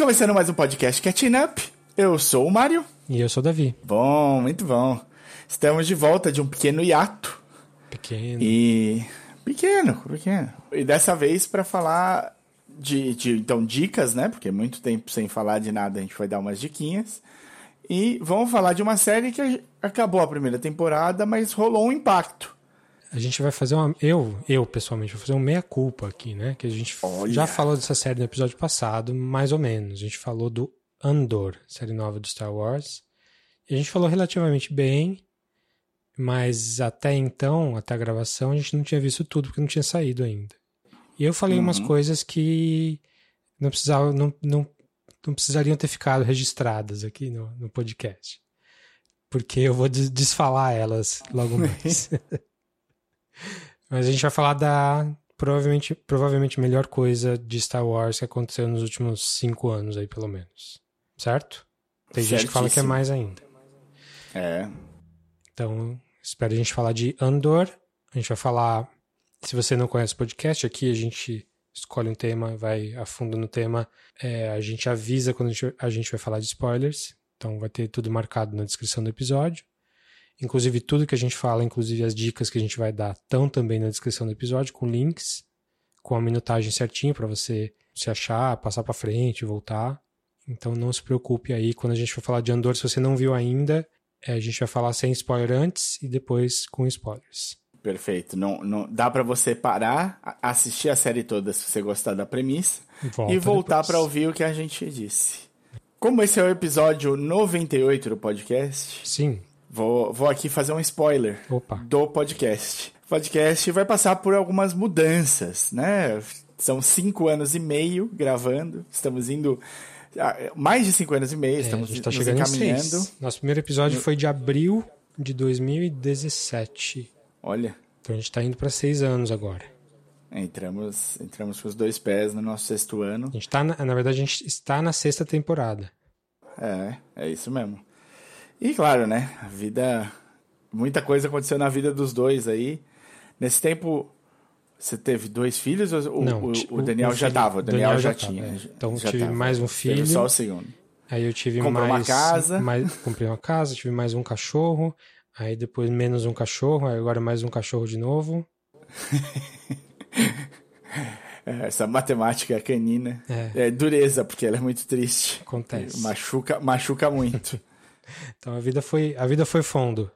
começando mais um podcast Catching Up. Eu sou o Mário. E eu sou o Davi. Bom, muito bom. Estamos de volta de um pequeno hiato. Pequeno. E. Pequeno, pequeno. E dessa vez para falar de, de, então, dicas, né? Porque é muito tempo sem falar de nada, a gente vai dar umas diquinhas. E vamos falar de uma série que acabou a primeira temporada, mas rolou um impacto. A gente vai fazer uma. Eu, eu pessoalmente, vou fazer uma meia-culpa aqui, né? Que a gente Olha. já falou dessa série no episódio passado, mais ou menos. A gente falou do Andor, série nova do Star Wars. E a gente falou relativamente bem, mas até então, até a gravação, a gente não tinha visto tudo porque não tinha saído ainda. E eu falei uhum. umas coisas que não precisavam, não, não, não precisariam ter ficado registradas aqui no, no podcast. Porque eu vou desfalar elas logo mais. Mas a gente vai falar da provavelmente, provavelmente melhor coisa de Star Wars que aconteceu nos últimos cinco anos aí, pelo menos. Certo? Tem gente que fala que é mais ainda. É. Então, espero a gente falar de Andor. A gente vai falar. Se você não conhece o podcast, aqui a gente escolhe um tema, vai a fundo no tema. É, a gente avisa quando a gente, a gente vai falar de spoilers. Então vai ter tudo marcado na descrição do episódio. Inclusive, tudo que a gente fala, inclusive as dicas que a gente vai dar, estão também na descrição do episódio, com links, com a minutagem certinho para você se achar, passar para frente, voltar. Então não se preocupe aí quando a gente for falar de Andor, se você não viu ainda, é, a gente vai falar sem spoiler antes e depois com spoilers. Perfeito. Não, não dá para você parar, assistir a série toda se você gostar da premissa Volta e voltar para ouvir o que a gente disse. Como esse é o episódio 98 do podcast, sim, Vou, vou aqui fazer um spoiler Opa. do podcast. O podcast vai passar por algumas mudanças, né? São cinco anos e meio gravando. Estamos indo. Ah, mais de cinco anos e meio, é, estamos a gente tá chegando encaminhando. Nosso primeiro episódio no... foi de abril de 2017. Olha. Então a gente está indo para seis anos agora. Entramos, entramos com os dois pés no nosso sexto ano. A gente tá na, na verdade, a gente está na sexta temporada. É, é isso mesmo. E claro, né? A vida. Muita coisa aconteceu na vida dos dois aí. Nesse tempo, você teve dois filhos ou Não, o, o, Daniel já estava? O Daniel, Daniel já, já tinha. É. Então já tive tava. mais um filho. Teve só o segundo. Aí eu tive Comprou mais. uma casa. Mais, comprei uma casa, tive mais um cachorro. Aí depois menos um cachorro, aí agora mais um cachorro de novo. É, essa matemática canina é. é dureza, porque ela é muito triste. Acontece. Machuca, machuca muito. Então a vida foi, a vida foi fundo.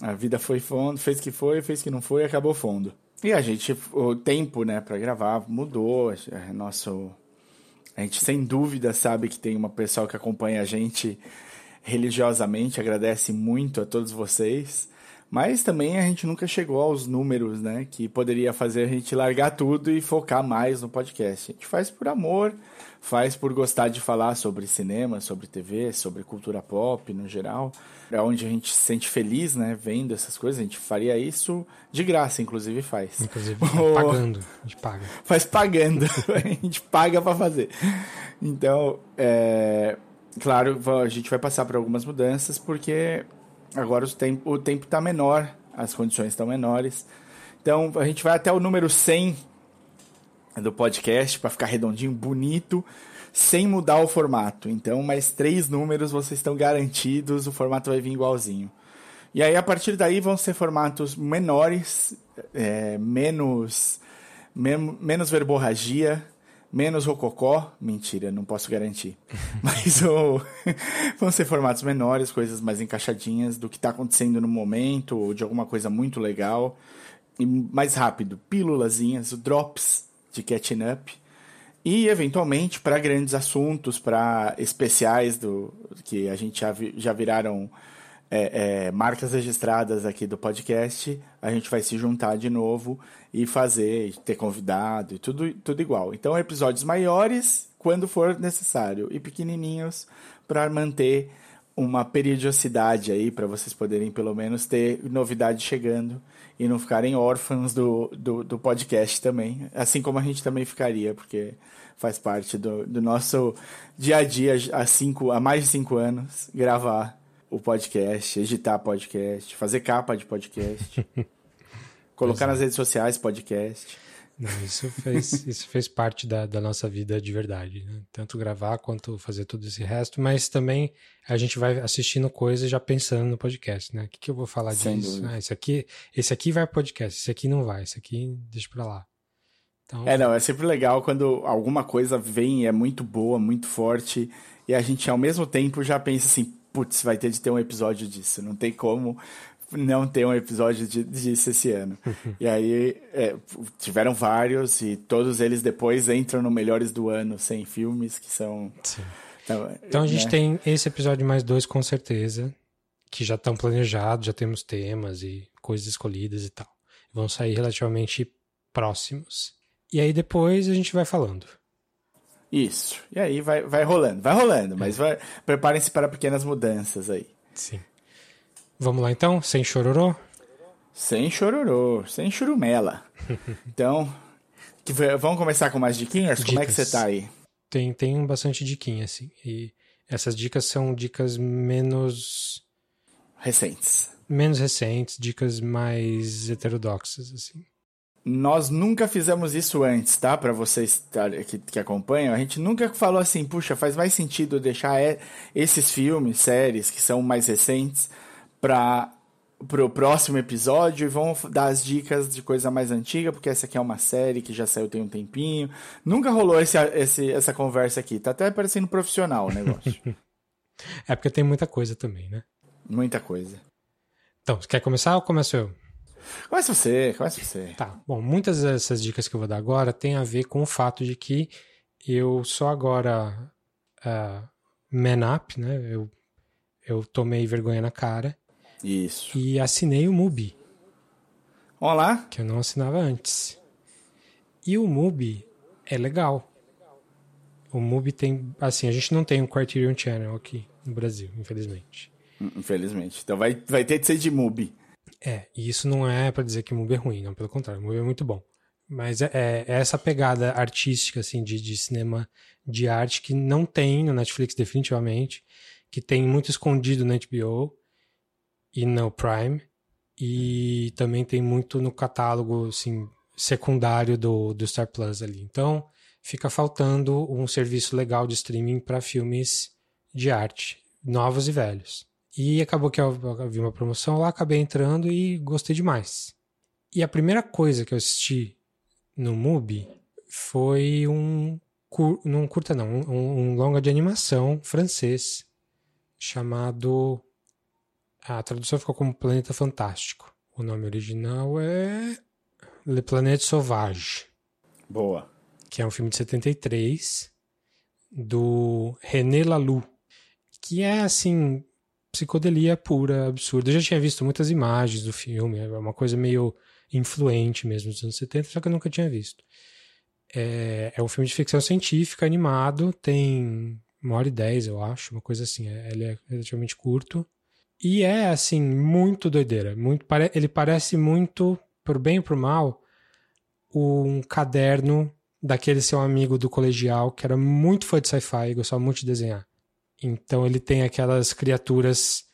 A vida foi fundo, fez que foi, fez que não foi, acabou fundo. E a gente, o tempo, né, para gravar mudou. É, nosso, a gente sem dúvida sabe que tem uma pessoa que acompanha a gente religiosamente, agradece muito a todos vocês. Mas também a gente nunca chegou aos números, né, que poderia fazer a gente largar tudo e focar mais no podcast. A gente faz por amor, faz por gostar de falar sobre cinema, sobre TV, sobre cultura pop no geral. É onde a gente se sente feliz, né, vendo essas coisas. A gente faria isso de graça, inclusive faz. Inclusive pagando, a gente paga. Faz pagando, a gente paga para fazer. Então, é, claro, a gente vai passar por algumas mudanças porque agora o tempo, o tempo tá menor, as condições estão menores. Então, a gente vai até o número 100 do podcast para ficar redondinho, bonito, sem mudar o formato. Então, mais três números vocês estão garantidos, o formato vai vir igualzinho. E aí, a partir daí, vão ser formatos menores, é, menos, men menos verborragia, menos rococó. Mentira, não posso garantir. Mas oh, vão ser formatos menores, coisas mais encaixadinhas do que está acontecendo no momento, ou de alguma coisa muito legal. E mais rápido, pílulazinhas, drops de catching up e eventualmente para grandes assuntos, para especiais do que a gente já, vi, já viraram é, é, marcas registradas aqui do podcast, a gente vai se juntar de novo e fazer, ter convidado e tudo, tudo igual. Então, episódios maiores quando for necessário e pequenininhos para manter uma periodicidade aí para vocês poderem pelo menos ter novidade chegando e não ficarem órfãos do, do, do, podcast também, assim como a gente também ficaria, porque faz parte do, do nosso dia a dia há, cinco, há mais de cinco anos, gravar o podcast, editar podcast, fazer capa de podcast, colocar nas redes sociais podcast. Não, isso fez, isso fez parte da, da nossa vida de verdade, né? Tanto gravar quanto fazer todo esse resto, mas também a gente vai assistindo coisas já pensando no podcast, né? O que, que eu vou falar Sem disso? Ah, esse aqui, esse aqui vai pro podcast, esse aqui não vai, esse aqui deixa pra lá. Então... É, não, é sempre legal quando alguma coisa vem e é muito boa, muito forte, e a gente ao mesmo tempo já pensa assim, putz, vai ter de ter um episódio disso, não tem como não ter um episódio de, disso esse ano. e aí é, tiveram vários e todos eles depois entram no Melhores do Ano, sem filmes, que são. Então, então, a gente né? tem esse episódio mais dois com certeza, que já estão planejados, já temos temas e coisas escolhidas e tal. Vão sair relativamente próximos. E aí depois a gente vai falando. Isso. E aí vai, vai rolando, vai rolando, mas vai, preparem-se para pequenas mudanças aí. Sim. Vamos lá então, sem chororô? Sem chororô, sem churumela. então, que, vamos começar com mais diquinhas? dicas? Como é que você tá aí? Tem, tem bastante diquinha, assim. E essas dicas são dicas menos... Recentes. Menos recentes, dicas mais heterodoxas, assim. Nós nunca fizemos isso antes, tá? Para vocês que, que acompanham, a gente nunca falou assim, puxa, faz mais sentido deixar esses filmes, séries que são mais recentes para o próximo episódio e vão dar as dicas de coisa mais antiga, porque essa aqui é uma série que já saiu tem um tempinho. Nunca rolou esse, esse, essa conversa aqui. Tá até parecendo profissional o negócio. é porque tem muita coisa também, né? Muita coisa. Então, você quer começar ou começo eu? Começa você, começa você. Tá. Bom, muitas dessas dicas que eu vou dar agora tem a ver com o fato de que eu só agora uh, man up, né? Eu, eu tomei vergonha na cara isso. E assinei o MUBI. Olá. Que eu não assinava antes. E o MUBI é legal. O MUBI tem. Assim, a gente não tem um Criterion Channel aqui no Brasil, infelizmente. Infelizmente. Então vai, vai ter de ser de MUBI. É, e isso não é para dizer que o MUBI é ruim, não, pelo contrário, o MUBI é muito bom. Mas é, é, é essa pegada artística, assim, de, de cinema de arte que não tem no Netflix, definitivamente, que tem muito escondido na HBO e no Prime. E também tem muito no catálogo assim, secundário do, do Star Plus ali. Então, fica faltando um serviço legal de streaming para filmes de arte, novos e velhos. E acabou que eu, vi uma promoção lá, acabei entrando e gostei demais. E a primeira coisa que eu assisti no MUBI foi um, não curta não, um, um longa de animação francês chamado a tradução ficou como Planeta Fantástico. O nome original é Le Planète Sauvage. Boa. Que é um filme de 73 do René Laloux, que é assim psicodelia pura, absurda. Eu já tinha visto muitas imagens do filme, é uma coisa meio influente mesmo dos anos 70, só que eu nunca tinha visto. É, é um filme de ficção científica animado, tem uma hora e dez, eu acho, uma coisa assim. É, ele é relativamente curto. E é, assim, muito doideira. Muito, ele parece muito, por bem ou por mal, um caderno daquele seu amigo do colegial que era muito fã de sci-fi e gostava muito de desenhar. Então ele tem aquelas criaturas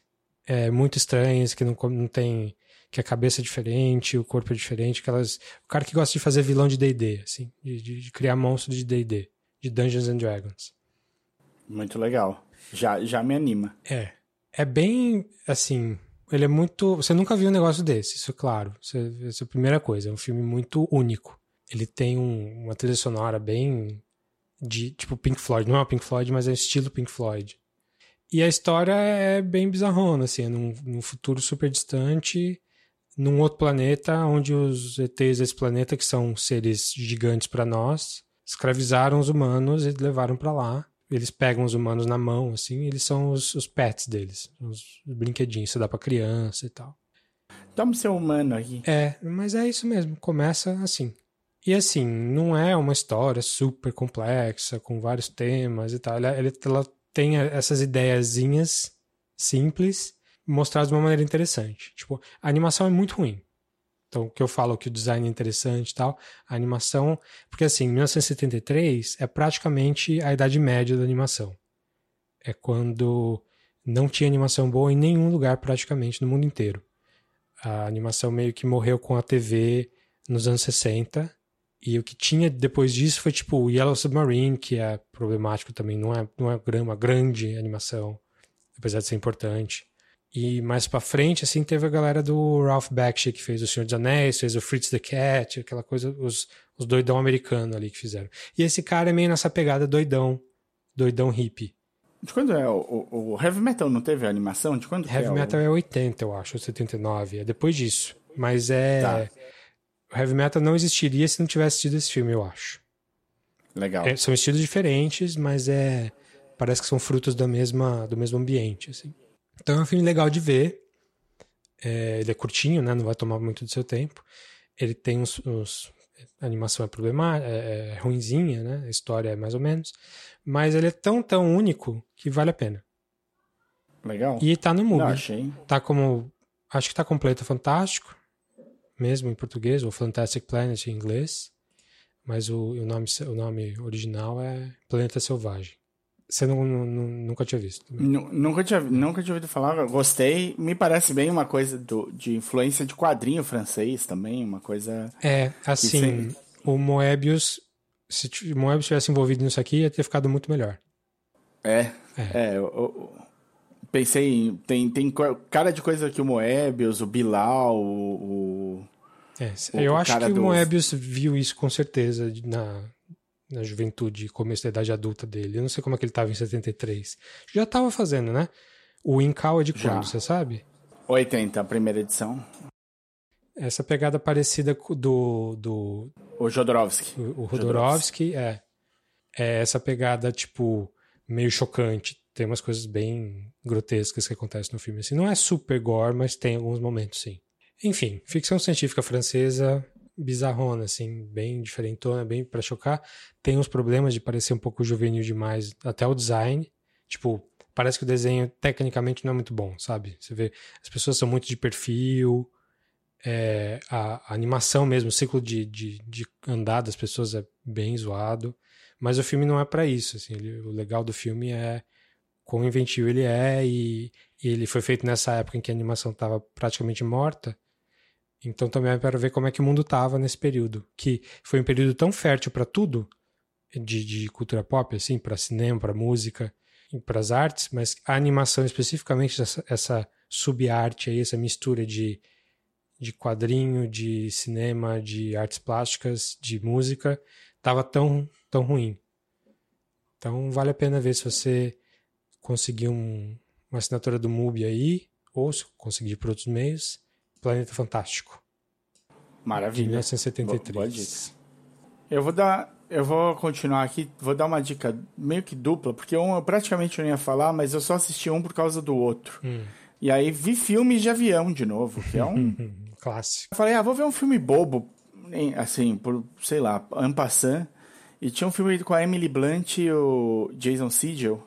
é, muito estranhas que não, não tem. que a cabeça é diferente, o corpo é diferente, aquelas. O cara que gosta de fazer vilão de DD, assim, de, de, de criar monstros de DD, de Dungeons and Dragons. Muito legal. Já, já me anima. É é bem assim. Ele é muito. Você nunca viu um negócio desse, isso é claro. Isso é, é a primeira coisa. É um filme muito único. Ele tem um, uma trilha sonora bem. de tipo Pink Floyd. Não é o Pink Floyd, mas é estilo Pink Floyd. E a história é bem bizarrona, assim. É num, num futuro super distante, num outro planeta, onde os ETs desse planeta, que são seres gigantes para nós, escravizaram os humanos e levaram para lá eles pegam os humanos na mão, assim, eles são os, os pets deles, os brinquedinhos, você dá pra criança e tal. Toma seu humano aqui. É, mas é isso mesmo, começa assim. E assim, não é uma história super complexa, com vários temas e tal. Ela, ela tem essas ideiazinhas simples, mostradas de uma maneira interessante. Tipo, a animação é muito ruim. Então, o que eu falo que o design é interessante e tal, a animação. Porque, assim, 1973 é praticamente a idade média da animação. É quando não tinha animação boa em nenhum lugar, praticamente, no mundo inteiro. A animação meio que morreu com a TV nos anos 60 E o que tinha depois disso foi tipo o Yellow Submarine, que é problemático também, não é, não é uma grande animação, apesar de ser importante. E mais pra frente, assim, teve a galera do Ralph Bakshi, que fez O Senhor dos Anéis, fez o Fritz the Cat, aquela coisa, os, os doidão americanos ali que fizeram. E esse cara é meio nessa pegada doidão, doidão hippie. De quando é? O, o, o Heavy Metal não teve animação? De quando Heavy é Metal o... é 80, eu acho, ou 79. É depois disso. Mas é. Tá. O Heavy Metal não existiria se não tivesse tido esse filme, eu acho. Legal. É, são estilos diferentes, mas é. Parece que são frutos da mesma, do mesmo ambiente, assim. Então é um filme legal de ver. É, ele é curtinho, né? Não vai tomar muito do seu tempo. Ele tem uns. uns a animação é problemática, é, é ruinzinha, né? A história é mais ou menos. Mas ele é tão, tão único que vale a pena. Legal. E tá no Mubi. Não, achei. Tá como. Acho que tá completo fantástico, mesmo em português, ou Fantastic Planet em inglês. Mas o, o, nome, o nome original é Planeta Selvagem. Você não, não, nunca tinha visto? Nunca tinha, nunca tinha ouvido falar. Gostei. Me parece bem uma coisa do, de influência de quadrinho francês também. Uma coisa. É, assim. O Moebius. Se o Moebius tivesse envolvido nisso aqui, ia ter ficado muito melhor. É. É. é eu, eu, pensei em. Tem, tem cara de coisa que o Moebius, o Bilal, o. É, eu acho que do... o Moebius viu isso com certeza na, na juventude, começo da idade adulta dele. Eu não sei como é que ele estava em 73. Já estava fazendo, né? O Incal é de quando, você sabe? 80, a primeira edição. Essa pegada parecida do. do o Jodorowsky. O, o Jodorowsky, é. É essa pegada, tipo, meio chocante. Tem umas coisas bem grotescas que acontecem no filme. Assim, não é super gore, mas tem alguns momentos, sim. Enfim, ficção científica francesa, bizarrona, assim, bem diferentona, bem para chocar. Tem uns problemas de parecer um pouco juvenil demais, até o design. Tipo, parece que o desenho tecnicamente não é muito bom, sabe? Você vê, as pessoas são muito de perfil, é, a, a, animação mesmo, o ciclo de, de, de, andar das pessoas é bem zoado. Mas o filme não é para isso, assim. Ele, o legal do filme é quão inventivo ele é e, e ele foi feito nessa época em que a animação estava praticamente morta. Então também para ver como é que o mundo estava nesse período, que foi um período tão fértil para tudo de, de, cultura pop, assim, para cinema, para música, para as artes, mas a animação especificamente essa, essa subarte aí, essa mistura de de quadrinho, de cinema, de artes plásticas, de música, estava tão tão ruim. Então vale a pena ver se você conseguir um, uma assinatura do MUBI aí, ou se conseguir por outros meios Planeta Fantástico. Maravilha. De 1973. Boa, boa dica. Eu vou dar. Eu vou continuar aqui, vou dar uma dica meio que dupla, porque um eu praticamente não ia falar, mas eu só assisti um por causa do outro. Hum. E aí vi filmes de avião de novo, que é um. Clássico. Eu falei, ah, vou ver um filme bobo, assim, por, sei lá, Ampassan. E tinha um filme com a Emily Blunt e o Jason Segel,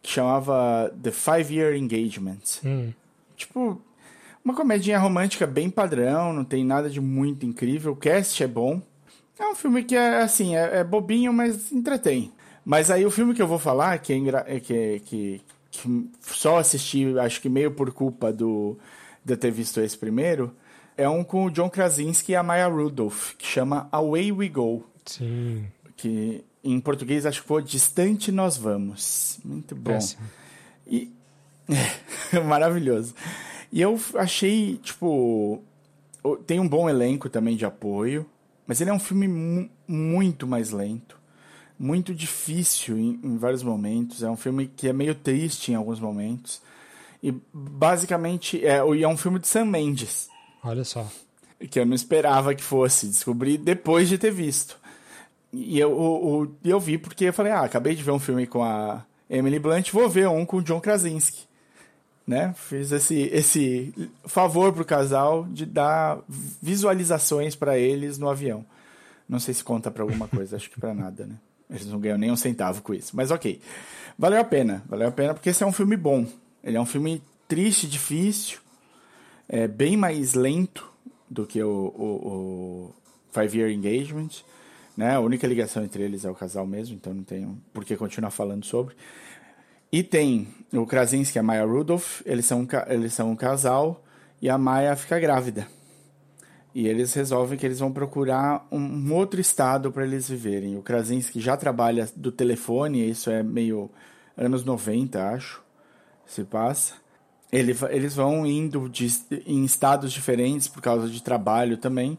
que chamava The Five Year Engagement. Hum. Tipo, uma comedinha romântica bem padrão, não tem nada de muito incrível. O cast é bom. É um filme que é assim, é, é bobinho, mas entretém. Mas aí o filme que eu vou falar, que é, engra... É que, que, que só assisti, acho que meio por culpa do de eu ter visto esse primeiro, é um com o John Krasinski e a Maya Rudolph, que chama Away We Go. Sim. Que em português acho que foi Distante Nós Vamos. Muito bom. Péssimo. E maravilhoso. E eu achei, tipo. Tem um bom elenco também de apoio, mas ele é um filme mu muito mais lento, muito difícil em, em, vários momentos. É um filme que é meio triste em alguns momentos. E basicamente é, é um filme de Sam Mendes. Olha só. Que eu não esperava que fosse, descobri depois de ter visto. E eu, eu, eu vi porque eu falei, ah, acabei de ver um filme com a Emily Blunt, vou ver um com o John Krasinski né? Fiz esse, esse favor pro casal de dar visualizações para eles no avião. Não sei se conta para alguma coisa, acho que para nada, né? Eles não ganham nem um centavo com isso. Mas ok. Valeu a pena. Valeu a pena porque esse é um filme bom. Ele é um filme triste, difícil, é bem mais lento do que o, o, o Five Year Engagement. Né? A única ligação entre eles é o casal mesmo, então não tenho por que continuar falando sobre. E tem o Krasinski e a Maya Rudolph, eles são, eles são um casal e a Maya fica grávida. E eles resolvem que eles vão procurar um outro estado para eles viverem. O Krasinski já trabalha do telefone, isso é meio anos 90, acho, se passa. Ele, eles vão indo de, em estados diferentes por causa de trabalho também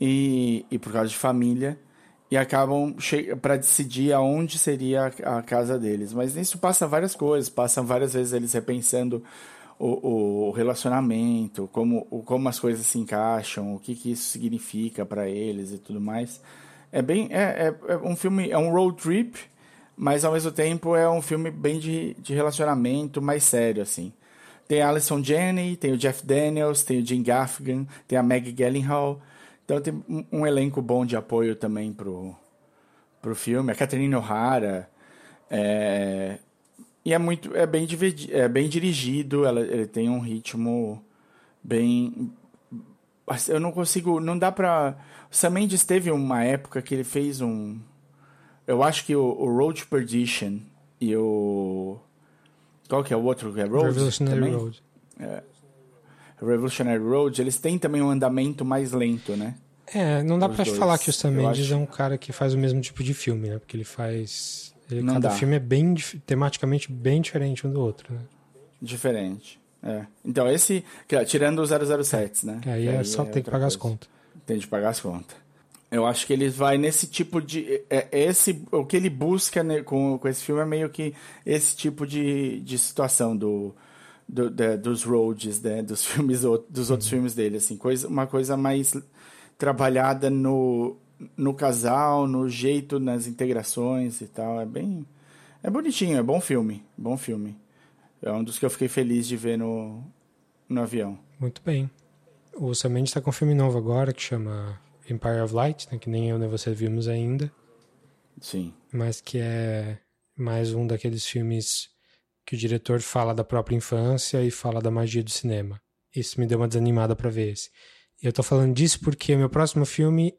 e, e por causa de família e acabam para decidir aonde seria a, casa deles. Mas nisso passa várias coisas, passam várias vezes eles repensando o, o relacionamento, como, o, como as coisas se encaixam, o que, que isso significa para eles e tudo mais. É bem. É, é, é, um filme. É um road trip, mas ao mesmo tempo é um filme bem de, de relacionamento mais sério, assim. Tem a Alison Janney, tem o Jeff Daniels, tem o Jim Gaffigan, tem a Maggie Gyllenhaal. Então tem um, elenco bom de apoio também pro, pro filme. A Catherine O'Hara. É, e é muito, é bem, é bem dirigido, ela, ele tem um ritmo bem. Eu não consigo, não dá pra. O Sam Mendes teve uma época que ele fez um. Eu acho que o, o Road to Perdition e o. Qual que é o outro que é Road? Revolutionary também? Road. É. Revolutionary Road, eles têm também um andamento mais lento, né? É, não dá dois. falar que o Sam Mendes acho... é um cara que faz o mesmo tipo de filme, né? Porque ele faz ele, cada dá. filme é bem tematicamente bem diferente um do outro, né? Diferente. É. Então, esse, tirando os 007, né? Aí é só é ter que pagar coisa. as contas. Tem de pagar as contas. Eu acho que ele vai nesse tipo de. É, é, esse, o que ele busca né, com, com esse filme é meio que esse tipo de, de situação do, do dos roads, né, dos filmes dos outros uhum. filmes dele, assim, coisa, uma coisa mais trabalhada no, no casal, no jeito, nas integrações e tal. É bem. É bonitinho, é bom filme. Bom filme. É um dos que eu fiquei feliz de ver no, no avião. Muito bem. O Sam está com um filme novo agora que chama Empire of Light, né, que nem eu nem você vimos ainda. Sim. Mas que é mais um daqueles filmes que o diretor fala da própria infância e fala da magia do cinema. Isso me deu uma desanimada para ver esse. Eu tô falando disso porque o meu próximo filme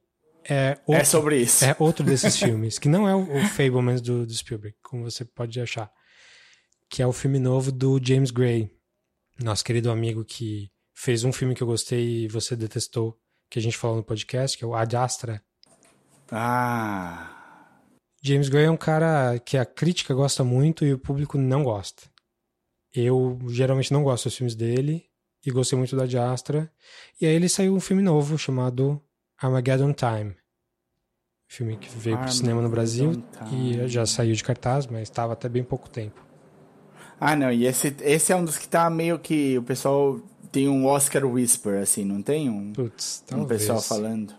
é, outro, é sobre isso. É outro desses filmes, que não é o, o Fablemans do, do Spielberg, como você pode achar. Que é o filme novo do James Gray, nosso querido amigo que fez um filme que eu gostei e você detestou, que a gente falou no podcast, que é o Ad Astra. Ah. James Gray é um cara que a crítica gosta muito e o público não gosta. Eu geralmente não gosto dos filmes dele e gostei muito da Ad Astra. E aí ele saiu um filme novo chamado Armageddon Time. Filme que veio para o cinema no Brasil e já saiu de cartaz, mas estava até bem pouco tempo. Ah, não, e esse, esse é um dos que tá meio que o pessoal tem um Oscar Whisper, assim, não tem um, Puts, um pessoal falando?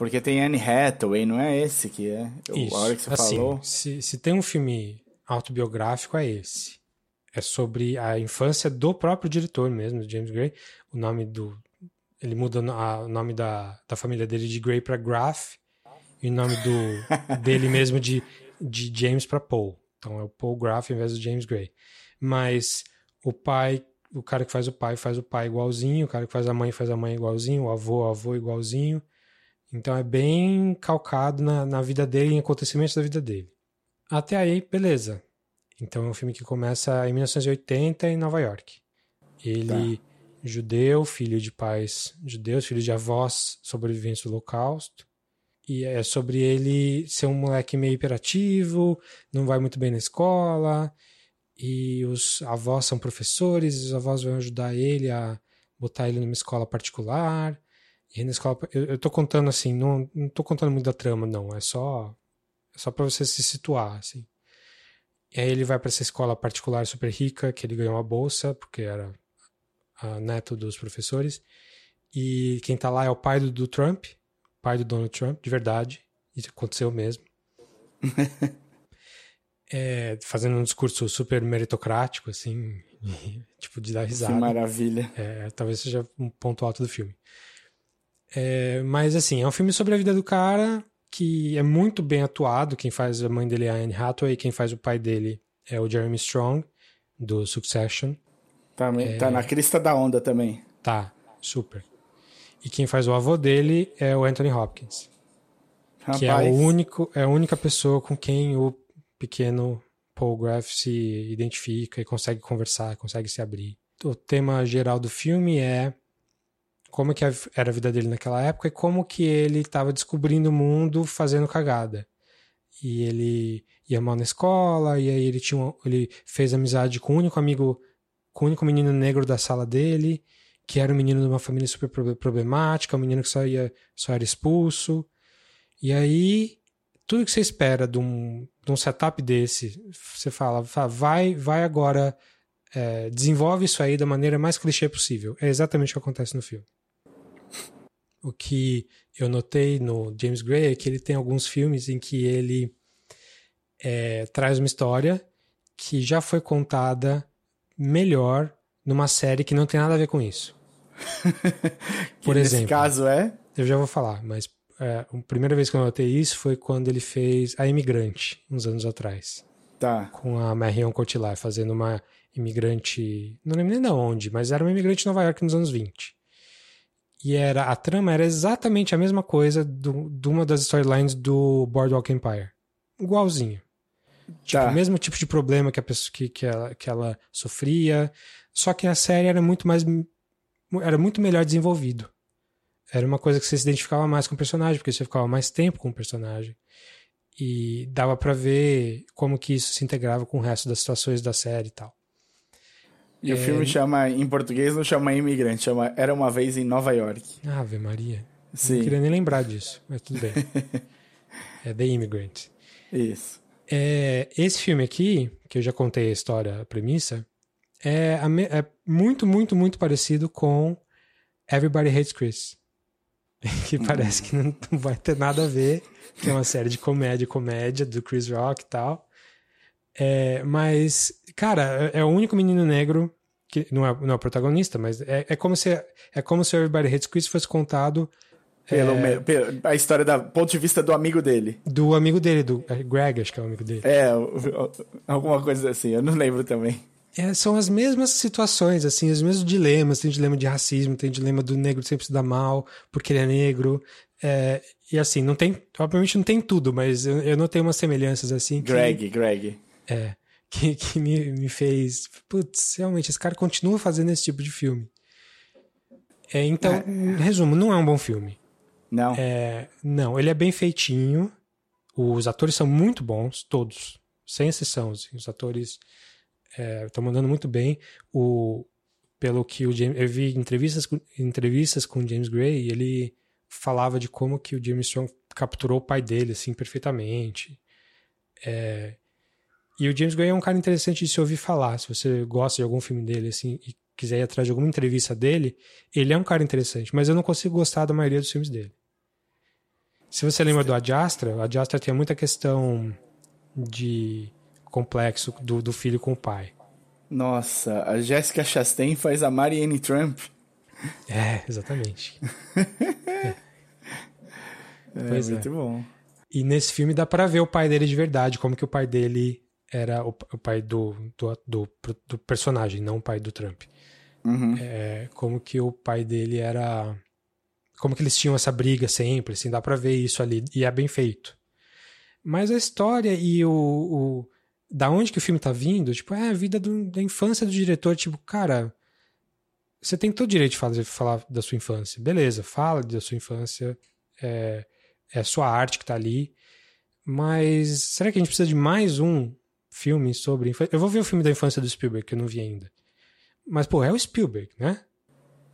Porque tem Anne Hathaway, não é esse que é? Isso. A hora que você assim, falou. Se, se tem um filme autobiográfico, é esse. É sobre a infância do próprio diretor mesmo, James Gray. O nome do, ele muda o nome da, da família dele de Gray para Graff e o nome do, dele mesmo de, de James para Paul. Então é o Paul Graff em vez do James Gray. Mas o pai, o cara que faz o pai faz o pai igualzinho, o cara que faz a mãe faz a mãe igualzinho, o avô, o avô igualzinho. Então é bem calcado na, na vida dele, em acontecimentos da vida dele. Até aí, beleza. Então é um filme que começa em 1980 em Nova York. Ele tá judeu, filho de pais judeus, filho de avós sobreviventes do Holocausto. E é sobre ele ser um moleque meio hiperativo, não vai muito bem na escola, e os avós são professores, e os avós vão ajudar ele a botar ele numa escola particular. E na escola, eu, eu tô contando assim, não, não tô contando muito da trama, não, é só é só para você se situar, assim. E aí ele vai para essa escola particular super rica, que ele ganhou uma bolsa, porque era neto dos professores. E quem tá lá é o pai do, do Trump, pai do Donald Trump, de verdade. Isso aconteceu mesmo. é, fazendo um discurso super meritocrático, assim, tipo, de dar risada. Que maravilha. É, talvez seja um ponto alto do filme. É, mas, assim, é um filme sobre a vida do cara que é muito bem atuado. Quem faz a mãe dele é a Anne Hathaway, quem faz o pai dele é o Jeremy Strong, do Succession. Tá, é... tá na crista da onda também. Tá, super. E quem faz o avô dele é o Anthony Hopkins. Rapaz. Que é, o único, é a única pessoa com quem o pequeno Paul Graff se identifica e consegue conversar, consegue se abrir. O tema geral do filme é como que era a vida dele naquela época e como que ele estava descobrindo o mundo fazendo cagada. E ele ia mal na escola, e aí ele tinha ele fez amizade com o único amigo, com o único menino negro da sala dele, que era um menino de uma família super problemática, um menino que só ia só era expulso. E aí tudo que você espera de um, de um setup desse, você fala, vai, vai agora, é, desenvolve isso aí da maneira mais clichê possível. É exatamente o que acontece no filme. O que eu notei no James Gray é que ele tem alguns filmes em que ele é, traz uma história que já foi contada melhor numa série que não tem nada a ver com isso. Por exemplo. Nesse caso é? Eu já vou falar, mas é, a primeira vez que eu notei isso foi quando ele fez A Imigrante, uns anos atrás. Tá. Com a Marion Cotillard, fazendo uma imigrante. Não lembro nem de onde, mas era uma imigrante de Nova York nos anos 20. E era, a trama era exatamente a mesma coisa do, de uma das storylines do Boardwalk Empire. Igualzinho. Tipo, tá. o mesmo tipo de problema que a pessoa que, que, ela, que ela sofria. Só que a série era muito mais. Era muito melhor desenvolvido era uma coisa que você se identificava mais com o personagem, porque você ficava mais tempo com o personagem. E dava para ver como que isso se integrava com o resto das situações da série e tal. E é... o filme chama, em português não chama Imigrante, chama Era Uma Vez em Nova York. Ave Maria. Sim. Não queria nem lembrar disso, mas tudo bem. é The Immigrant. Isso. É, esse filme aqui, que eu já contei a história, a premissa, é, é muito, muito, muito parecido com Everybody Hates Chris. que parece que não, não, vai ter nada a ver, que é uma série de comédia, comédia do Chris Rock e tal. É, mas, cara, é, é o único menino negro que não é, não é o protagonista, mas é, é como se é como se Everybody Hates Chris fosse contado pelo, é, pelo, a história do ponto de vista do amigo dele. Do amigo dele, do é, Greg, acho que é o amigo dele. É, alguma coisa assim, eu não lembro também. É, são as mesmas situações, assim, os mesmos dilemas. Tem dilema de racismo, tem dilema do negro sempre se dar mal porque ele é negro. É, e assim, não tem. Obviamente não tem tudo, mas eu, eu notei umas semelhanças assim. Que, Greg, Greg. É. Que, que me, me fez. Putz, realmente, esse cara continua fazendo esse tipo de filme. É, então, é. resumo, não é um bom filme. Não. É, não, ele é bem feitinho. Os atores são muito bons, todos. Sem exceção. Assim, os atores estão é, mandando muito bem. O, pelo que o James, eu vi entrevistas, entrevistas com o James Gray e ele falava de como que o James Strong capturou o pai dele assim perfeitamente. É, e o James Gray é um cara interessante de se ouvir falar. Se você gosta de algum filme dele assim e quiser ir atrás de alguma entrevista dele, ele é um cara interessante. Mas eu não consigo gostar da maioria dos filmes dele. Se você lembra do Adjastra, o Adjastra tinha muita questão de complexo do, do filho com o pai. Nossa, a Jessica Chastain faz a Marianne Trump. É, exatamente. é. é pois é. muito é. bom. E nesse filme dá para ver o pai dele de verdade, como que o pai dele era o, o pai do, do, do, do, personagem, não o pai do Trump. Uhum. É, como que o pai dele era. Como que eles tinham essa briga sempre, assim, dá pra ver isso ali, e é bem feito. Mas a história e o, o da onde que o filme tá vindo, tipo, é a vida do, da infância do diretor, tipo, cara, você tem todo o direito de fazer, falar da sua infância. Beleza, fala da sua infância, é, é a sua arte que tá ali, mas será que a gente precisa de mais um filme sobre infância? Eu vou ver o filme da infância do Spielberg, que eu não vi ainda. Mas, pô, é o Spielberg, né?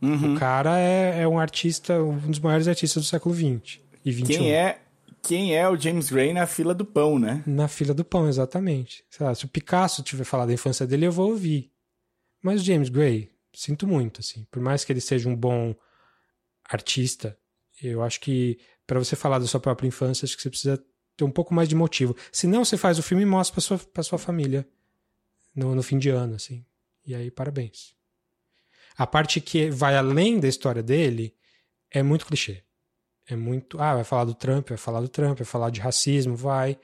Uhum. O cara é, é um artista, um dos maiores artistas do século XX e XXI. Quem é quem é o James Gray na fila do pão, né? Na fila do pão, exatamente. Lá, se o Picasso tiver falado da infância dele, eu vou ouvir. Mas o James Gray, sinto muito, assim. Por mais que ele seja um bom artista, eu acho que para você falar da sua própria infância, acho que você precisa ter um pouco mais de motivo. Se não, você faz o filme e mostra pra sua, pra sua família no, no fim de ano, assim. E aí, parabéns. A parte que vai além da história dele é muito clichê é muito. Ah, vai falar do Trump, vai falar do Trump, vai falar de racismo, vai.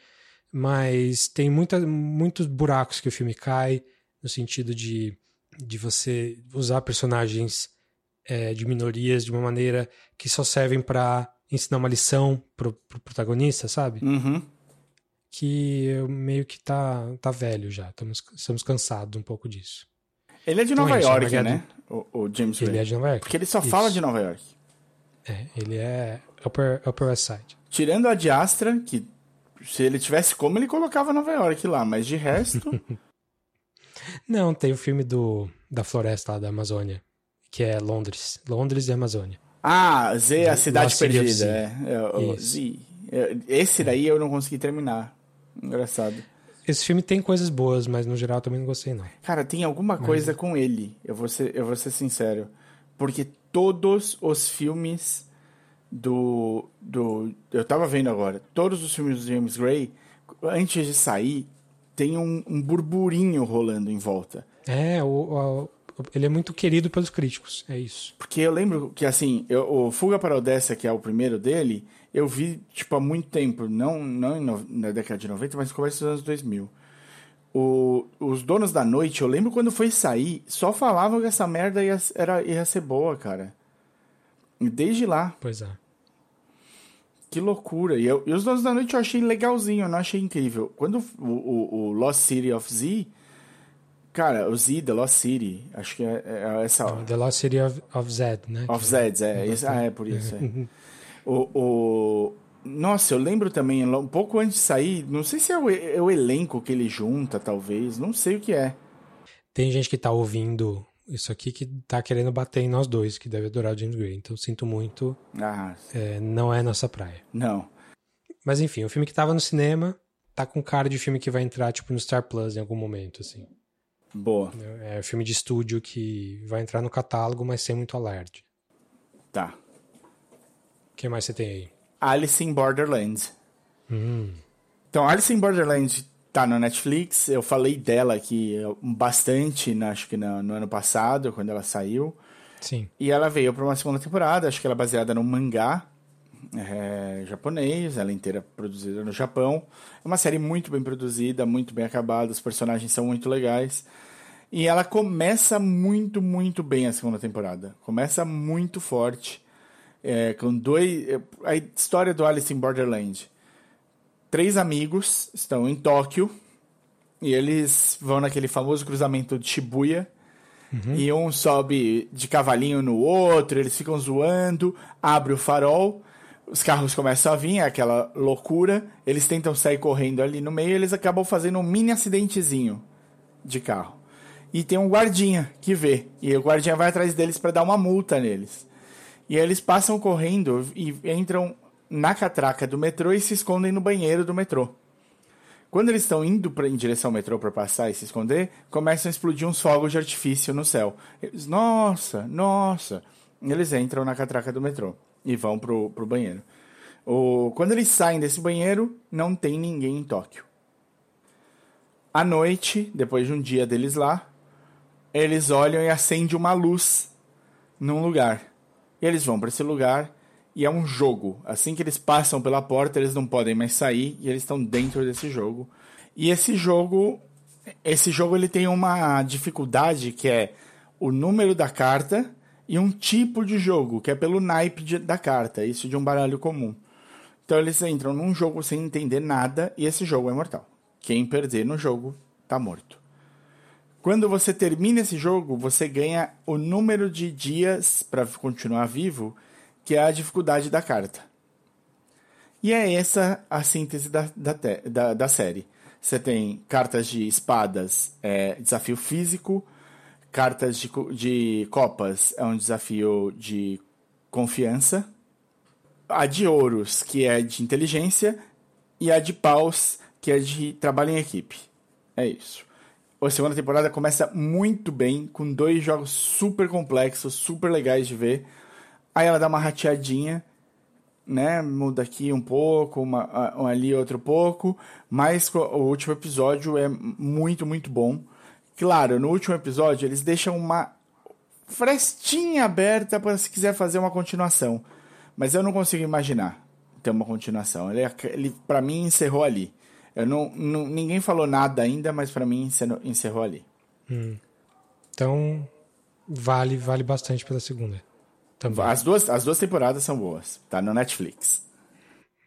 Mas tem muita, muitos buracos que o filme cai, no sentido de, de você usar personagens é, de minorias de uma maneira que só servem para ensinar uma lição pro, pro protagonista, sabe? Uhum. Que meio que tá, tá velho já. Estamos, estamos cansados um pouco disso. Ele é de então, Nova é York, né? o, o James Ele Gray. é de Nova York. Porque ele só Isso. fala de Nova York. É, ele é Upper, Upper West Side. Tirando a de Astra, que se ele tivesse como, ele colocava Nova York lá, mas de resto. Não, tem o filme do, da floresta lá da Amazônia, que é Londres. Londres e Amazônia. Ah, Z, a Cidade Perdida. É, é. Z. É, Esse daí eu não consegui terminar. Engraçado. Esse filme tem coisas boas, mas no geral eu também não gostei, não. Cara, tem alguma coisa com ele. Eu vou ser, eu vou ser sincero. Porque todos os filmes do, do. Eu tava vendo agora. Todos os filmes do James Gray, antes de sair, tem um, um burburinho rolando em volta. É, o, o- ele é muito querido pelos críticos, é isso. Porque eu lembro que, assim, eu- o Fuga para a Odessa, que é o primeiro dele, eu vi, tipo, há muito tempo. Não, não no- na década de 90, mas no começo dos anos 2000. O, os Donos da Noite, eu lembro quando foi sair, só falavam que essa merda ia, era, ia ser boa, cara. Desde lá, Pois é. que loucura. E, eu- e os Donos da Noite eu achei legalzinho, eu não achei incrível. Quando o, o, o Lost City of Z... Cara, o Z, The Lost City, acho que é, é essa... The Lost City of, of Zed, né? Of Zeds, é. Isso, ah, é por isso. É. o, o... Nossa, eu lembro também, um pouco antes de sair, não sei se é o, é o elenco que ele junta, talvez, não sei o que é. Tem gente que tá ouvindo isso aqui que tá querendo bater em nós dois, que deve adorar o James Gray. Então sinto muito, Ah, é, não é nossa praia. não. Mas enfim, o filme que tava no cinema tá com cara de filme que vai entrar, tipo, no Star Plus em algum momento, assim. Boa, É um filme de estúdio que vai entrar no catálogo, mas sem muito alarde. tá. O que mais você tem aí? Alice in Borderland. Hum, Então, Alice in Borderland tá no Netflix, eu falei dela aqui eh, bastante, na- acho que no, no ano passado, quando ela saiu. sim. E ela veio para uma segunda temporada, acho que ela é baseada num mangá é, japonês, ela é inteira produzida no Japão. É uma série muito bem produzida, muito bem acabada, os personagens são muito legais. E ela começa muito, muito bem a segunda temporada. Começa muito forte. é, com dois. é, A história do Alice in Borderland. Três amigos estão em Tóquio e eles vão naquele famoso cruzamento de Shibuya. E um sobe de cavalinho no outro, eles ficam zoando, abre o farol, os carros começam a vir, é aquela loucura, eles tentam sair correndo ali no meio, eles acabam fazendo um mini acidentezinho de carro. E tem um guardinha que vê, e o guardinha vai atrás deles para dar uma multa neles. E eles passam correndo e entram na catraca do metrô e se escondem no banheiro do metrô. Quando eles estão indo pra, em direção ao metrô para passar e se esconder, começam a explodir uns fogos de artifício no céu. Eles, nossa, nossa. Eles entram na catraca do metrô e vão pro, pro banheiro. O, quando eles saem desse banheiro, não tem ninguém em Tóquio. À noite, depois de um dia deles lá, eles olham e acende uma luz num lugar. E eles vão para esse lugar e é um jogo. Assim que eles passam pela porta, eles não podem mais sair e eles estão dentro desse jogo. E esse jogo, esse jogo ele tem uma dificuldade que é o número da carta e um tipo de jogo, que é pelo naipe de- da carta, isso de um baralho comum. Então eles entram num jogo sem entender nada e esse jogo é mortal. Quem perder no jogo tá morto. Quando você termina esse jogo, você ganha o número de dias para continuar vivo, que é a dificuldade da carta. E é essa a síntese da, da, da, da série. Você tem cartas de espadas, é, desafio físico, cartas de, de copas é um desafio de confiança, a de ouros, que é de inteligência, e a de paus, que é de trabalho em equipe. É isso. A segunda temporada começa muito bem, com dois jogos super complexos, super legais de ver. Aí ela dá uma rateadinha, né? Muda aqui um pouco, uma, a- um ali outro pouco. Mas o último episódio é muito, muito bom. Claro, no último episódio eles deixam uma frestinha aberta para se quiser fazer uma continuação. Mas eu não consigo imaginar ter uma continuação. Ele, ac- ele para mim encerrou ali. Eu não, não- ninguém falou nada ainda, mas para mim encerrou, encerrou ali. Então, vale, vale bastante pela segunda. Também. As duas, as duas temporadas são boas. Tá no Netflix.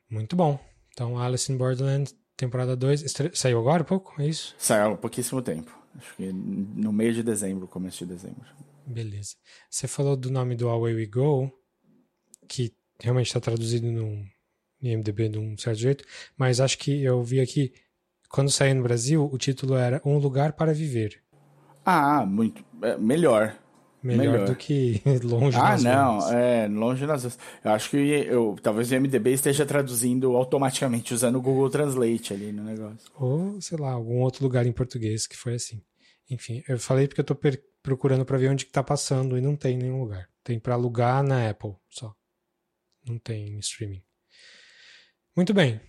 Muito bom. Então, Alice in Borderland, temporada 2. estre- Saiu agora há pouco? É isso? Saiu há pouquíssimo tempo. Acho que no meio de dezembro, começo de dezembro. Beleza. Você falou do nome do Away We Go, que realmente está traduzido no IMDB de um certo jeito, mas acho que eu vi aqui, quando saiu no Brasil, o título era Um Lugar para Viver. Ah, muito. É, melhor. Melhor, melhor, do que longe ah, nas não, ruas. é, longe nas ruas. Eu acho que eu, talvez o MDB esteja traduzindo automaticamente, usando o Google Translate ali no negócio. Ou, sei lá, algum outro lugar em português que foi assim. Enfim, eu falei porque eu tô procurando para ver onde que tá passando e não tem nenhum lugar. Tem para alugar na Apple só. Não tem streaming. Muito bem.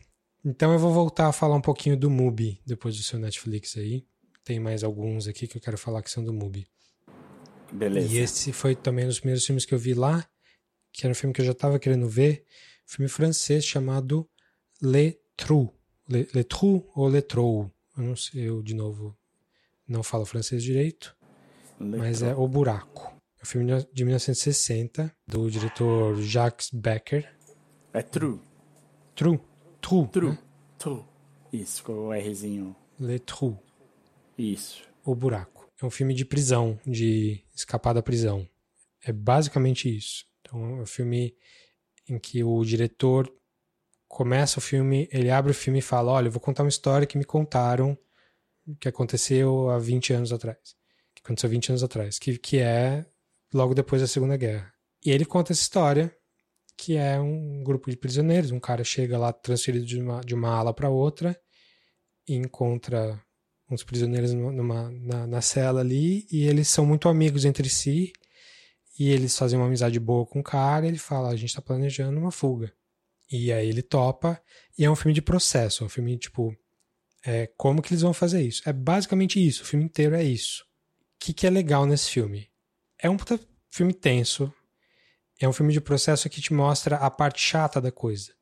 Então eu vou voltar a falar um pouquinho do Mubi depois do seu Netflix aí. Tem mais alguns aqui que eu quero falar que são do Mubi. Beleza. E esse foi também um dos primeiros filmes que eu vi lá, que era um filme que eu já estava querendo ver, um filme francês chamado Le Trou. Le, Le Trou ou Le Trou. Eu não sei, eu de novo não falo francês direito, Le mas Trou. é O Buraco. É um filme de 1960, do diretor Jacques Becker. É Trou. Trou. Trou. Trou. Né? Trou. Isso, com o Rzinho. Le Trou. Isso. O Buraco é um filme de prisão, de escapar da prisão. É basicamente isso. Então, é um filme em que o diretor começa o filme, ele abre o filme e fala: Olha, eu vou contar uma história que me contaram que aconteceu há 20 anos atrás. Que aconteceu 20 anos atrás, que, que é logo depois da Segunda Guerra. E ele conta essa história, que é um grupo de prisioneiros. Um cara chega lá transferido de uma, de uma ala para outra e encontra uns prisioneiros numa, na, na cela ali, e eles são muito amigos entre si, e eles fazem uma amizade boa com o cara, ele fala, a gente tá planejando uma fuga. E aí ele topa, e é um filme de processo, é um filme, tipo, é, como que eles vão fazer isso? É basicamente isso, o filme inteiro é isso. O que, que é legal nesse filme? É um puta filme tenso, é um filme de processo que te mostra a parte chata da coisa.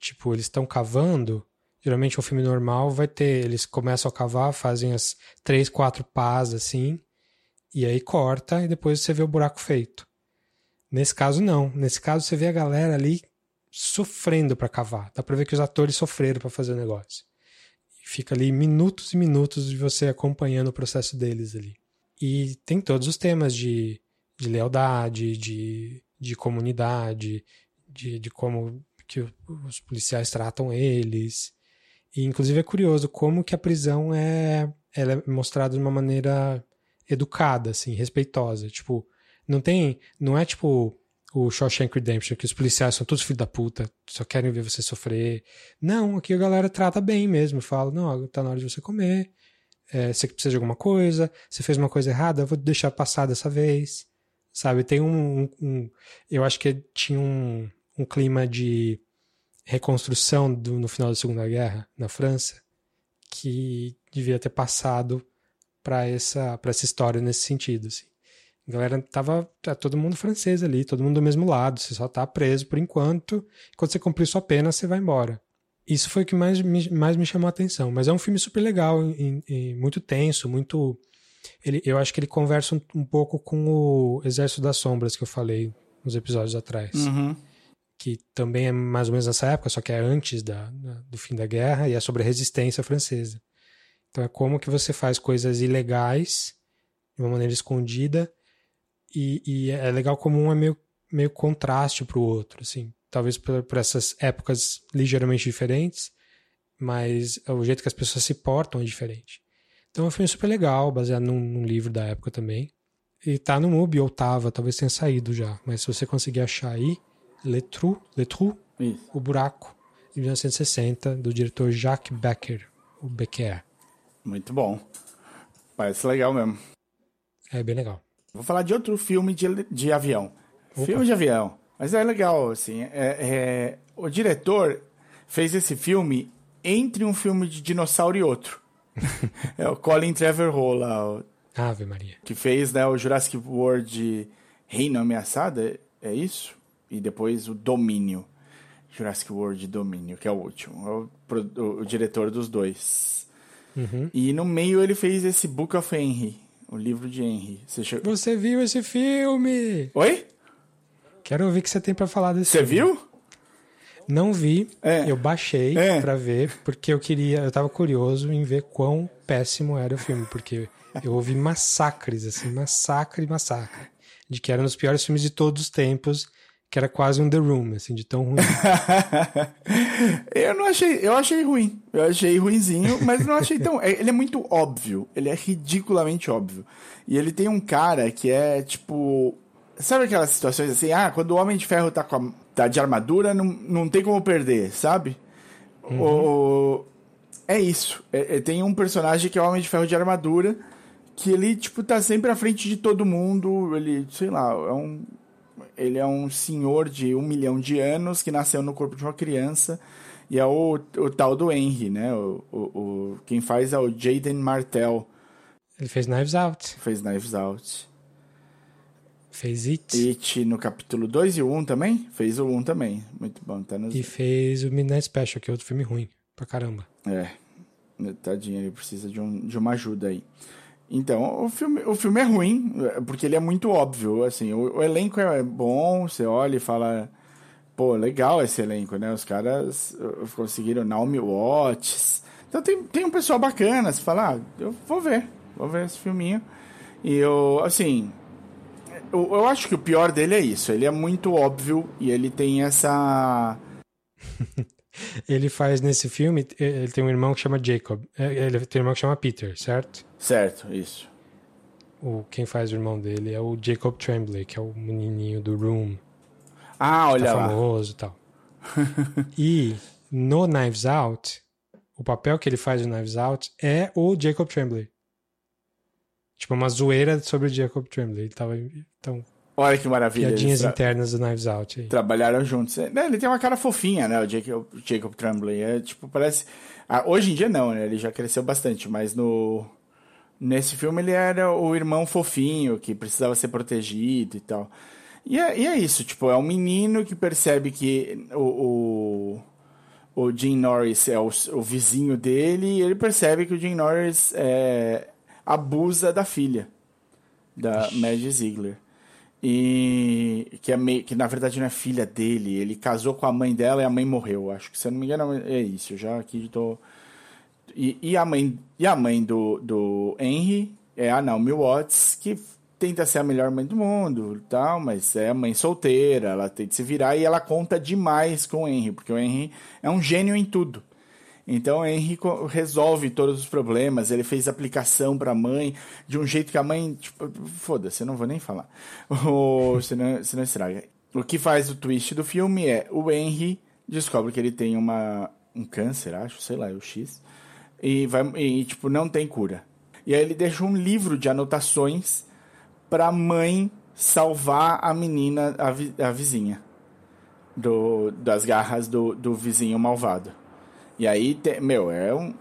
Tipo, eles estão cavando, Geralmente um filme normal vai ter, eles começam a cavar, fazem as três, quatro pás assim, e aí corta e depois você vê o buraco feito. Nesse caso não, nesse caso você vê a galera ali sofrendo para cavar. Dá para ver que os atores sofreram para fazer o negócio. E fica ali minutos e minutos de você acompanhando o processo deles ali. E tem todos os temas de, de lealdade, de, de comunidade, de, de como que os policiais tratam eles, e inclusive é curioso como que a prisão é, ela é mostrada de uma maneira educada, assim, respeitosa. Tipo, não tem, não é tipo o Shawshank Redemption, que os policiais são todos filhos da puta, só querem ver você sofrer. Não, aqui a galera trata bem mesmo, fala, não, tá na hora de você comer, é, você precisa de alguma coisa, você fez uma coisa errada, eu vou deixar passar dessa vez. Sabe, tem um, um, um eu acho que tinha um, um clima de reconstrução do, no final da Segunda Guerra na França que devia ter passado para essa para essa história nesse sentido assim. A galera tava tá todo mundo francês ali, todo mundo do mesmo lado, você só tá preso por enquanto, quando você cumprir sua pena, você vai embora. Isso foi o que mais me, mais me chamou a atenção, mas é um filme super legal, e, e muito tenso, muito ele, eu acho que ele conversa um, um, pouco com o Exército das Sombras que eu falei nos episódios atrás. Uhum que também é mais ou menos nessa época, só que é antes da, do fim da guerra, e é sobre a resistência francesa. Então é como que você faz coisas ilegais de uma maneira escondida, e, e é legal como um é meio, meio contraste para o outro, assim. Talvez por, por essas épocas ligeiramente diferentes, mas o jeito que as pessoas se portam é diferente. Então é um filme super legal, baseado num, num livro da época também. E tá no MUBI, ou tava, talvez tenha saído já. Mas se você conseguir achar aí, Le Trou, Le Trou O Buraco, de 1960, do diretor Jacques Becker, o Becker. Muito bom. Parece legal mesmo. É bem legal. Vou falar de outro filme de, de avião. Opa. Filme de avião. Mas é legal, assim. É, é, o diretor fez esse filme entre um filme de dinossauro e outro. é o Colin Trevorrow lá. O, Ave Maria. Que fez né, o Jurassic World Reino Ameaçado, é, é isso? E depois o Domínio. Jurassic World Domínio, que é o último. É o, o, o diretor dos dois. Uhum. E no meio ele fez esse Book of Henry, o livro de Henry. Você, você viu esse filme? Oi? Quero ouvir o que você tem para falar desse Você viu? Não vi, é. eu baixei é. para ver, porque eu queria, eu tava curioso em ver quão péssimo era o filme, porque eu ouvi massacres, assim, massacre, massacre. De que era um dos piores filmes de todos os tempos, que era quase um The Room, assim, de tão ruim. eu não achei, eu achei ruim. Eu achei ruinzinho, mas não achei tão. É, ele é muito óbvio. Ele é ridiculamente óbvio. E ele tem um cara que é tipo. Sabe aquelas situações assim, ah, quando o Homem de Ferro tá, com a, tá de armadura, não, não tem como perder, sabe? Uhum. O, é isso. É, é, tem um personagem que é o Homem de Ferro de armadura, que ele, tipo, tá sempre à frente de todo mundo. Ele, sei lá, é um. Ele é um senhor de um milhão de anos que nasceu no corpo de uma criança. E é o, o tal do Henry, né? O, o, o, quem faz é o Jaden Martell. Ele fez Knives Out. Fez Knives Out. Fez It. It no capítulo 2 e o 1 um também? Fez o 1 um também. Muito bom. Tá nos... E fez o Midnight Special, que é outro filme ruim pra caramba. É. Tadinho, ele precisa de, um, de uma ajuda aí. Então, o filme, o filme é ruim, porque ele é muito óbvio, assim, o, o elenco é bom, você olha e fala, pô, legal esse elenco, né? Os caras uh, conseguiram Naomi Watts. Então tem, tem um pessoal bacana, você fala, ah, eu vou ver, vou ver esse filminho. E eu, assim, eu, eu acho que o pior dele é isso, ele é muito óbvio e ele tem essa... Ele faz nesse filme, ele tem um irmão que chama Jacob. É, ele tem um irmão que chama Peter, certo? Certo, isso. O, quem faz o irmão dele é o Jacob Tremblay, que é o menininho do Room. Ah, olha tá lá. famoso e tal. e no Knives Out, o papel que ele faz no Knives Out é o Jacob Tremblay. Tipo, uma zoeira sobre o Jacob Tremblay. Ele tava, então, Olha que maravilha. Piadinhas internas do Knives Out. Aí. Trabalharam juntos. É, né, ele tem uma cara fofinha, né? O Jacob, Jacob Tremblay. É, tipo, parece... Ah, hoje em dia não, né? Ele já cresceu bastante, mas no... Nesse filme ele era o irmão fofinho, que precisava ser protegido e tal. E é, e é isso, tipo, é um menino que percebe que o, o, o Jim Norris é o, o, vizinho dele e ele percebe que o Jim Norris é, abusa da filha, da Maggie Ziegler. E que, é meio, que na verdade não é filha dele, ele casou com a mãe dela e a mãe morreu. Acho que se eu não me engano é isso. Eu já aqui tô. E, e, a mãe, e a mãe do, do Henry é a Naomi Watts, que tenta ser a melhor mãe do mundo tal, mas é mãe solteira, ela tem que se virar e ela conta demais com o Henry, porque o Henry é um gênio em tudo. Então o Henry resolve todos os problemas. Ele fez aplicação para a mãe de um jeito que a mãe. Tipo, Foda-se, eu não vou nem falar. Senão, estraga. O que faz o twist do filme é o Henry descobre que ele tem uma, um câncer, acho, sei lá, é o X. E, vai, e, tipo, não tem cura. E aí ele deixa um livro de anotações para mãe salvar a menina, a, vi, a vizinha, do, das garras do, do vizinho malvado. E aí, meu, é um.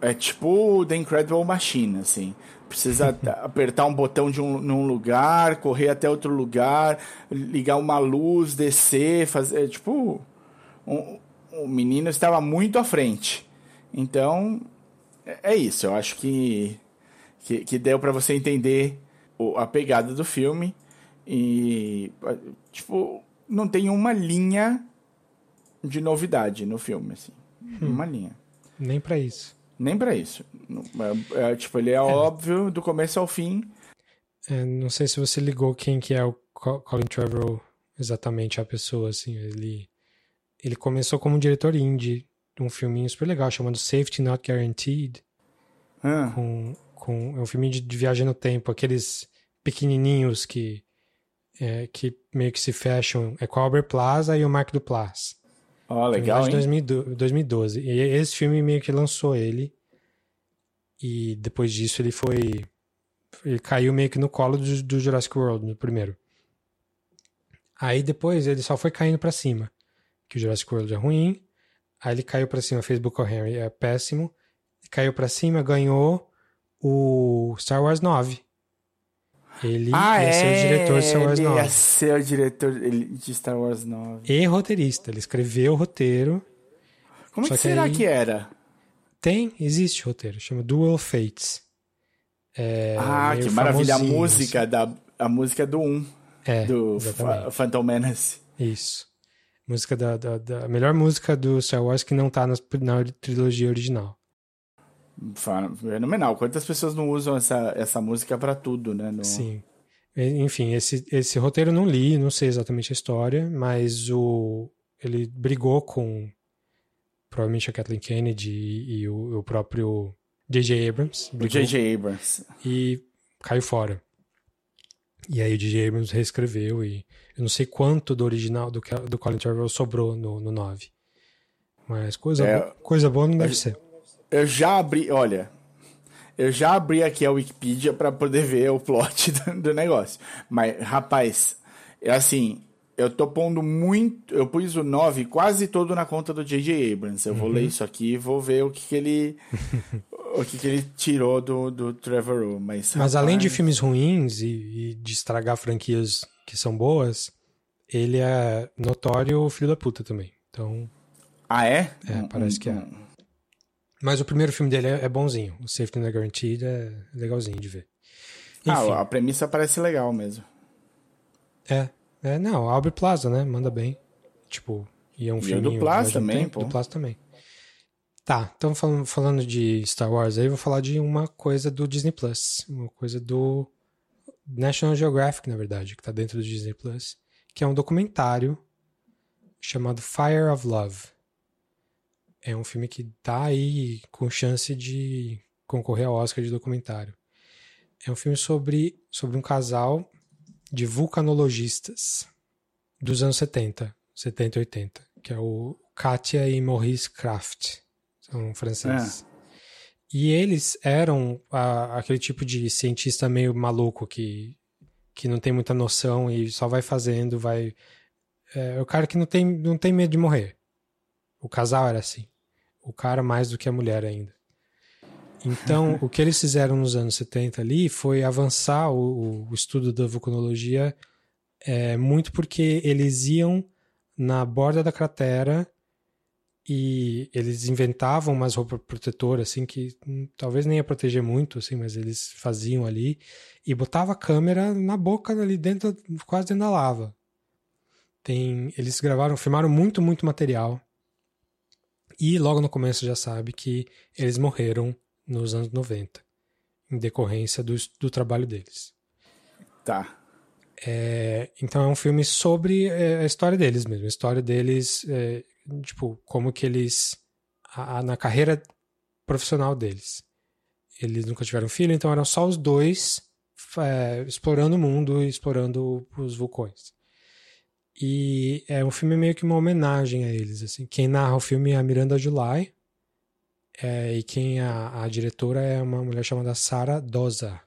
É tipo The Incredible Machine, assim. Precisa apertar um botão de um, num lugar, correr até outro lugar, ligar uma luz, descer, fazer. É, tipo. Um, o menino estava muito à frente. Então, é, é isso. Eu acho que, que, que deu para você entender o, a pegada do filme. E, tipo, não tem uma linha de novidade no filme, assim. Hum. Uma linha. Nem para isso. Nem para isso. É, é, tipo, ele é, é, óbvio do começo ao fim. É, não sei se você ligou quem que é o Colin Trevorrow exatamente a pessoa, assim. Ele, ele começou como um diretor indie de um filminho super legal chamado Safety Not Guaranteed. Ah. Com, com, é um filme de, de viagem no tempo, aqueles pequenininhos que, é, que meio que se fecham. É com o Albert Plaza e o Mark Duplass. Ó, oh, legal, hein? 2012. E esse filme meio que lançou ele. E depois disso ele foi... Ele caiu meio que no colo do, do Jurassic World, no primeiro. Aí depois ele só foi caindo para cima. Que o Jurassic World é ruim. Aí ele caiu para cima, fez Book of Henry, é péssimo. Caiu para cima, ganhou o Star Wars 9. Ele ah, ia é, ser o diretor de Star Wars 9. Ele ia ser o diretor de Star Wars 9. E roteirista. Ele escreveu o roteiro. Como que será aí... que era? Tem, existe roteiro. Chama Dual Fates. É ah, que maravilha. A música, assim. da, a música do 1. É, do Phantom Menace. Isso. Música da, da, da, melhor música do Star Wars que não tá na, na trilogia original. Fenomenal. Quantas pessoas não usam essa, essa música para tudo, né? No... Sim. Enfim, esse, esse roteiro eu não li, não sei exatamente a história, mas o, ele brigou com provavelmente a Kathleen Kennedy e, e o, o, próprio J.J. Abrams. O J.J. Abrams. E caiu fora. E aí o J.J. Abrams reescreveu e eu não sei quanto do original do, do Colin Trevorrow sobrou no, no 9. Mas coisa, é, coisa boa não deve ser. Eu já abri, olha, eu já abri aqui a Wikipedia para poder ver o plot do, do, negócio. Mas, rapaz, é assim, eu tô pondo muito. Eu pus o 9 quase todo na conta do J.J. Abrams. Eu uhum. vou ler isso aqui e vou ver o que, que ele. o que, que ele tirou do, do Trevor Mas, Mas além de filmes ruins e, e, de estragar franquias que são boas, ele é notório filho da puta também. Então. Ah, é? É, parece que é. Mas o primeiro filme dele é, é bonzinho. O Safety Not Guaranteed é legalzinho de ver. Ah, Enfim. Ah, a premissa parece legal mesmo. É, é, não, Aubrey Plaza, né? Manda bem. Tipo, e é um filme. do Plaza também, pô. Do Plaza também. Tá, então falando, falando de Star Wars aí, vou falar de uma coisa do Disney Plus. Uma coisa do National Geographic, na verdade, que tá dentro do Disney Plus. Que é um documentário chamado Fire of Love. É um filme que tá aí com chance de concorrer ao Oscar de documentário. É um filme sobre, sobre um casal de vulcanologistas dos anos 70, 70 e 80, que é o Katia e Maurice Kraft, são franceses. É. E eles eram a, aquele tipo de cientista meio maluco que, que não tem muita noção e só vai fazendo, vai. É, o cara que não tem, não tem medo de morrer. O casal era assim. O cara mais do que a mulher ainda. Então, o que eles fizeram nos anos 70 ali foi avançar o, o estudo da vulcanologia é, muito porque eles iam na borda da cratera e eles inventavam umas roupas protetoras assim que hum, talvez nem ia proteger muito assim, mas eles faziam ali e botava a câmera na boca ali dentro, quase dentro da lava. Tem, eles gravaram, filmaram muito, muito material. E logo no começo já sabe que eles morreram nos anos 90, em decorrência do, do trabalho deles. Tá. É, então é um filme sobre é, a história deles mesmo, a história deles, é, tipo, como que eles, a, a, na carreira profissional deles. Eles nunca tiveram filho, então eram só os dois é, explorando o mundo e explorando os vulcões. E é um filme meio que uma homenagem a eles. Assim. Quem narra o filme é a Miranda July, é, e quem é a, a, diretora é uma mulher chamada Sara Dosa.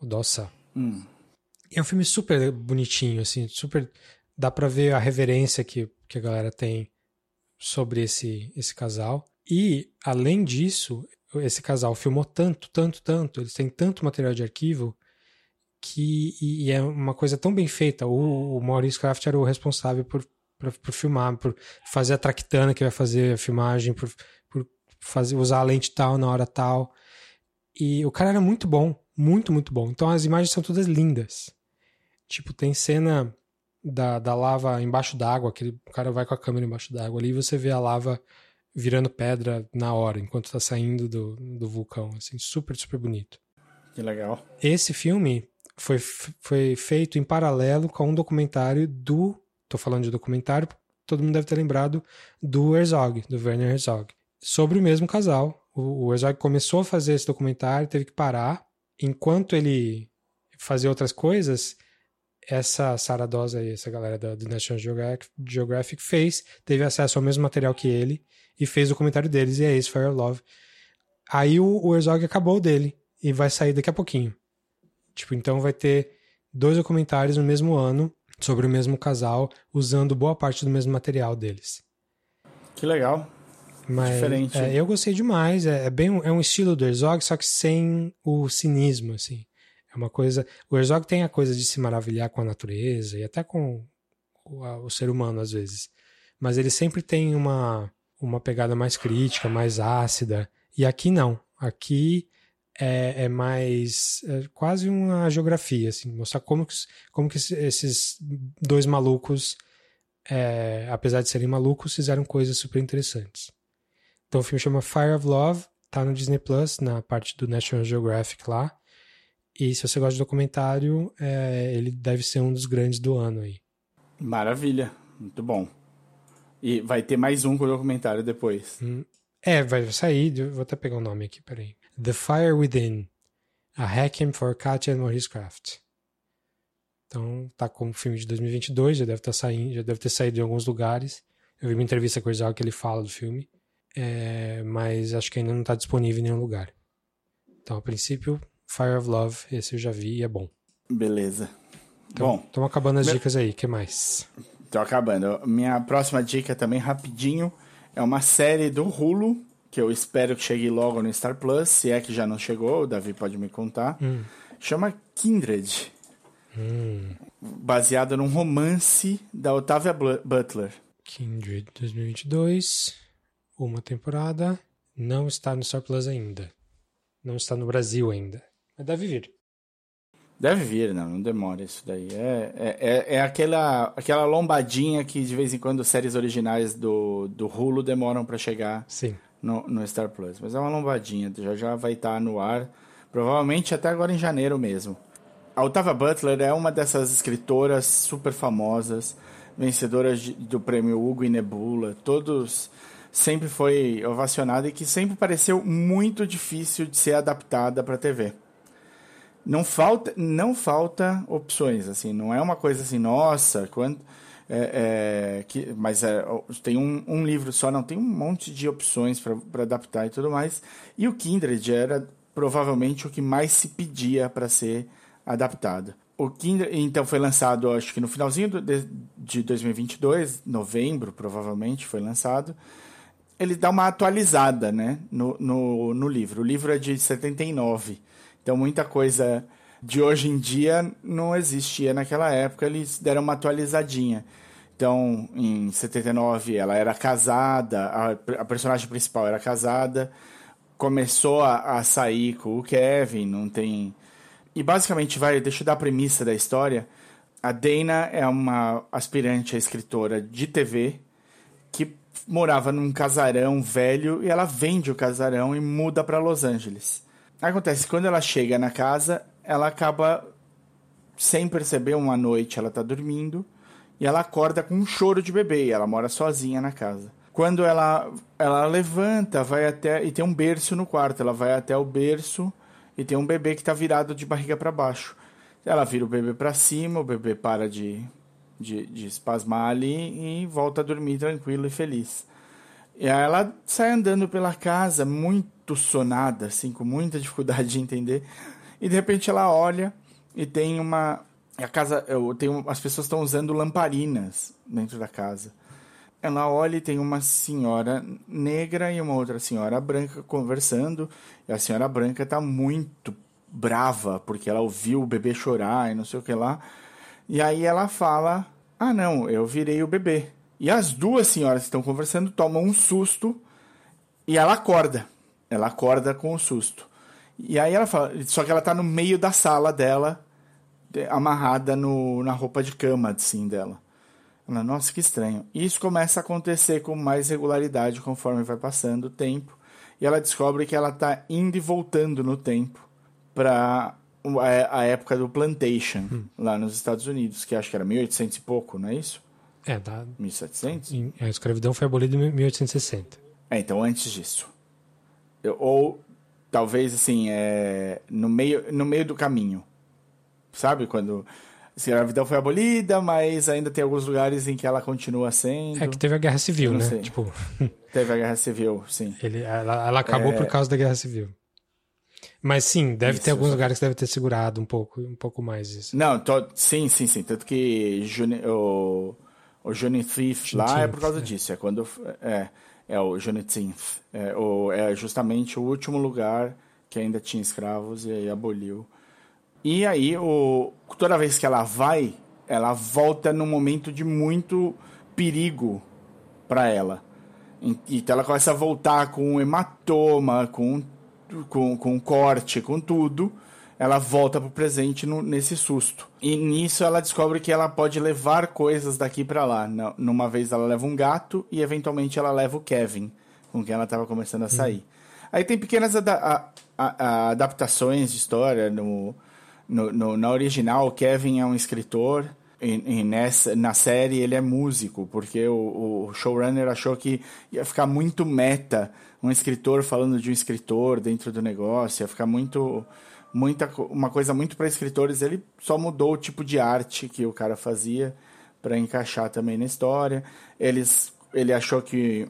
Dossa. Hum. É um filme super bonitinho, assim, super. Dá pra ver a reverência que, que a galera tem sobre esse, esse casal. E, além disso, esse casal filmou tanto, tanto, tanto, eles têm tanto material de arquivo que e, e é uma coisa tão bem feita. O, o Maurice Kraft era o responsável por, por, por, filmar, por fazer a tractana que vai fazer a filmagem, por fazer, usar a lente tal na hora tal. E o cara era muito bom, muito, muito bom. Então as imagens são todas lindas. Tipo, tem cena da, da lava embaixo d'água, que o cara vai com a câmera embaixo d'água ali e você vê a lava virando pedra na hora, enquanto tá saindo do, do vulcão. Assim, super, super bonito. Que legal. Esse filme foi, foi feito em paralelo com um documentário do. Tô falando de documentário, todo mundo deve ter lembrado do Herzog, do Werner Herzog sobre o mesmo casal. O, o Herzog começou a fazer esse documentário, teve que parar. Enquanto ele fazia outras coisas, essa Sarah Dosa e essa galera do, do National Geographic, Geographic, fez, teve acesso ao mesmo material que ele e fez o comentário deles, e é esse, Fire Love. Aí o, o Herzog acabou dele e vai sair daqui a pouquinho. Tipo, então vai ter dois documentários no mesmo ano sobre o mesmo casal, usando boa parte do mesmo material deles. Que legal. Mas, Diferente. É, eu gostei demais. É, é, bem é um estilo do Herzog, só que sem o cinismo, assim. É uma coisa. O Herzog tem a coisa de se maravilhar com a natureza e até com o, a, o ser humano às vezes. Mas ele sempre tem uma uma pegada mais crítica, mais ácida. E aqui não. Aqui é, é mais é quase uma geografia, assim, mostrar como que, como que esses dois malucos, é, apesar de serem malucos, fizeram coisas super interessantes. Então o filme chama Fire of Love tá no Disney Plus, na parte do National Geographic lá. E se você gosta de documentário, é, ele deve ser um dos grandes do ano aí. Maravilha, muito bom. E vai ter mais um com o documentário depois. Hum, é, vai sair, vou até pegar o nome aqui, peraí. The Fire Within, A Hacking for Katya and Maurice Craft. Então, tá como filme de 2022, já deve estar tá saindo, já deve ter saído em alguns lugares. Eu vi uma entrevista com o Isaac que ele fala do filme, é, mas acho que ainda não está disponível em nenhum lugar. Então, a princípio, Fire of Love, esse eu já vi e é bom. Beleza. Então, bom, estamos acabando as meu... dicas aí, que mais? Tô acabando. Minha próxima dica também rapidinho é uma série do Hulu que eu espero que chegue logo no Star Plus, se é que já não chegou, o Davi pode me contar. Hum. Chama Kindred. Hum. Baseado num romance da Octavia Butler. Kindred 2022, uma temporada, não está no Star Plus ainda. Não está no Brasil ainda. Mas deve vir. Deve vir, não, não demora isso daí. É, é, é, é, aquela, aquela lombadinha que de vez em quando séries originais do, do Hulu demoram para chegar Sim. No, no Star Plus. Mas é uma lombadinha, já já vai estar tá no ar, provavelmente até agora em janeiro mesmo. A Octavia Butler é uma dessas escritoras super famosas, vencedoras de, do prêmio Hugo e Nebula, todos sempre foi ovacionada e que sempre pareceu muito difícil de ser adaptada para TV. Não falta, não falta opções, assim, não é uma coisa assim, nossa, quando é, é, que, mas é, tem um, um, livro só, não, tem um monte de opções para adaptar e tudo mais. E o Kindred era provavelmente o que mais se pedia para ser adaptado. O Kindred, então, foi lançado, acho que no finalzinho de, de 2022, novembro, provavelmente, foi lançado. Ele dá uma atualizada né, no, no, no livro. O livro é de 79, então muita coisa de hoje em dia não existia naquela época, eles deram uma atualizadinha. Então, em 79, ela era casada, a, a personagem principal era casada, começou a, a, sair com o Kevin, não tem. E basicamente, vai, deixa eu dar a premissa da história. A Dana é uma aspirante a escritora de TV que morava num casarão velho e ela vende o casarão e muda para Los Angeles. Acontece quando ela chega na casa, ela acaba sem perceber uma noite ela tá dormindo e ela acorda com um choro de bebê, ela mora sozinha na casa. Quando ela ela levanta, vai até e tem um berço no quarto, ela vai até o berço e tem um bebê que está virado de barriga para baixo. Ela vira o bebê para cima, o bebê para de, de, de espasmar ali e volta a dormir tranquilo e feliz. E aí ela sai andando pela casa muito sonada, assim, com muita dificuldade de entender e de repente ela olha e tem uma. A casa. Eu tenho, as pessoas estão usando lamparinas dentro da casa. Ela olha e tem uma senhora negra e uma outra senhora branca conversando. E a senhora branca está muito brava porque ela ouviu o bebê chorar e não sei o que lá. E aí ela fala: Ah, não, eu virei o bebê. E as duas senhoras que estão conversando tomam um susto e ela acorda. Ela acorda com o susto. E aí ela fala, só que ela tá no meio da sala dela, amarrada no, na roupa de cama, assim, dela. Ela, nossa, que estranho. E isso começa a acontecer com mais regularidade conforme vai passando o tempo. E ela descobre que ela tá indo e voltando no tempo para a época do plantation, hum. lá nos Estados Unidos, que acho que era 1800 e pouco, não é isso? É, da... 1700? A escravidão foi abolida em 1860. É, então antes disso. Ou talvez assim, é, no, meio, no meio do caminho. Sabe? Quando a escravidão foi abolida, mas ainda tem alguns lugares em que ela continua sendo. É que teve a guerra civil, né? Tipo... Teve a guerra civil, sim. Ele, ela, ela acabou é... por causa da guerra civil. Mas sim, deve isso, ter alguns lugares que deve ter segurado um pouco, um pouco mais isso. Não, tô, sim, sim, sim. Tanto que Juni, o, o Johnny Thief lá é por causa é. disso. É quando. É, é o Juneteenth. É, o, é justamente o último lugar que ainda tinha escravos e aí aboliu. E aí, o, toda vez que ela vai, ela volta num momento de muito perigo para ela. Então ela começa a voltar com hematoma, com, com, com corte, com tudo ela volta pro presente no, nesse susto. E nisso ela descobre que ela pode levar coisas daqui para lá. Numa vez ela leva um gato e eventualmente ela leva o Kevin, com quem ela estava começando a sair. Hum. Aí tem pequenas a, a, a, adaptações de história. No, no, no, na original, o Kevin é um escritor. E, e, nessa, na série ele é músico, porque o, o showrunner achou que ia ficar muito meta um escritor falando de um escritor dentro do negócio, ia ficar muito muita uma coisa muito para escritores. Ele só mudou o tipo de arte que o cara fazia para encaixar também na história. Eles, ele achou que,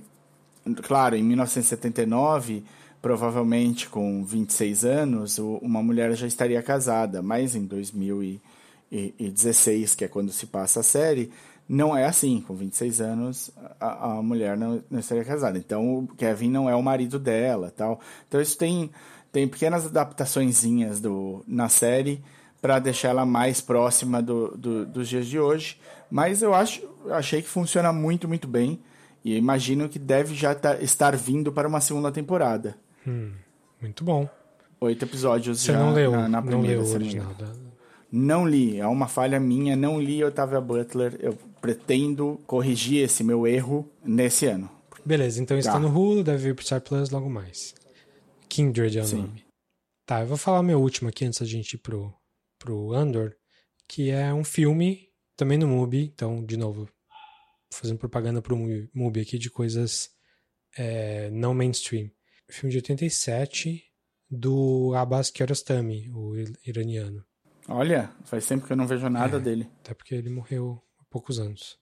claro, em 1979 provavelmente com 26 anos, uma mulher já estaria casada, mas em 2016, que é quando se passa a série, não é assim. Com 26 anos, a, a mulher não, não, estaria casada. Então, o Kevin não é o marido dela, tal. Então, isso tem, tem pequenas adaptaçõezinhas do, na série para deixar ela mais próxima do, do, dos dias de hoje. Mas eu acho, achei que funciona muito, muito bem. E imagino que deve já tá, estar vindo para uma segunda temporada. Hum, muito bom. Oito episódios Você já não leu, na, na primeira não leu o original da... Não li, é uma falha minha, não li Otávia Butler. Eu pretendo corrigir esse meu erro nesse ano. Beleza, então tá. está no Hulu, deve vir pro Star Plus logo mais. Kindred é o Sim. nome. Tá, eu vou falar meu último aqui antes da gente ir pro, pro Andor, que é um filme, também no MUBI, então, de novo, fazendo propaganda pro MUBI aqui de coisas é, não mainstream filme de 87 do Abbas Kiarostami, o iraniano. Olha, faz tempo que eu não vejo nada é, dele. Até porque ele morreu há poucos anos.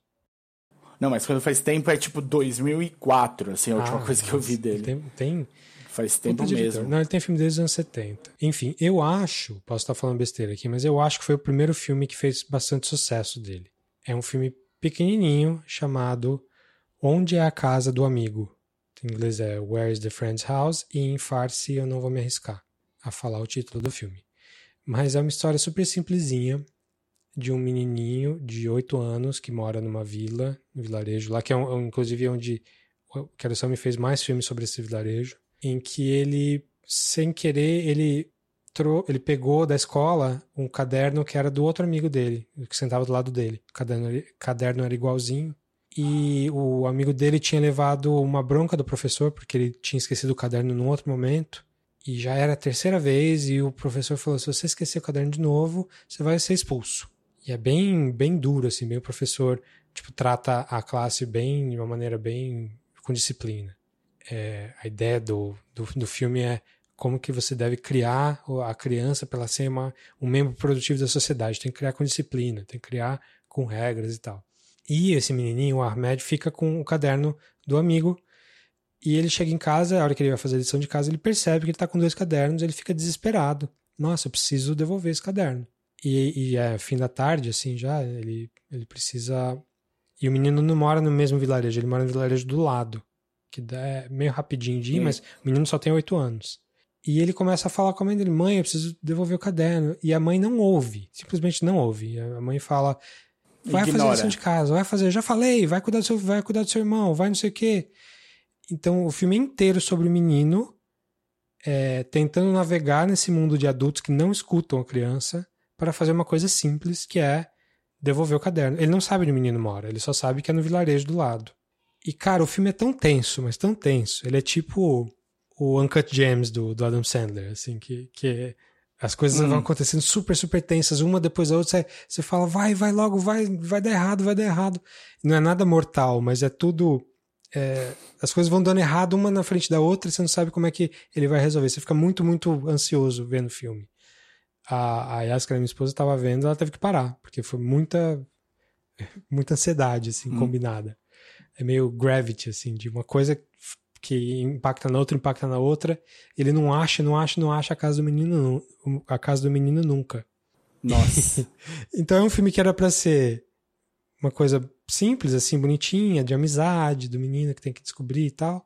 Não, mas quando faz tempo é tipo 2004, assim, a última ah, coisa que eu vi dele. Tem, tem faz tempo mesmo. Não, ele tem filme desde os anos 70. Enfim, eu acho, posso estar falando besteira aqui, mas eu acho que foi o primeiro filme que fez bastante sucesso dele. É um filme pequenininho chamado Onde é a Casa do Amigo? Em inglês é Where is the Friend's House? E em farsi eu não vou me arriscar a falar o título do filme. Mas é uma história super simplesinha de um menininho de 8 anos que mora numa vila, um vilarejo lá, que é um, inclusive onde o Quero me fez mais filmes sobre esse vilarejo, em que ele, sem querer, ele ele pegou da escola um caderno que era do outro amigo dele, que sentava do lado dele. O caderno, caderno era igualzinho. E o amigo dele tinha levado uma bronca do professor porque ele tinha esquecido o caderno num outro momento. E já era a terceira vez e o professor falou se você esquecer o caderno de novo você vai ser expulso. E é bem bem duro assim bem o professor tipo trata a classe bem de uma maneira bem com disciplina é, a ideia do, do, do filme é como que você deve criar a criança para ela ser uma, um membro produtivo da sociedade tem que criar com disciplina tem que criar com regras e tal e esse menininho, o Ahmed, fica com o caderno do amigo. E ele chega em casa, a hora que ele vai fazer a lição de casa, ele percebe que ele está com dois cadernos, ele fica desesperado. Nossa, eu preciso devolver esse caderno. E, e é fim da tarde, assim, já, ele, ele precisa... E o menino não mora no mesmo vilarejo, ele mora no vilarejo do lado. Que é meio rapidinho de ir, mas o menino só tem oito anos. E ele começa a falar com a mãe dele: mãe, eu preciso devolver o caderno. E a mãe não ouve, simplesmente não ouve. A mãe fala: Vai Ignora. fazer lição de casa, vai fazer, já falei, vai cuidar do seu, vai cuidar do seu irmão, vai não sei o quê. Então, o filme é inteiro sobre o menino é, tentando navegar nesse mundo de adultos que não escutam a criança para fazer uma coisa simples, que é devolver o caderno. Ele não sabe onde o menino mora, ele só sabe que é no vilarejo do lado. E, cara, o filme é tão tenso, mas tão tenso. Ele é tipo o Uncut Gems do, do Adam Sandler, assim, que, que as coisas hum. vão acontecendo super, super tensas, uma depois da outra. Você, você fala, vai, vai logo, vai, vai dar errado, vai dar errado. Não é nada mortal, mas é tudo. É, as coisas vão dando errado uma na frente da outra e você não sabe como é que ele vai resolver. Você fica muito, muito ansioso vendo o filme. A, a Yaska, minha esposa, estava vendo, ela teve que parar, porque foi muita, muita ansiedade, assim, hum. combinada. É meio gravity, assim, de uma coisa que impacta na outra, impacta na outra. Ele não acha, não acha, não acha a casa do menino, a casa do menino nunca. Nossa. então é um filme que era para ser uma coisa simples, assim, bonitinha, de amizade, do menino que tem que descobrir e tal,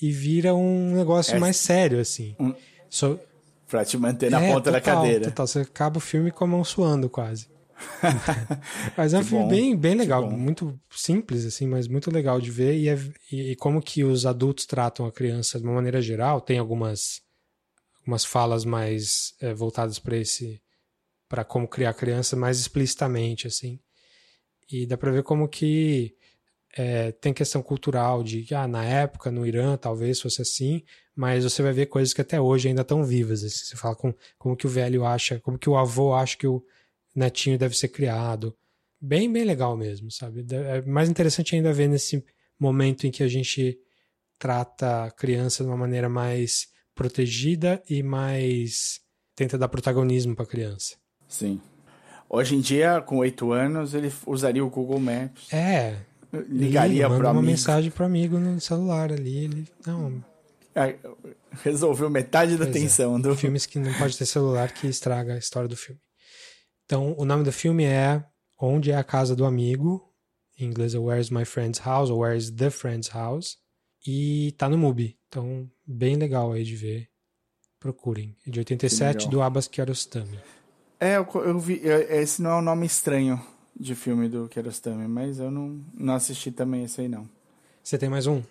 e vira um negócio é, mais sério, assim. Um, so, pra te manter na é, ponta total, da cadeira. Total, você acaba o filme com a mão suando quase. mas é um filme bem, bem legal, muito simples, assim, mas muito legal de ver. E, é, e, como que os adultos tratam a criança de uma maneira geral. Tem algumas, algumas falas mais é, voltadas para esse. para como criar a criança mais explicitamente, assim. E dá para ver como que é, tem questão cultural de que ah, na época, no Irã, talvez fosse assim, mas você vai ver coisas que até hoje ainda estão vivas. Assim, você fala com, como que o velho acha, como que o avô acha que o netinho deve ser criado. Bem, bem legal mesmo, sabe? É mais interessante ainda ver nesse momento em que a gente trata a criança de uma maneira mais protegida e mais tenta dar protagonismo para a criança. Sim. Hoje em dia, com oito anos, ele usaria o Google Maps. É. Ligaria para uma mensagem para amigo no celular ali. Ele, não, resolveu metade da pois é. tensão é. do filmes que não pode ter celular que estraga a história do filme. Então, o nome do filme é Onde é a casa do amigo? Em inglês é Where's My Friend's House ou Where's the Friend's House? E tá no MUBI. Então, bem legal aí de ver. Procurem. É de 87 do Abbas Kiarostami. É, eu, eu vi. Esse não é um nome estranho de filme do Kiarostami, mas eu não, não assisti também esse aí, não. Você tem mais um?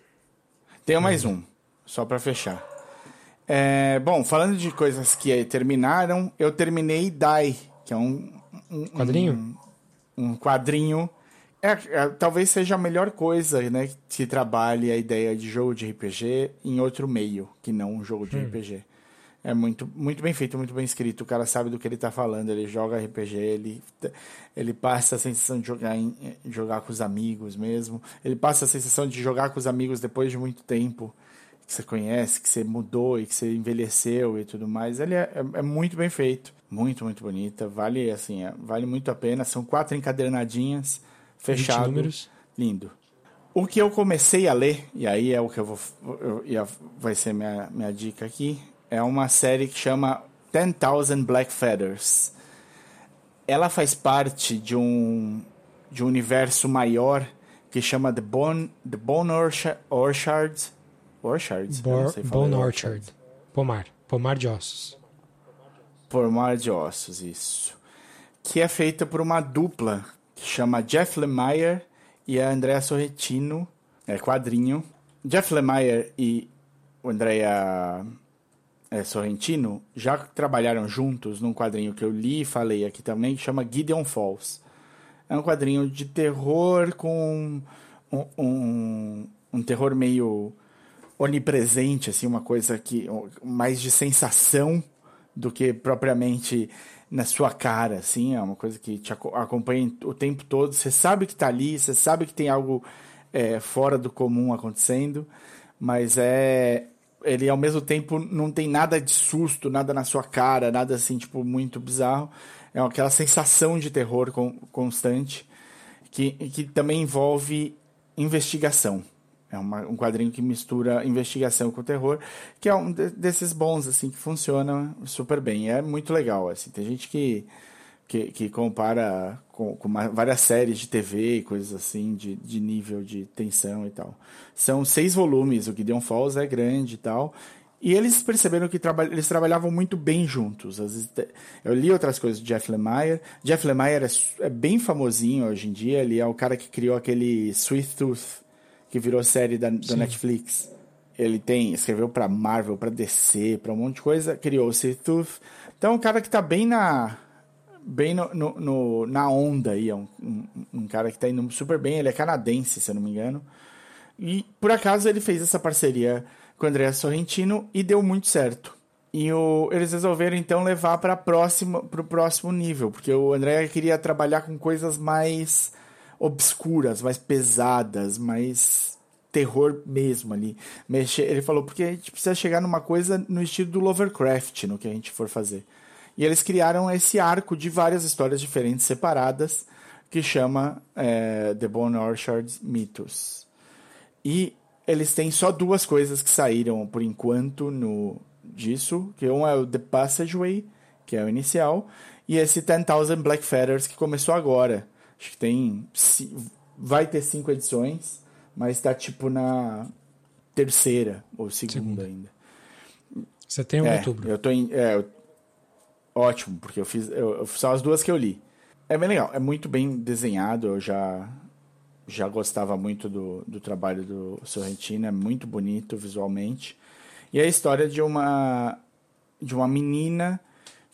Tenho mais um só para fechar. É, bom, falando de coisas que terminaram, eu terminei Die, que é um, um quadrinho. Um, um quadrinho. É, é, talvez seja a melhor coisa, né, que trabalhe a ideia de jogo de RPG em outro meio que não um jogo de hum. RPG. É muito, muito bem feito, muito bem escrito. O cara sabe do que ele está falando. Ele joga RPG, ele, ele passa a sensação de jogar, em, jogar com os amigos mesmo. Ele passa a sensação de jogar com os amigos depois de muito tempo que você conhece, que você mudou e que você envelheceu e tudo mais. Ele é, é, é muito bem feito, muito, muito bonita. Vale assim, é, vale muito a pena. São quatro encadernadinhas, fechado, números. lindo. O que eu comecei a ler, e aí é o que eu vou. Eu, vai ser minha, minha dica aqui, é uma série que chama 10,000 Black Feathers. Ela faz parte de um, de um universo maior que chama The Bone, The Bone Orchard Orchards? Bor Bone Orchard. Pomar. Pomar de ossos. Pomar de ossos, isso. Que é feita por uma dupla que chama Jeff Lemire e a Andrea Sorrentino. É quadrinho. Jeff Lemire e o Andrea é, Sorrentino já trabalharam juntos num quadrinho que eu li e falei aqui também, que chama Gideon Falls. É um quadrinho de terror com um, um, um terror meio onipresente, assim, uma coisa que mais de sensação do que propriamente na sua cara, assim, é uma coisa que te acompanha o tempo todo. Você sabe que está ali, você sabe que tem algo é, fora do comum acontecendo, mas é ele ao mesmo tempo não tem nada de susto, nada na sua cara, nada assim tipo muito bizarro. É aquela sensação de terror constante que, que também envolve investigação. É uma, um quadrinho que mistura investigação com terror, que é um de, desses bons, assim, que funciona super bem. É muito legal, assim. Tem gente que, que, que compara com, com uma, várias séries de TV e coisas assim, de, de nível de tensão e tal. São seis volumes, o Gideon Falls é grande e tal. E eles perceberam que traba eles trabalhavam muito bem juntos. Vezes, eu li outras coisas do Jeff Lemire. Jeff Lemire é, é, bem famosinho hoje em dia. Ele é o cara que criou aquele Sweet Tooth que virou série da, da Netflix. Ele tem, escreveu para Marvel, para DC, para um monte de coisa, criou o Sith Tooth. Então, é um cara que tá bem na bem no, no, no na onda aí, é um, um, um, cara que tá indo super bem, ele é canadense, se eu não me engano. E por acaso ele fez essa parceria com o André Sorrentino e deu muito certo. E o, eles resolveram então levar para próximo para o próximo nível, porque o André queria trabalhar com coisas mais obscuras, mais pesadas, mais terror mesmo ali. Ele falou, porque a gente precisa chegar numa coisa no estilo do Lovecraft, no que a gente for fazer. E eles criaram esse arco de várias histórias diferentes, separadas, que chama é, The Bone Orchard Mythos. E eles têm só duas coisas que saíram por enquanto no disso, que um é o The Passageway, que é o inicial, e esse 10,000 Black Feathers que começou agora, Acho que tem. Vai ter cinco edições, mas tá tipo na terceira ou segunda, segunda. ainda. Setembro é, outubro. Eu tô em. É, eu, ótimo, porque eu fiz. Eu, eu, são as duas que eu li. É bem legal, é muito bem desenhado, eu já. Já gostava muito do, do trabalho do Sorrentino, é muito bonito visualmente. E é a história de uma de uma menina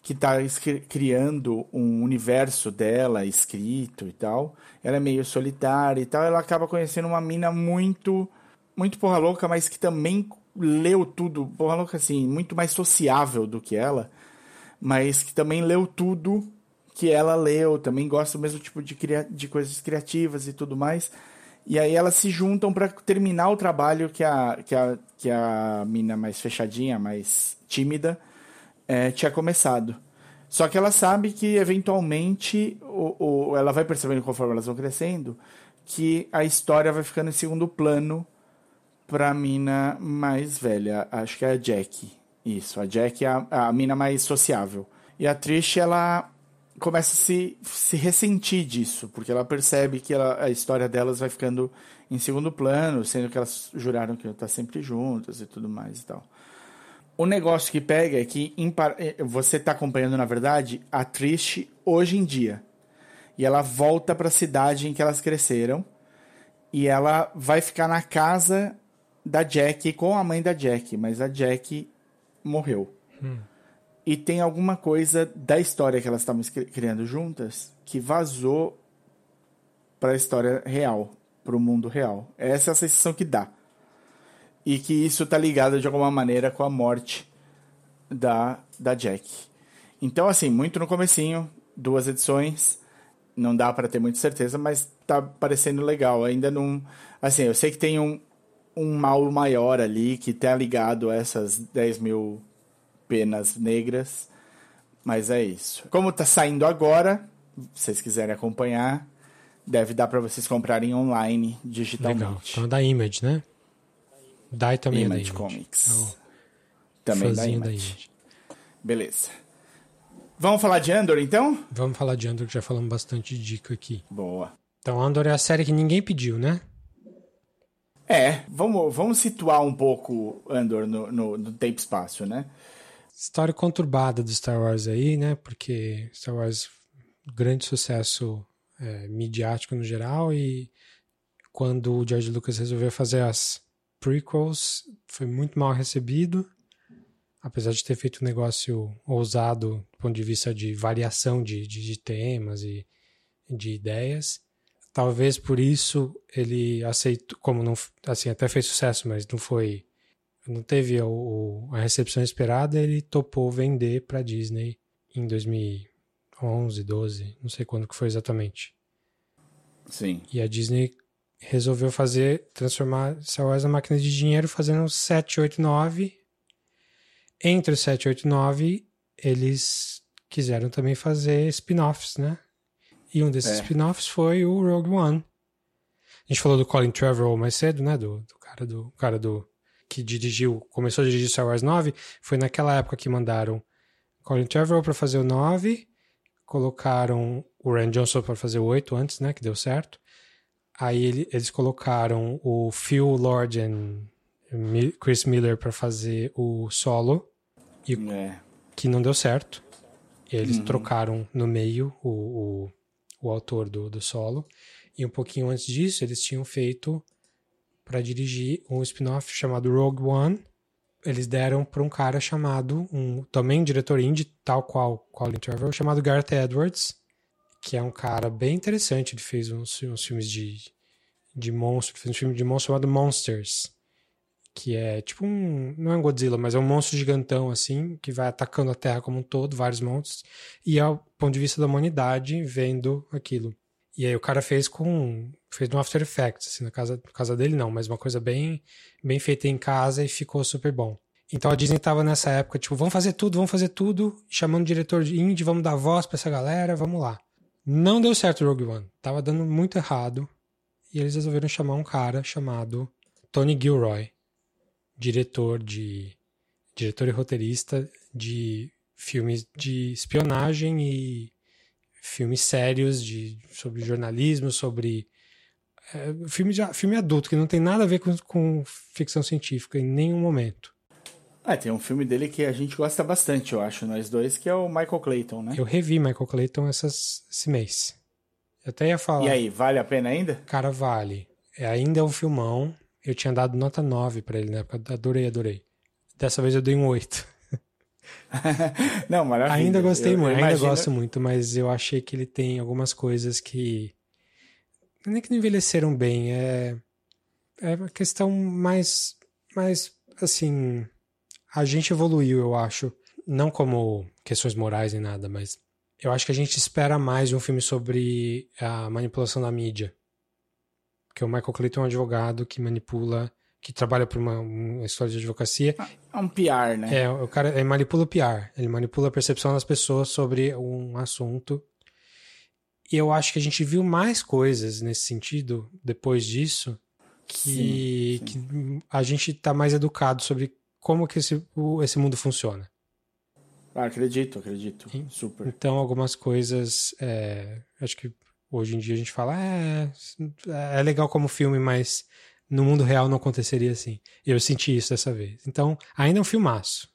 que está criando um universo dela escrito e tal. Ela é meio solitária e tal. Ela acaba conhecendo uma mina muito, muito porra louca, mas que também leu tudo, porra louca assim, muito mais sociável do que ela, mas que também leu tudo que ela leu, também gosta do mesmo tipo de, de coisas criativas e tudo mais. E aí elas se juntam para terminar o trabalho que a, que a, que a mina mais fechadinha, mais tímida, é, tinha começado. Só que ela sabe que, eventualmente, o, o, ela vai percebendo conforme elas vão crescendo que a história vai ficando em segundo plano para a mina mais velha. Acho que é a Jack. Isso, a Jack é a, a mina mais sociável. E a Trish, ela começa a se, se ressentir disso, porque ela percebe que ela, a história delas vai ficando em segundo plano, sendo que elas juraram que iam estar sempre juntas e tudo mais e tal. O negócio que pega é que eh, você está acompanhando, na verdade, a Trish hoje em dia. E ela volta para a cidade em que elas cresceram. E ela vai ficar na casa da Jack com a mãe da Jack, mas a Jack morreu. Hum. E tem alguma coisa da história que elas estavam criando juntas que vazou para a história real, para o mundo real. Essa é a sensação que dá e que isso tá ligado de alguma maneira com a morte da, da Jack. Então, assim, muito no comecinho, duas edições, não dá para ter muita certeza, mas tá parecendo legal. Ainda não... Assim, eu sei que tem um, um mal maior ali que tá ligado a essas 10 mil penas negras, mas é isso. Como tá saindo agora, se vocês quiserem acompanhar, deve dar para vocês comprarem online digitalmente. Legal. Então é da Image, né? Dai também Image, é da Image. Comics. É também da Image. da Image. Beleza. Vamos falar de Andor, então? Vamos falar de Andor, que já falamos bastante de dica aqui. Boa. Então, Andor é a série que ninguém pediu, né? É, vamos, vamos situar um pouco Andor no, no, no tempo e espaço, né? História conturbada do Star Wars aí, né? Porque Star Wars, grande sucesso é, midiático no geral, e quando o George Lucas resolveu fazer as prequels foi muito mal recebido, apesar de ter feito um negócio ousado do ponto de vista de variação de, de, de temas e de ideias. Talvez por isso ele aceitou, como não, assim, até fez sucesso, mas não foi, não teve a, a recepção esperada, ele topou vender para Disney em 2011, 12, não sei quando que foi exatamente. Sim. E a Disney resolveu fazer, transformar Star Wars na máquina de dinheiro fazendo 7, 8, 9. Entre o 7, 8 9, eles quiseram também fazer spin-offs, né? E um desses é. spin-offs foi o Rogue One. A gente falou do Colin Trevorrow mais cedo, né? Do, do cara do cara do que dirigiu, começou a dirigir Star Wars 9, foi naquela época que mandaram Colin Trevorrow para fazer o 9, colocaram o Rand Johnson para fazer o 8 antes, né, que deu certo. Aí ele, eles colocaram o Phil Lord e Chris Miller para fazer o solo, e, é. que não deu certo. Eles uhum. trocaram no meio o, o, o autor do, do solo. E um pouquinho antes disso, eles tinham feito para dirigir um spin-off chamado Rogue One. Eles deram para um cara chamado, um também diretor indie, tal qual Colin Trevorrow, chamado Gareth Edwards que é um cara bem interessante. Ele fez uns, uns filmes de, de monstro. Fez um filme de monstro chamado Monsters. Que é tipo um. Não é um Godzilla, mas é um monstro gigantão, assim, que vai atacando a Terra como um todo, vários monstros. E é o ponto de vista da humanidade vendo aquilo. E aí o cara fez com. fez no After Effects, assim, na casa, na casa dele não, mas uma coisa bem, bem feita em casa e ficou super bom. Então a Disney tava nessa época, tipo, vamos fazer tudo, vamos fazer tudo, chamando o diretor de indie, vamos dar voz para essa galera, vamos lá. Não deu certo o Rogue One. Tava dando muito errado. E eles resolveram chamar um cara chamado Tony Gilroy, diretor de diretor e roteirista de filmes de espionagem e filmes sérios de sobre jornalismo, sobre é, filme, de, filme adulto que não tem nada a ver com, com ficção científica em nenhum momento. Ah, tem um filme dele que a gente gosta bastante, eu acho, nós dois, que é o Michael Clayton, né? Eu revi Michael Clayton essas, esse mês. Eu até ia falar. E aí, vale a pena ainda? Cara, vale. É, ainda é um filmão. Eu tinha dado nota 9 para ele na época. Adorei, adorei. Dessa vez eu dei um 8. não, maravilha. Ainda gostei eu, muito, eu ainda imagino... gosto muito, mas eu achei que ele tem algumas coisas que nem que não envelheceram bem, é é uma questão mais mais assim, a gente evoluiu, eu acho, não como questões morais nem nada, mas eu acho que a gente espera mais de um filme sobre a manipulação da mídia. Porque o Michael Clayton é um advogado que manipula, que trabalha por uma, uma história de advocacia. É um PR, né? É, o cara ele manipula o PR. Ele manipula a percepção das pessoas sobre um assunto. E eu acho que a gente viu mais coisas nesse sentido depois disso que, sim, sim. que a gente está mais educado sobre como que esse, esse mundo funciona. Ah, acredito, acredito. Super. Então, algumas coisas, é, acho que hoje em dia a gente fala, é, é legal como filme, mas no mundo real não aconteceria assim. Eu senti isso dessa vez. Então, ainda é um filmaço.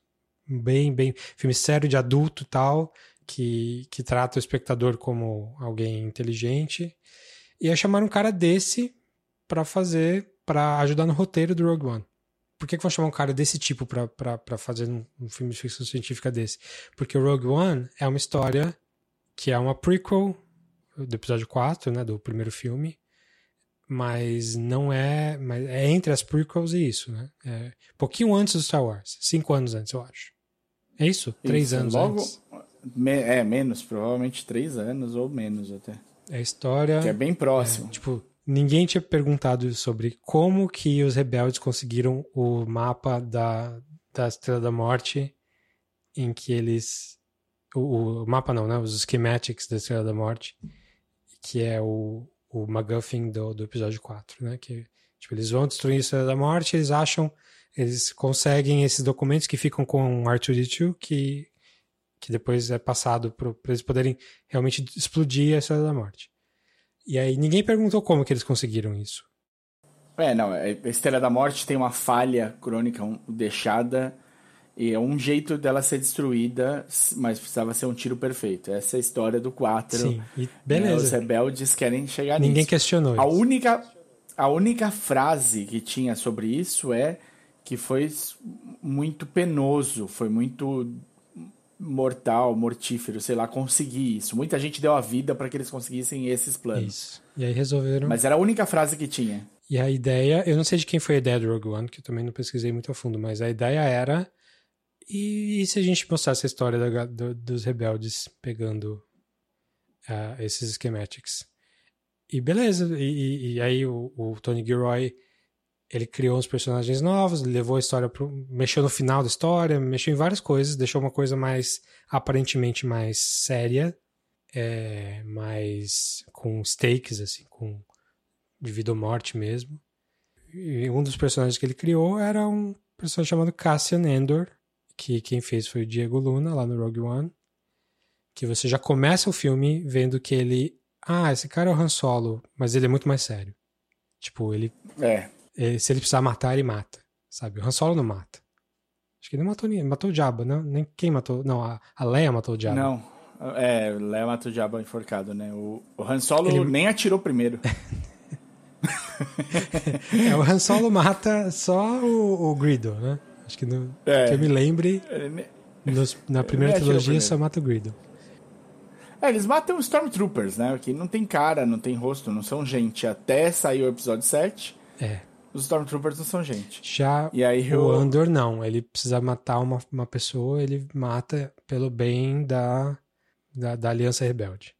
Bem, bem, filme sério de adulto tal, que, que trata o espectador como alguém inteligente. E aí chamaram um cara desse para fazer, para ajudar no roteiro do Rogue One. Por que, que vão chamar um cara desse tipo para fazer um, um, filme de ficção científica desse? Porque o Rogue One é uma história que é uma prequel do episódio 4, né, do primeiro filme, mas não é, mas é entre as prequels e isso, né? É pouquinho antes do Star Wars, cinco anos antes, eu acho. É isso? isso três anos logo, antes. É, menos, provavelmente três anos ou menos até. É a história... Que é bem próximo. É, tipo, Ninguém tinha perguntado sobre como que os rebeldes conseguiram o mapa da, da Estrela da Morte em que eles... O, o mapa não, né? Os schematics da Estrela da Morte, que é o, o MacGuffin do, do episódio 4, né? Que, tipo, eles vão destruir a Estrela da Morte, eles acham... Eles conseguem esses documentos que ficam com R2-D2, que, que depois é passado para eles poderem realmente explodir a Estrela da Morte. E aí ninguém perguntou como que eles conseguiram isso. É, não, é, a Estrela da Morte tem uma falha crônica deixada e é um jeito dela ser destruída, mas precisava ser um tiro perfeito. Essa é a história do 4. Sim, e beleza. Né, os rebeldes querem chegar Ninguém nisso. Ninguém questionou a isso. Única, a única frase que tinha sobre isso é que foi muito penoso, foi muito mortal, mortífero, sei lá, conseguir isso. Muita gente deu a vida para que eles conseguissem esses planos. Isso. E aí resolveram. Mas era a única frase que tinha. E a ideia, eu não sei de quem foi a ideia do Rogue One, que eu também não pesquisei muito a fundo, mas a ideia era. E, e se a gente mostrasse a história da, do, dos rebeldes pegando uh, esses schematics? E beleza, e, e, e aí o, o Tony Gilroy ele criou uns personagens novos, levou a história pro, mexeu no final da história, mexeu em várias coisas, deixou uma coisa mais aparentemente mais séria, é, mais com stakes assim, com de vida ou morte mesmo. E um dos personagens que ele criou era um personagem chamado Cassian Endor, que quem fez foi o Diego Luna lá no Rogue One, que você já começa o filme vendo que ele, ah, esse cara é o Han Solo, mas ele é muito mais sério. Tipo, ele é é, se ele precisar matar, ele mata. Sabe? O Han Solo não mata. Acho que ele não matou ninguém. Matou o Jabba, não? Nem quem matou. Não, a, a Leia matou o Jabba. Não. É, Leia matou o Jabba enforcado, né? O, o Han Solo ele... nem atirou primeiro. é, o Han Solo mata só o, o Grido, né? Acho que, no, é. que eu me lembre, nos, na primeira trilogia só mata o Grido. É, eles matam Stormtroopers, né? Que não tem cara, não tem rosto, não são gente. Até sair o episódio 7. É os Stormtroopers não são gente. Já e aí o. Andor não, ele precisa matar uma, uma pessoa, ele mata pelo bem da, da, da Aliança Rebelde.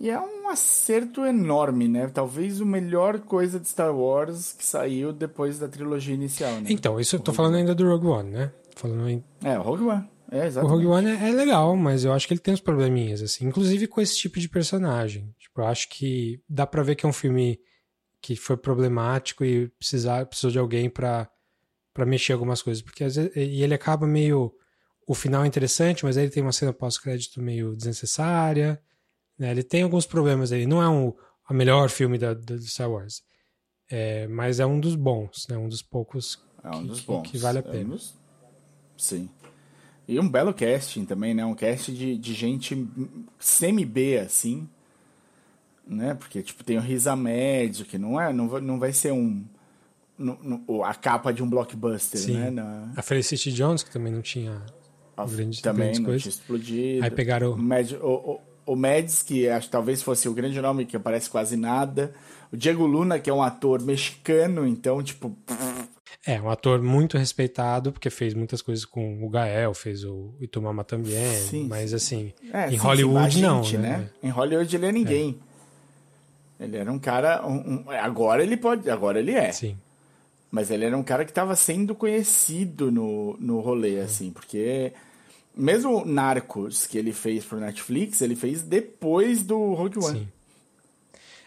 E é um acerto enorme, né? Talvez a melhor coisa de Star Wars que saiu depois da trilogia inicial, né? Então, isso eu tô falando ainda do Rogue One, né? Falando em... É, o Rogue One. É, exatamente. O Rogue One é, é, legal, mas eu acho que ele tem uns probleminhas, assim. Inclusive com esse tipo de personagem. Tipo, eu acho que dá pra ver que é um filme que foi problemático e precisar, precisou de alguém para mexer algumas coisas. Porque às vezes, e ele acaba meio. O final é interessante, mas aí ele tem uma cena pós-crédito meio desnecessária. Né? Ele tem alguns problemas aí. Não é um, o melhor filme da, da Star Wars. É, mas é um dos bons, né? Um dos poucos é um dos que, bons. que vale a pena. É um dos... Sim. E um belo casting também, né? Um cast de, de gente semi-B, assim né? Porque tipo tem o Riz Ahmed, que não é, não vai, não vai ser um no, no, a capa de um blockbuster, Sim. né? Na... A Felicity Jones, que também não tinha grande, também não coisas. tinha explodido. Aí pegaram o, Mad, o, o, o Mads, que acho que talvez fosse o grande nome, que aparece quase nada. O Diego Luna, que é um ator mexicano, então, tipo. É, um ator muito respeitado, porque fez muitas coisas com o Gael, fez o Itumama também, Sim, mas assim, É, em sim, Hollywood sim, não, gente, né? Em Hollywood ele é ninguém. Ele era um cara. um- um- agora ele pode. Agora ele é. Sim. Mas ele era um cara que estava sendo conhecido no, no rolê, assim, porque mesmo o Narcos que ele fez pro Netflix, ele fez depois do Rogue One. Sim.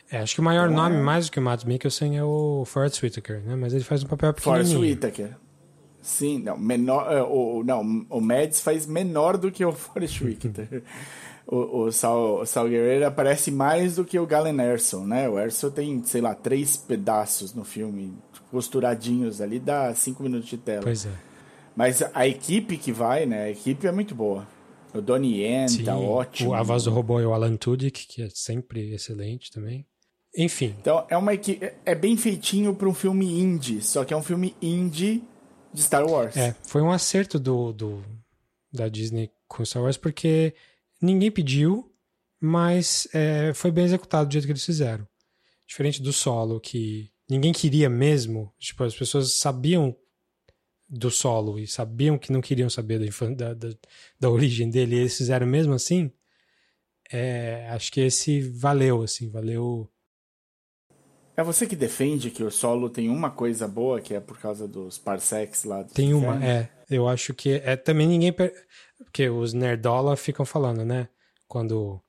É, acho que o maior Então, nome, é- mais do que o Matt Mikkelsen, é o Forrest Whitaker, né? Mas ele faz um papel Forrest pequenininho. Whitaker. Sim, não, menor, é, o, o- não, o Mads faz menor do que o Forrest Whitaker. O, o, Sal, o Sal Guerreiro aparece mais do que o Galen Erso, né? O Erso tem, sei lá, três pedaços no filme, costuradinhos ali, dá cinco minutos de tela. Pois é. Mas a equipe que vai, né? A equipe é muito boa. O Donnie Yen Sim, tá ótimo. o- a voz do robô é o Alan Tudyk, que é sempre excelente também. Enfim, Então, é uma equipe. É bem feitinho para um filme indie, só que é um filme indie de Star Wars. é, foi um acerto do, do da Disney com Star Wars, porque ninguém pediu, mas é, foi bem executado do jeito que eles fizeram. Diferente do solo, que ninguém queria mesmo, tipo, as pessoas sabiam do solo e sabiam que não queriam saber da, da, da, origem dele, e eles fizeram mesmo assim. É, acho que esse valeu, assim, valeu. É você que defende que o solo tem uma coisa boa, que é por causa dos parsecs lá. do Tem uma, é. Eu acho que é também ninguém. per- Porque os nerdola ficam falando, né? Quando.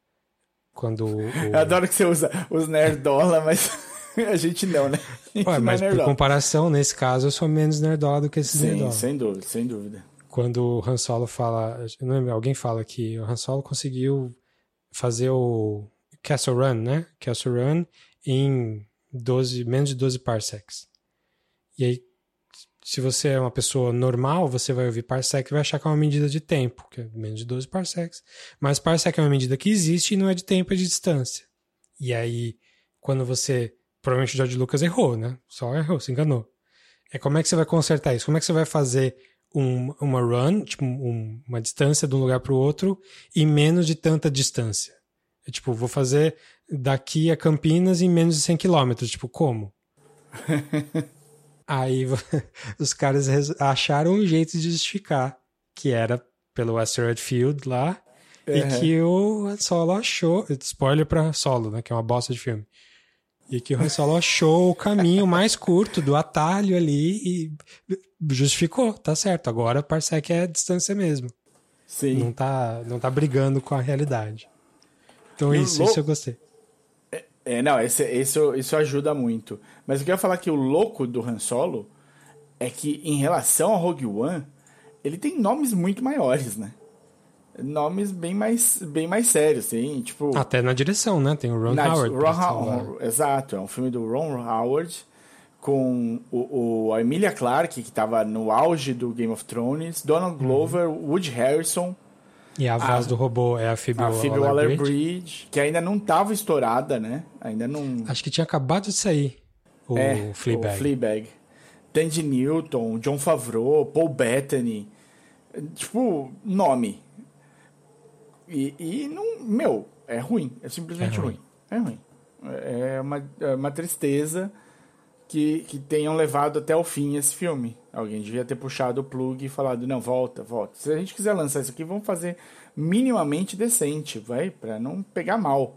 Quando. o- Eu adoro que você usa os nerdola, mas a gente não, né? Gente Ué, não mas é por comparação, nesse caso, eu sou menos nerdola do que esses Sim, nerdola. sem dúvida, sem dúvida. Quando o Han Solo fala. Não lembro, alguém fala que o Han Solo conseguiu fazer o Castle Run, né? Castle Run em 12, menos de 12 parsecs. E aí, se você é uma pessoa normal, você vai ouvir parsec e vai achar que é uma medida de tempo, que é menos de 12 parsecs. Mas parsec é uma medida que existe e não é de tempo, é de distância. E aí, quando você. Provavelmente o George Lucas errou, né? Só errou, se enganou. É como é que você vai consertar isso? Como é que você vai fazer um- uma run, tipo, um- uma distância de um lugar para o outro, e menos de tanta distância? É tipo, vou fazer daqui a Campinas em menos de 100 quilômetros. Tipo, como? Aí os caras acharam um jeito de justificar, que era pelo Asteroid Field lá, e Uhum. que o Han Solo achou. Spoiler pra Solo, né? Que é uma bosta de filme. E que o Han Solo achou o caminho mais curto do atalho ali e justificou, tá certo. Agora Parsec é distância mesmo. Sim. Não tá, não tá brigando com a realidade. Então E isso, isso eu gostei. É, não, esse, isso, isso ajuda muito. Mas eu queria falar que o louco do Han Solo é que, em relação ao Rogue One, ele tem nomes muito maiores, né? Nomes bem mais, bem mais sérios, assim, tipo... Até na direção, né? Tem o Ron na- Howard. Ron salvar. exato, é um filme do Ron Howard com o, o- a Emilia Clarke, que estava no auge do Game of Thrones, Donald Uhum. Glover, Woody Harrison, E a voz do robô é a Phoebe, a Phoebe Waller-Bridge. Que ainda não estava estourada, né? Ainda não... Acho que tinha acabado de sair o É, Fleabag. O Fleabag. Tandy Newton, John Favreau, Paul Bettany. Tipo, nome. E, e não. Meu, é ruim. É simplesmente É ruim. ruim. É ruim. É uma, é uma tristeza que, que tenham levado até o fim esse filme. Alguém devia ter puxado o plug e falado: não, volta, volta. Se a gente quiser lançar isso aqui, vamos fazer minimamente decente, vai? Pra não pegar mal.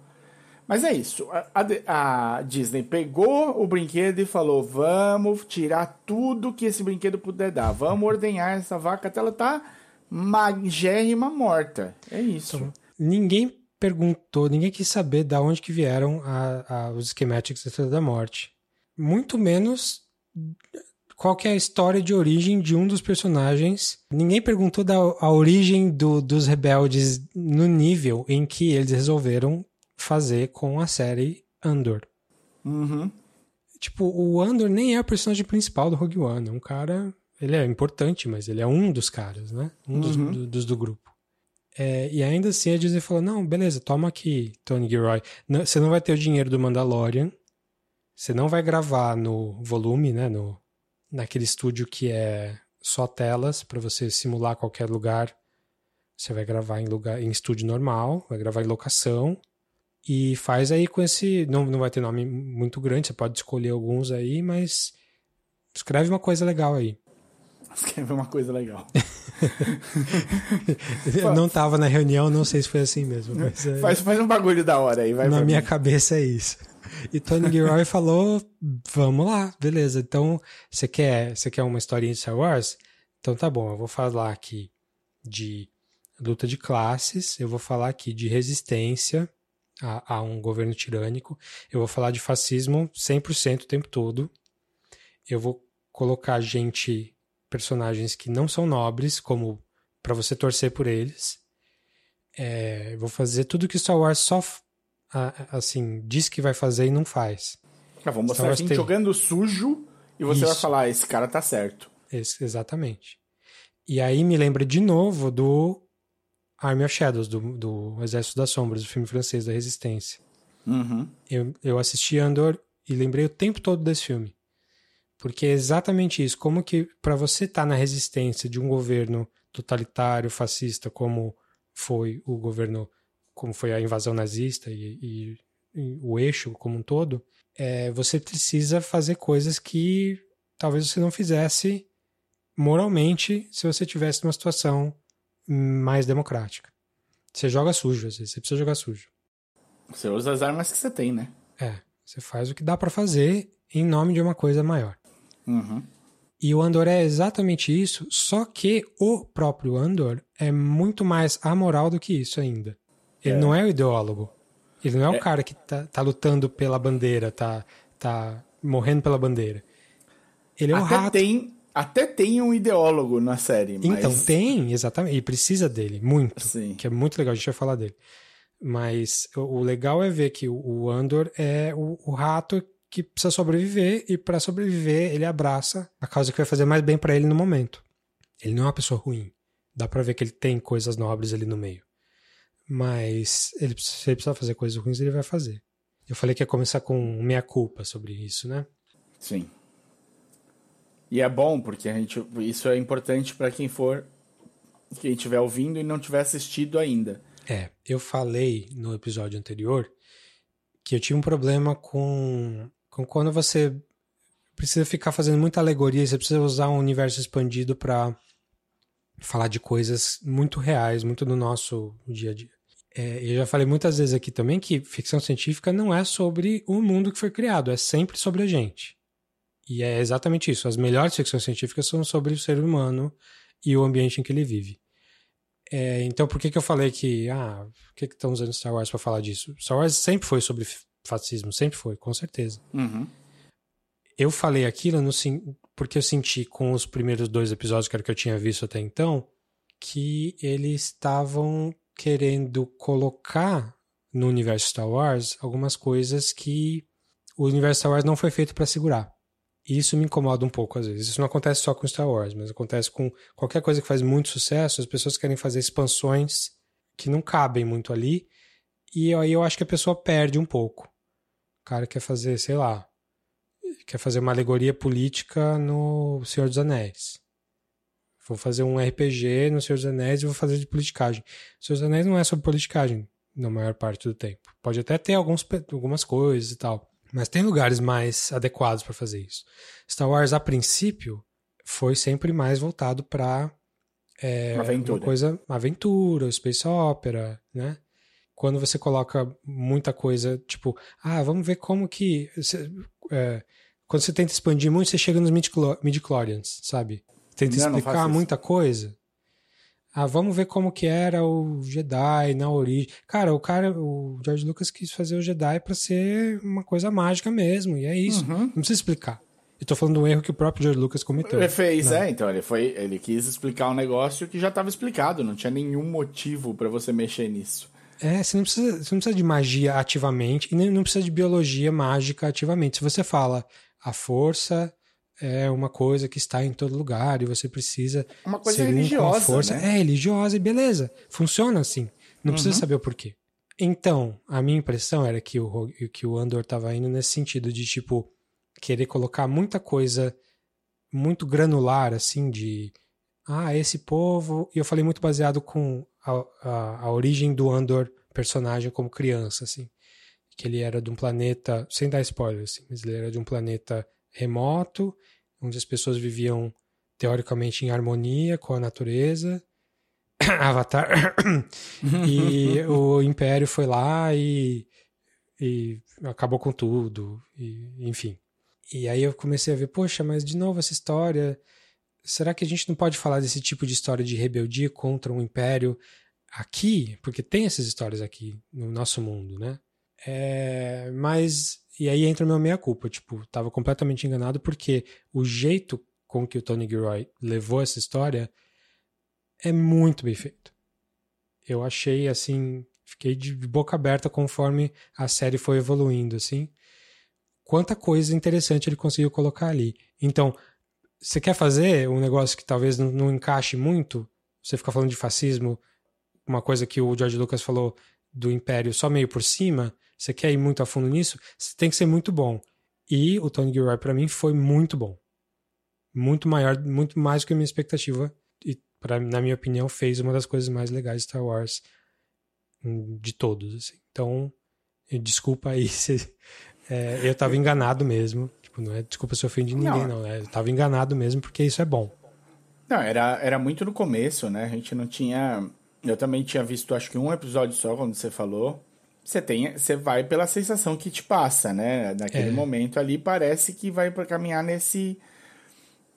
Mas é isso. A, a- a Disney pegou o brinquedo e falou: vamos tirar tudo que esse brinquedo puder dar. Vamos ordenhar essa vaca até ela tá magérrima morta. É isso. Ninguém perguntou, ninguém quis saber da onde que vieram a- os schematics da Estrela da Morte. Muito menos qual que é a história de origem de um dos personagens. Ninguém perguntou da a origem do- dos rebeldes no nível em que eles resolveram fazer com a série Andor. Uhum. Tipo, o Andor nem é o personagem principal do Rogue One. É um cara. Ele é importante, mas ele é um dos caras, né? Um dos, Uhum. do- dos do grupo. É, e ainda assim a Disney falou: não, beleza, toma aqui, Tony Gilroy. Não- você não vai ter o dinheiro do Mandalorian. Você não vai gravar no volume, né? No, naquele estúdio que é só telas para você simular qualquer lugar. Você vai gravar em lugar em estúdio normal, vai gravar em locação e faz aí com esse não, não vai ter nome muito grande, você pode escolher alguns aí, mas escreve uma coisa legal aí. Escreve uma coisa legal. Eu não tava na reunião, não sei se foi assim mesmo. Mas, é... faz, faz um bagulho da hora aí, vai Na minha mim. cabeça é isso. E Tony Gilroy falou: vamos lá, beleza. Então, você quer, você quer uma historinha de Star Wars? Então tá bom, eu vou falar aqui de luta de classes, eu vou falar aqui de resistência a, a um governo tirânico, eu vou falar de fascismo 100% o tempo todo, eu vou colocar gente, personagens que não são nobres, como para você torcer por eles. É, vou fazer tudo que Star Wars só assim, diz que vai fazer e não faz. Ah, vamos mostrar a gente tem... jogando sujo e você Isso. vai falar, ah, esse cara tá certo. Esse, exatamente. E aí me lembra de novo do Army of Shadows, do, do Exército das Sombras, do filme francês da Resistência. Uhum. Eu, eu assisti Andor e lembrei o tempo todo desse filme. Porque é exatamente isso. Como que para você estar tá na resistência de um governo totalitário, fascista, como foi o governo como foi a invasão nazista e, e, e o eixo como um todo, é, você precisa fazer coisas que talvez você não fizesse moralmente se você tivesse numa situação mais democrática. Você joga sujo, às vezes, você precisa jogar sujo. Você usa as armas que você tem, né? É, você faz o que dá para fazer em nome de uma coisa maior. Uhum. E o Andor é exatamente isso, só que o próprio Andor é muito mais amoral do que isso ainda. Ele é. não é o ideólogo. Ele não é, é, o cara que tá, tá, lutando pela bandeira, tá, tá morrendo pela bandeira. Ele é até um rato. Tem, até tem um ideólogo na série. Mas... Então, tem, exatamente. E precisa dele, muito. Sim. Que é muito legal, a gente vai falar dele. Mas o, legal é ver que o, o Andor é o, o rato que precisa sobreviver e para sobreviver ele abraça a causa que vai fazer mais bem para ele no momento. Ele não é uma pessoa ruim. Dá para ver que ele tem coisas nobres ali no meio. Mas ele, se ele precisar fazer coisas ruins, ele vai fazer. Eu falei que ia começar com meia culpa sobre isso, né? Sim. E é bom, porque a gente, isso é importante para quem for, quem estiver ouvindo e não tiver assistido ainda. É, eu falei no episódio anterior que eu tinha um problema com, com quando você precisa ficar fazendo muita alegoria, você precisa usar um universo expandido para falar de coisas muito reais, muito do nosso dia a dia. É, eu já falei muitas vezes aqui também que ficção científica não é sobre o mundo que foi criado, é sempre sobre a gente. E é exatamente isso. As melhores ficções científicas são sobre o ser humano e o ambiente em que ele vive. É, então, por que, que eu falei que. Ah, por que, que estão usando Star Wars para falar disso? Star Wars sempre foi sobre fascismo, sempre foi, com certeza. Uhum. Eu falei aquilo no, porque eu senti com os primeiros dois episódios, que era o que eu tinha visto até então, que eles estavam querendo colocar no universo Star Wars algumas coisas que o universo Star Wars não foi feito para segurar. E isso me incomoda um pouco às vezes. Isso não acontece só com Star Wars, mas acontece com qualquer coisa que faz muito sucesso, as pessoas querem fazer expansões que não cabem muito ali, e aí eu acho que a pessoa perde um pouco. O cara quer fazer, sei lá, quer fazer uma alegoria política no Senhor dos Anéis. Vou fazer um RPG no Senhor dos Anéis e vou fazer de politicagem. O Senhor dos Anéis não é sobre politicagem na maior parte do tempo. Pode até ter alguns, algumas coisas e tal. Mas tem lugares mais adequados para fazer isso. Star Wars, a princípio, foi sempre mais voltado para é, uma coisa, aventura, space opera, né? Quando você coloca muita coisa, tipo, ah, vamos ver como que. É, quando você tenta expandir muito, você chega nos midi-chlorians, sabe? Tenta não, explicar não muita coisa. Ah, vamos ver como que era o Jedi na origem. Cara, o cara, o George Lucas quis fazer o Jedi para ser uma coisa mágica mesmo, e é isso. Uhum. Não precisa explicar. Eu tô falando de um erro que o próprio George Lucas cometeu. Ele fez, né? é, então ele foi, ele quis explicar um negócio que já estava explicado, não tinha nenhum motivo para você mexer nisso. É, você não, precisa, você não precisa de magia ativamente e nem não precisa de biologia mágica ativamente. Se você fala a força é uma coisa que está em todo lugar e você precisa uma coisa ser religiosa, com a força. Né? É, religiosa e beleza. Funciona assim. Não precisa uhum. saber o porquê. Então, a minha impressão era que o, que o Andor estava indo nesse sentido de, tipo, querer colocar muita coisa muito granular, assim, de ah, esse povo. E eu falei muito baseado com a, a, a origem do Andor personagem como criança, assim. Que ele era de um planeta, sem dar spoiler, assim, mas ele era de um planeta remoto, onde as pessoas viviam teoricamente em harmonia com a natureza. Avatar. e o Império foi lá e, e acabou com tudo. E, enfim. E aí eu comecei a ver, poxa, mas de novo essa história será que a gente não pode falar desse tipo de história de rebeldia contra um império aqui? Porque tem essas histórias aqui no nosso mundo, né? É, mas. E aí entra meu meia-culpa. Tipo, tava completamente enganado porque o jeito com que o Tony Gilroy levou essa história é muito bem feito. Eu achei assim. Fiquei de boca aberta conforme a série foi evoluindo, assim. Quanta coisa interessante ele conseguiu colocar ali. Então, você quer fazer um negócio que talvez não, não encaixe muito, você fica falando de fascismo, uma coisa que o George Lucas falou do Império só meio por cima, você quer ir muito a fundo nisso, você tem que ser muito bom. E o Tony Gilroy, para mim, foi muito bom. Muito maior, muito mais do que a minha expectativa. E, pra, na minha opinião, fez uma das coisas mais legais de Star Wars hum, de todos. Assim. Então, desculpa aí se. É, eu tava enganado mesmo. Tipo, não é desculpa se ofendi ninguém, não. não né? Eu tava enganado mesmo, porque isso é bom. Não, era, era muito no começo, né? A gente não tinha. Eu também tinha visto, acho que um episódio só, quando você falou. Você tem, você vai pela sensação que te passa, né? Naquele é. momento ali parece que vai para caminhar nesse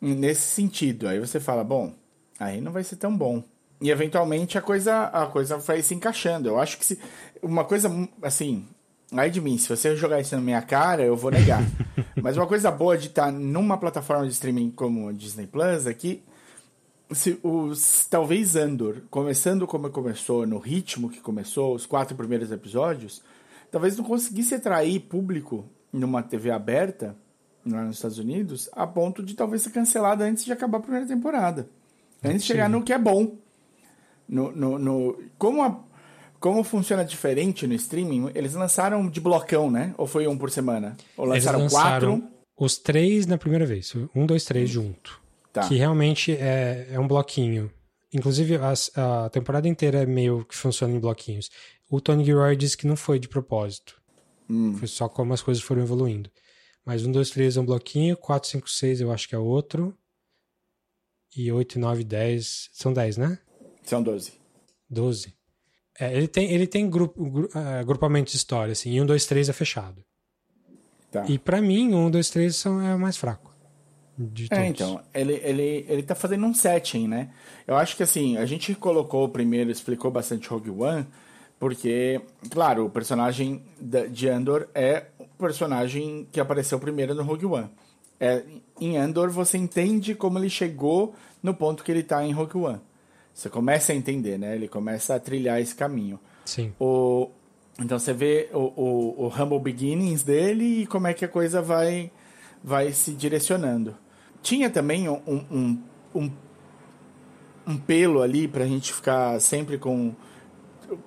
nesse sentido. Aí você fala, bom, aí não vai ser tão bom. E eventualmente a coisa a coisa vai se encaixando. Eu acho que se uma coisa assim, Ai de mim, se você jogar isso na minha cara, eu vou negar. Mas uma coisa boa de estar numa plataforma de streaming como a Disney Plus é que se os, talvez Andor, começando como começou, no ritmo que começou, os quatro primeiros episódios, talvez não conseguisse atrair público numa TV aberta lá nos Estados Unidos, a ponto de talvez ser cancelada antes de acabar a primeira temporada. Antes de chegar no que é bom. No, no, no, como a, como funciona diferente no streaming, eles lançaram de blocão, né? Ou foi um por semana? Ou lançaram, eles lançaram quatro? Os três na primeira vez. Um, dois, três junto. Tá. Que realmente é, é um bloquinho. Inclusive, a, a temporada inteira é meio que funciona em bloquinhos. O Tony Gilroy disse que não foi de propósito. Hum. Foi só como as coisas foram evoluindo. Mas um, dois, três é um bloquinho. Quatro, cinco, seis eu acho que é outro. E oito, nove, dez... São dez, né? São doze. Doze. É, ele tem, ele tem grupo, uh, grupamento de história, assim, e um, dois, três é fechado. Tá. E para mim, um, dois, três são, é o mais fraco. De é, então, ele, ele, ele tá fazendo um setting, né? Eu acho que assim, a gente colocou primeiro, explicou bastante Rogue One, porque, claro, o personagem de Andor é o personagem que apareceu primeiro no Rogue One. É, em Andor você entende como ele chegou no ponto que ele tá em Rogue One. Você começa a entender, né? Ele começa a trilhar esse caminho. Sim. O, então você vê o, o, o Humble Beginnings dele e como é que a coisa vai, vai se direcionando. Tinha também um, um, um, um pelo ali pra gente ficar sempre com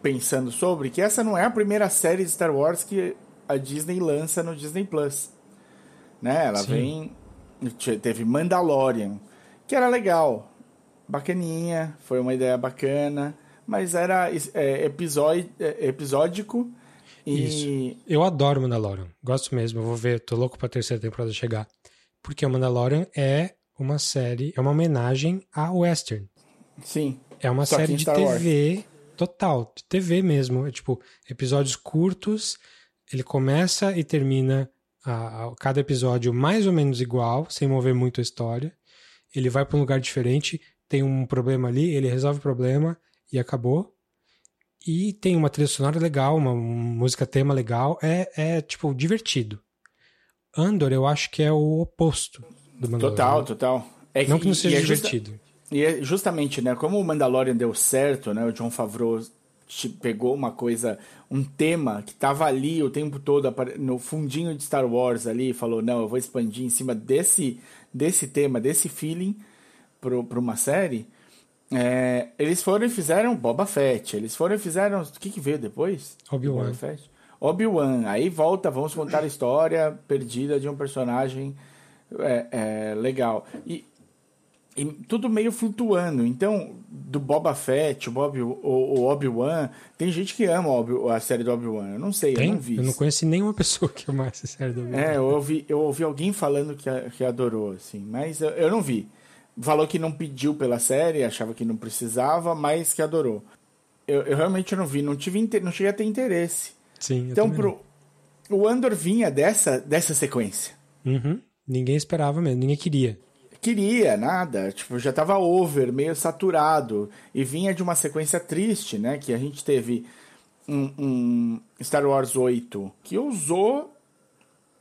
pensando sobre que essa não é a primeira série de Star Wars que a Disney lança no Disney Plus. Né? Ela Sim. vem. Teve Mandalorian, que era legal bacaninha, foi uma ideia bacana, mas era é, episódio, é, episódico. E... Isso. Eu adoro Mandalorian, gosto mesmo. Eu vou ver, tô louco pra terceira temporada chegar. Porque o Mandalorian é uma série, é uma homenagem a Western. Sim. É uma Só série de TV Wars. total, de TV mesmo. É tipo, episódios curtos, ele começa e termina a, a, cada episódio mais ou menos igual, sem mover muito a história. Ele vai para um lugar diferente tem um problema ali, ele resolve o problema e acabou. E tem uma trilha sonora legal, uma música tema legal, é, é tipo divertido. Andor, eu acho que é o oposto do Mandalorian. Total, total. É não que não seja é divertido. Justa, e é justamente, né, como o Mandalorian deu certo, né, o John Favreau pegou uma coisa, um tema que estava ali o tempo todo no fundinho de Star Wars ali e falou, não, eu vou expandir em cima desse, desse tema, desse feeling para uma série, é, eles foram e fizeram Boba Fett. Eles foram e fizeram. O que, que veio depois? Obi-Wan. Obi-Wan. Aí volta, vamos contar a história perdida de um personagem é, é legal. E, e, tudo meio flutuando. Então, do Boba Fett, o, Bob, o, o Obi-Wan, tem gente que ama a série do Obi-Wan. Eu não sei, tem? eu não vi. Eu não conheci nenhuma pessoa que amasse a série do Obi-Wan. É, eu ouvi, eu ouvi alguém falando que, que adorou, assim, mas eu, eu não vi. Falou que não pediu pela série, achava que não precisava, mas que adorou. Eu, eu realmente não vi, não tive não cheguei a ter interesse. Sim, então pro, o Andor vinha dessa, dessa sequência. Uhum. Ninguém esperava mesmo, ninguém queria queria nada, tipo, já tava over, meio saturado, e vinha de uma sequência triste, né, que a gente teve um, um Star Wars 8 que usou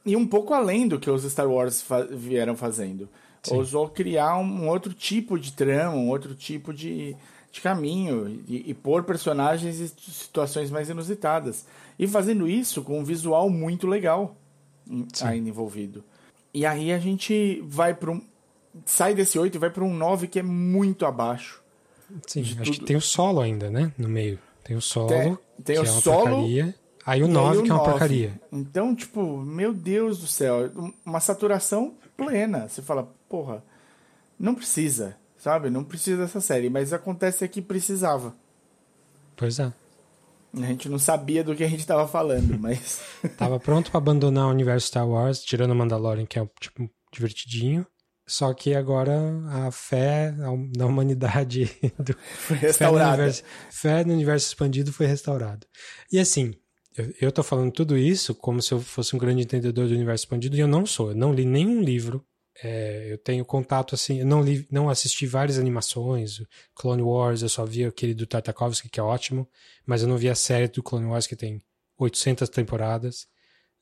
e um pouco além do que os Star Wars fa vieram fazendo. Sim. Ousou criar um outro tipo de trama, um outro tipo de, de caminho e, e pôr personagens e situações mais inusitadas. E fazendo isso com um visual muito legal Sim. ainda envolvido. E aí a gente vai para um, sai desse 8 e vai para um 9 que é muito abaixo. Sim, acho tudo. que tem o solo ainda, né? No meio. Tem o solo, tem, tem o é solo, porcaria. Aí o 9, que é uma porcaria. Então, tipo, meu Deus do céu, uma saturação plena. Você fala, porra, não precisa, sabe? Não precisa dessa série, mas acontece que precisava. Pois é. A gente não sabia do que a gente estava falando, mas. tava pronto para abandonar o universo Star Wars, tirando o Mandalorian, que é tipo divertidinho. Só que agora a fé na humanidade do, foi restaurada. Fé no, universo, fé no universo expandido foi restaurado. E assim, eu, eu tô falando tudo isso como se eu fosse um grande entendedor do universo expandido e eu não sou. Eu não li nenhum livro. É, eu tenho contato assim, eu não li, não assisti várias animações, Clone Wars, eu só vi aquele do Tartakovsky que é ótimo, mas eu não vi a série do Clone Wars que tem 800 temporadas.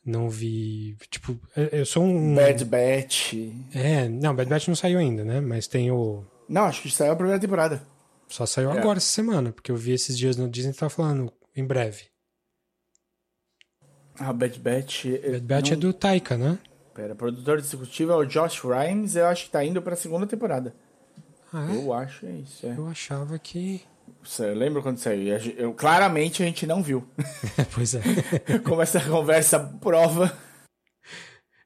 Não vi. Tipo, eu sou um. Bad Batch. É, não, Bad Batch não saiu ainda, né? Mas tem o. Não, acho que saiu a primeira temporada. Só saiu é. agora essa semana, porque eu vi esses dias no Disney e tava falando em breve. Ah, Bad Batch. Bad Batch não... é do Taika, né? Pera, produtor executivo é o Josh Rhimes, eu acho que tá indo pra segunda temporada. Ah, é? Eu acho é isso. É. Eu achava que. Você lembra quando saiu? Eu, claramente a gente não viu. pois é. Como essa conversa prova.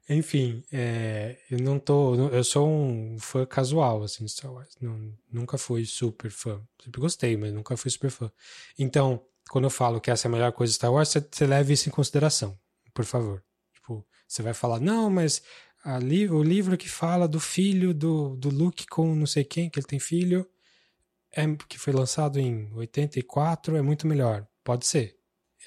Enfim, é, eu não tô. Eu sou um fã casual, assim, de Star Wars. Não, nunca fui super fã. Sempre gostei, mas nunca fui super fã. Então, quando eu falo que essa é a melhor coisa de Star Wars, você, você leve isso em consideração, por favor. Você vai falar, não, mas ali, o livro que fala do filho do, do Luke com não sei quem, que ele tem filho, é, que foi lançado em 84 é muito melhor. Pode ser.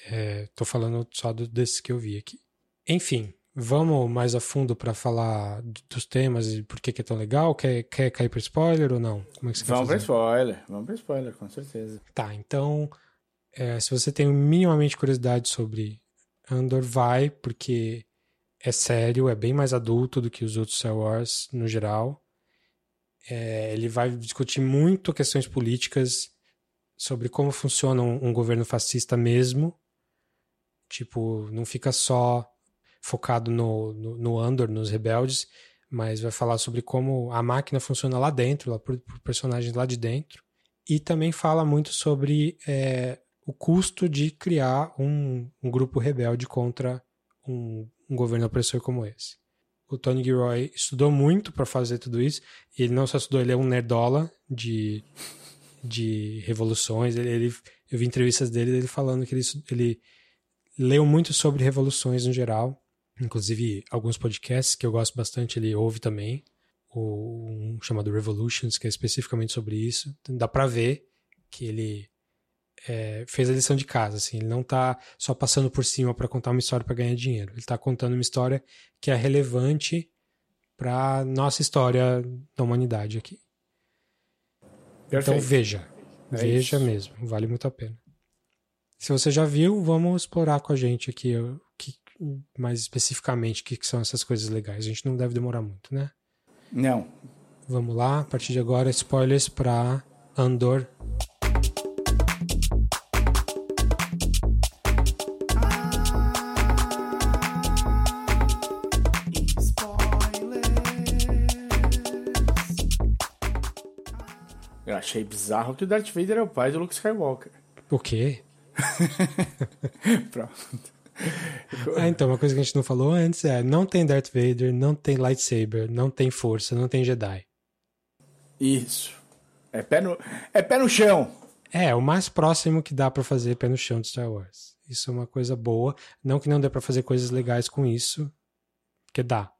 Estou é, falando só do, desse que eu vi aqui. Enfim, vamos mais a fundo para falar dos temas e por que, que é tão legal? Quer, quer cair para spoiler ou não? Como é que você vamos para spoiler, vamos para spoiler, com certeza. Tá, então, é, se você tem minimamente curiosidade sobre Andor, vai, porque é sério, é bem mais adulto do que os outros Star Wars no geral. É, ele vai discutir muito questões políticas sobre como funciona um, um, governo fascista mesmo. Tipo, não fica só focado no, no, no, Andor, nos rebeldes, mas vai falar sobre como a máquina funciona lá dentro, lá por, por personagens lá de dentro. E também fala muito sobre é, o custo de criar um, um grupo rebelde contra um, um governo opressor como esse o Tony Gilroy estudou muito para fazer tudo isso. E ele não só estudou, ele é um nerdola de, de revoluções. Ele, ele eu vi entrevistas dele, ele falando que ele, ele leu muito sobre revoluções no geral. Inclusive, alguns podcasts que eu gosto bastante, ele ouve também. Um chamado Revolutions, que é especificamente sobre isso. Dá para ver que ele é, fez a lição de casa, assim, ele não está só passando por cima para contar uma história para ganhar dinheiro, ele está contando uma história que é relevante para nossa história da humanidade aqui. Então, Perfeito. Então veja, é veja isso. mesmo, vale muito a pena. Se você já viu, vamos explorar com a gente aqui o que, mais especificamente o que, que são essas coisas legais. A gente não deve demorar muito, né? Não. Vamos lá, a partir de agora, spoilers para Andor achei bizarro que o Darth Vader é o pai do Luke Skywalker. O quê? Pronto. ah, então, uma coisa que a gente não falou antes é: não tem Darth Vader, não tem lightsaber, não tem força, não tem Jedi. Isso. É pé no, é pé no chão. É, o mais próximo que dá para fazer pé no chão de Star Wars. Isso é uma coisa boa. Não que não dê para fazer coisas legais com isso, porque dá.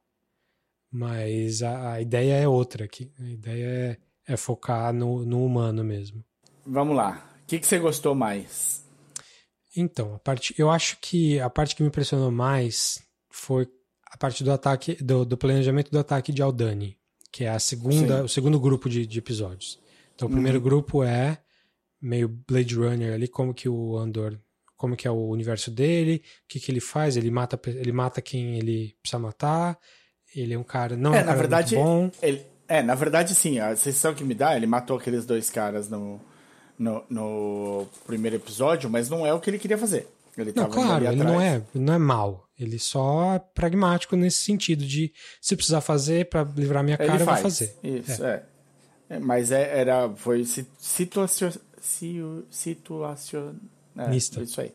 Mas a, a ideia é outra aqui. A ideia é, é focar no, no humano mesmo. Vamos lá. O que, que você gostou mais? Então, a parte, eu acho que a parte que me impressionou mais foi a parte do ataque, do, do planejamento do ataque de Aldani, que é a segunda, Sim. o segundo grupo de, de episódios. Então, o primeiro uhum. grupo é meio Blade Runner ali, como que o Andor, como que é o universo dele, o que que ele faz, ele mata, ele mata quem ele precisa matar, ele é um cara, não é, é um na cara verdade, bom. Ele, é, na verdade, sim, a sensação que me dá, ele matou aqueles dois caras no, no, no primeiro episódio, mas não é o que ele queria fazer. Ele não, claro, ele não é, não é mal. Ele só é pragmático nesse sentido de se precisar fazer para livrar minha cara, eu vou fazer. Isso, é. é. é mas é, era, foi situação, situação, é, isso aí.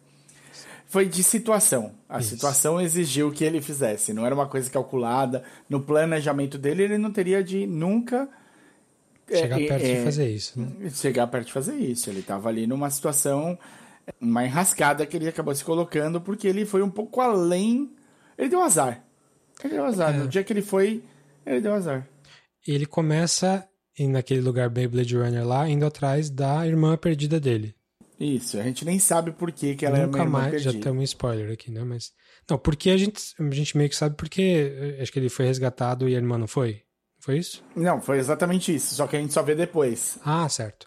Foi de situação. A isso. situação exigiu que ele fizesse. Não era uma coisa calculada. No planejamento dele, ele não teria de nunca é, chegar é, perto é, de fazer isso. Né? Chegar perto de fazer isso. Ele estava ali numa situação, uma enrascada que ele acabou se colocando porque ele foi um pouco além. Ele deu azar. Ele deu azar. É. No dia que ele foi, ele deu azar. Ele começa naquele lugar bem Blade Runner lá, indo atrás da irmã perdida dele. Isso, a gente nem sabe por que, que ela Nunca é uma irmã mais, perdida. já tem um spoiler aqui, né? Mas. Não, porque a gente, a gente meio que sabe porque acho que ele foi resgatado e a irmã não foi. Foi isso? Não, foi exatamente isso, só que a gente só vê depois. Ah, certo.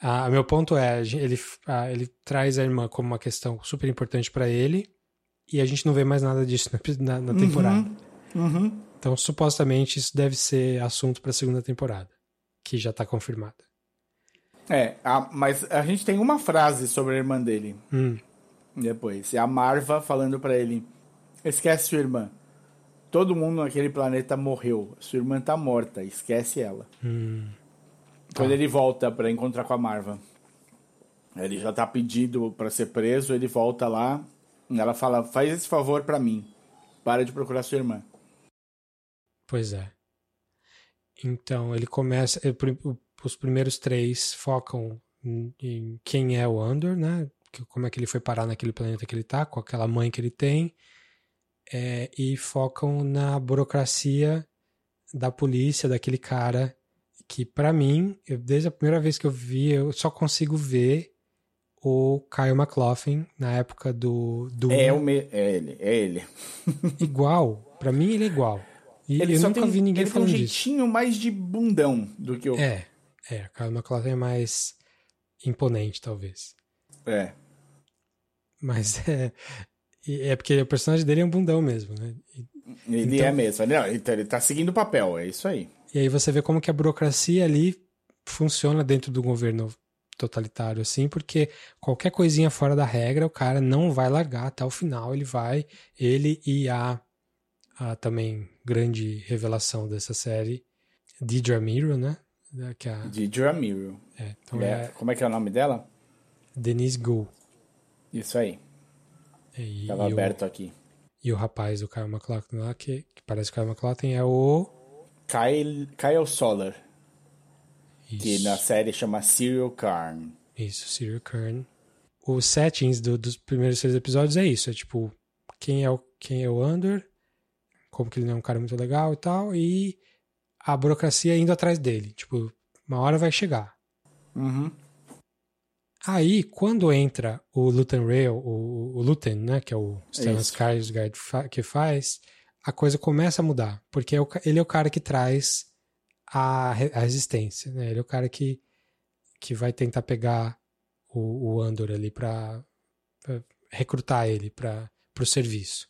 Ah, meu ponto é, ele, ah, ele traz a irmã como uma questão super importante para ele e a gente não vê mais nada disso na, na, temporada. Uhum, uhum. Então, supostamente, isso deve ser assunto para a segunda temporada, que já tá confirmada. É, a, mas a gente tem uma frase sobre a irmã dele. Hum. Depois. É a Marva falando para ele: esquece sua irmã. Todo mundo naquele planeta morreu. Sua irmã tá morta, esquece ela. Hum. Quando tá. ele volta para encontrar com a Marva, ele já tá pedido para ser preso, ele volta lá, ela fala: "Faz esse favor para mim. Para de procurar sua irmã." Pois é. Então, ele começa, os primeiros três focam em quem é o Andor, né? Como é que ele foi parar naquele planeta que ele tá, com aquela mãe que ele tem é, e focam na burocracia da polícia, daquele cara que, para mim, eu, desde a primeira vez que eu vi, eu só consigo ver o Kyle McLaughlin na época do. do é, o me... é ele, é ele. igual. para mim, ele é igual. E ele eu nunca tem, vi ninguém ele falando tem um jeitinho disso. mais de bundão do que o. É, é. O Kyle McLaughlin é mais imponente, talvez. É. Mas é, é porque o personagem dele é um bundão mesmo, né? Ele então, é mesmo. Não, então ele tá seguindo o papel, é isso aí. E aí você vê como que a burocracia ali funciona dentro do governo totalitário, assim, porque qualquer coisinha fora da regra, o cara não vai largar até o final, ele vai, ele e a, a também grande revelação dessa série, Deidre Miro, né? Que a... Deidre Miro. É, então é, é... Como é que é o nome dela? Denise Gould. Isso aí. E, Tava e aberto o, aqui. E o rapaz do Kyle McLaughlin lá, que, que parece que o Kyle McLaughlin é o... Kyle, Kyle Solar. Isso. Que na série chama Serial Karn. Isso, Serial Karn. Os settings do, dos primeiros seis episódios é isso. É tipo, quem é o, quem é o Under, como que ele não é um cara muito legal e tal, e a burocracia indo atrás dele. Tipo, uma hora vai chegar. Uhum. Aí, quando entra o Luton Rail, o, o Luton, né, que é o Stellan Skarsgård que faz, a coisa começa a mudar, porque é ele é o cara que traz a, a resistência, né? Ele é o cara que, que vai tentar pegar o, o Andor ali para recrutar ele para o serviço.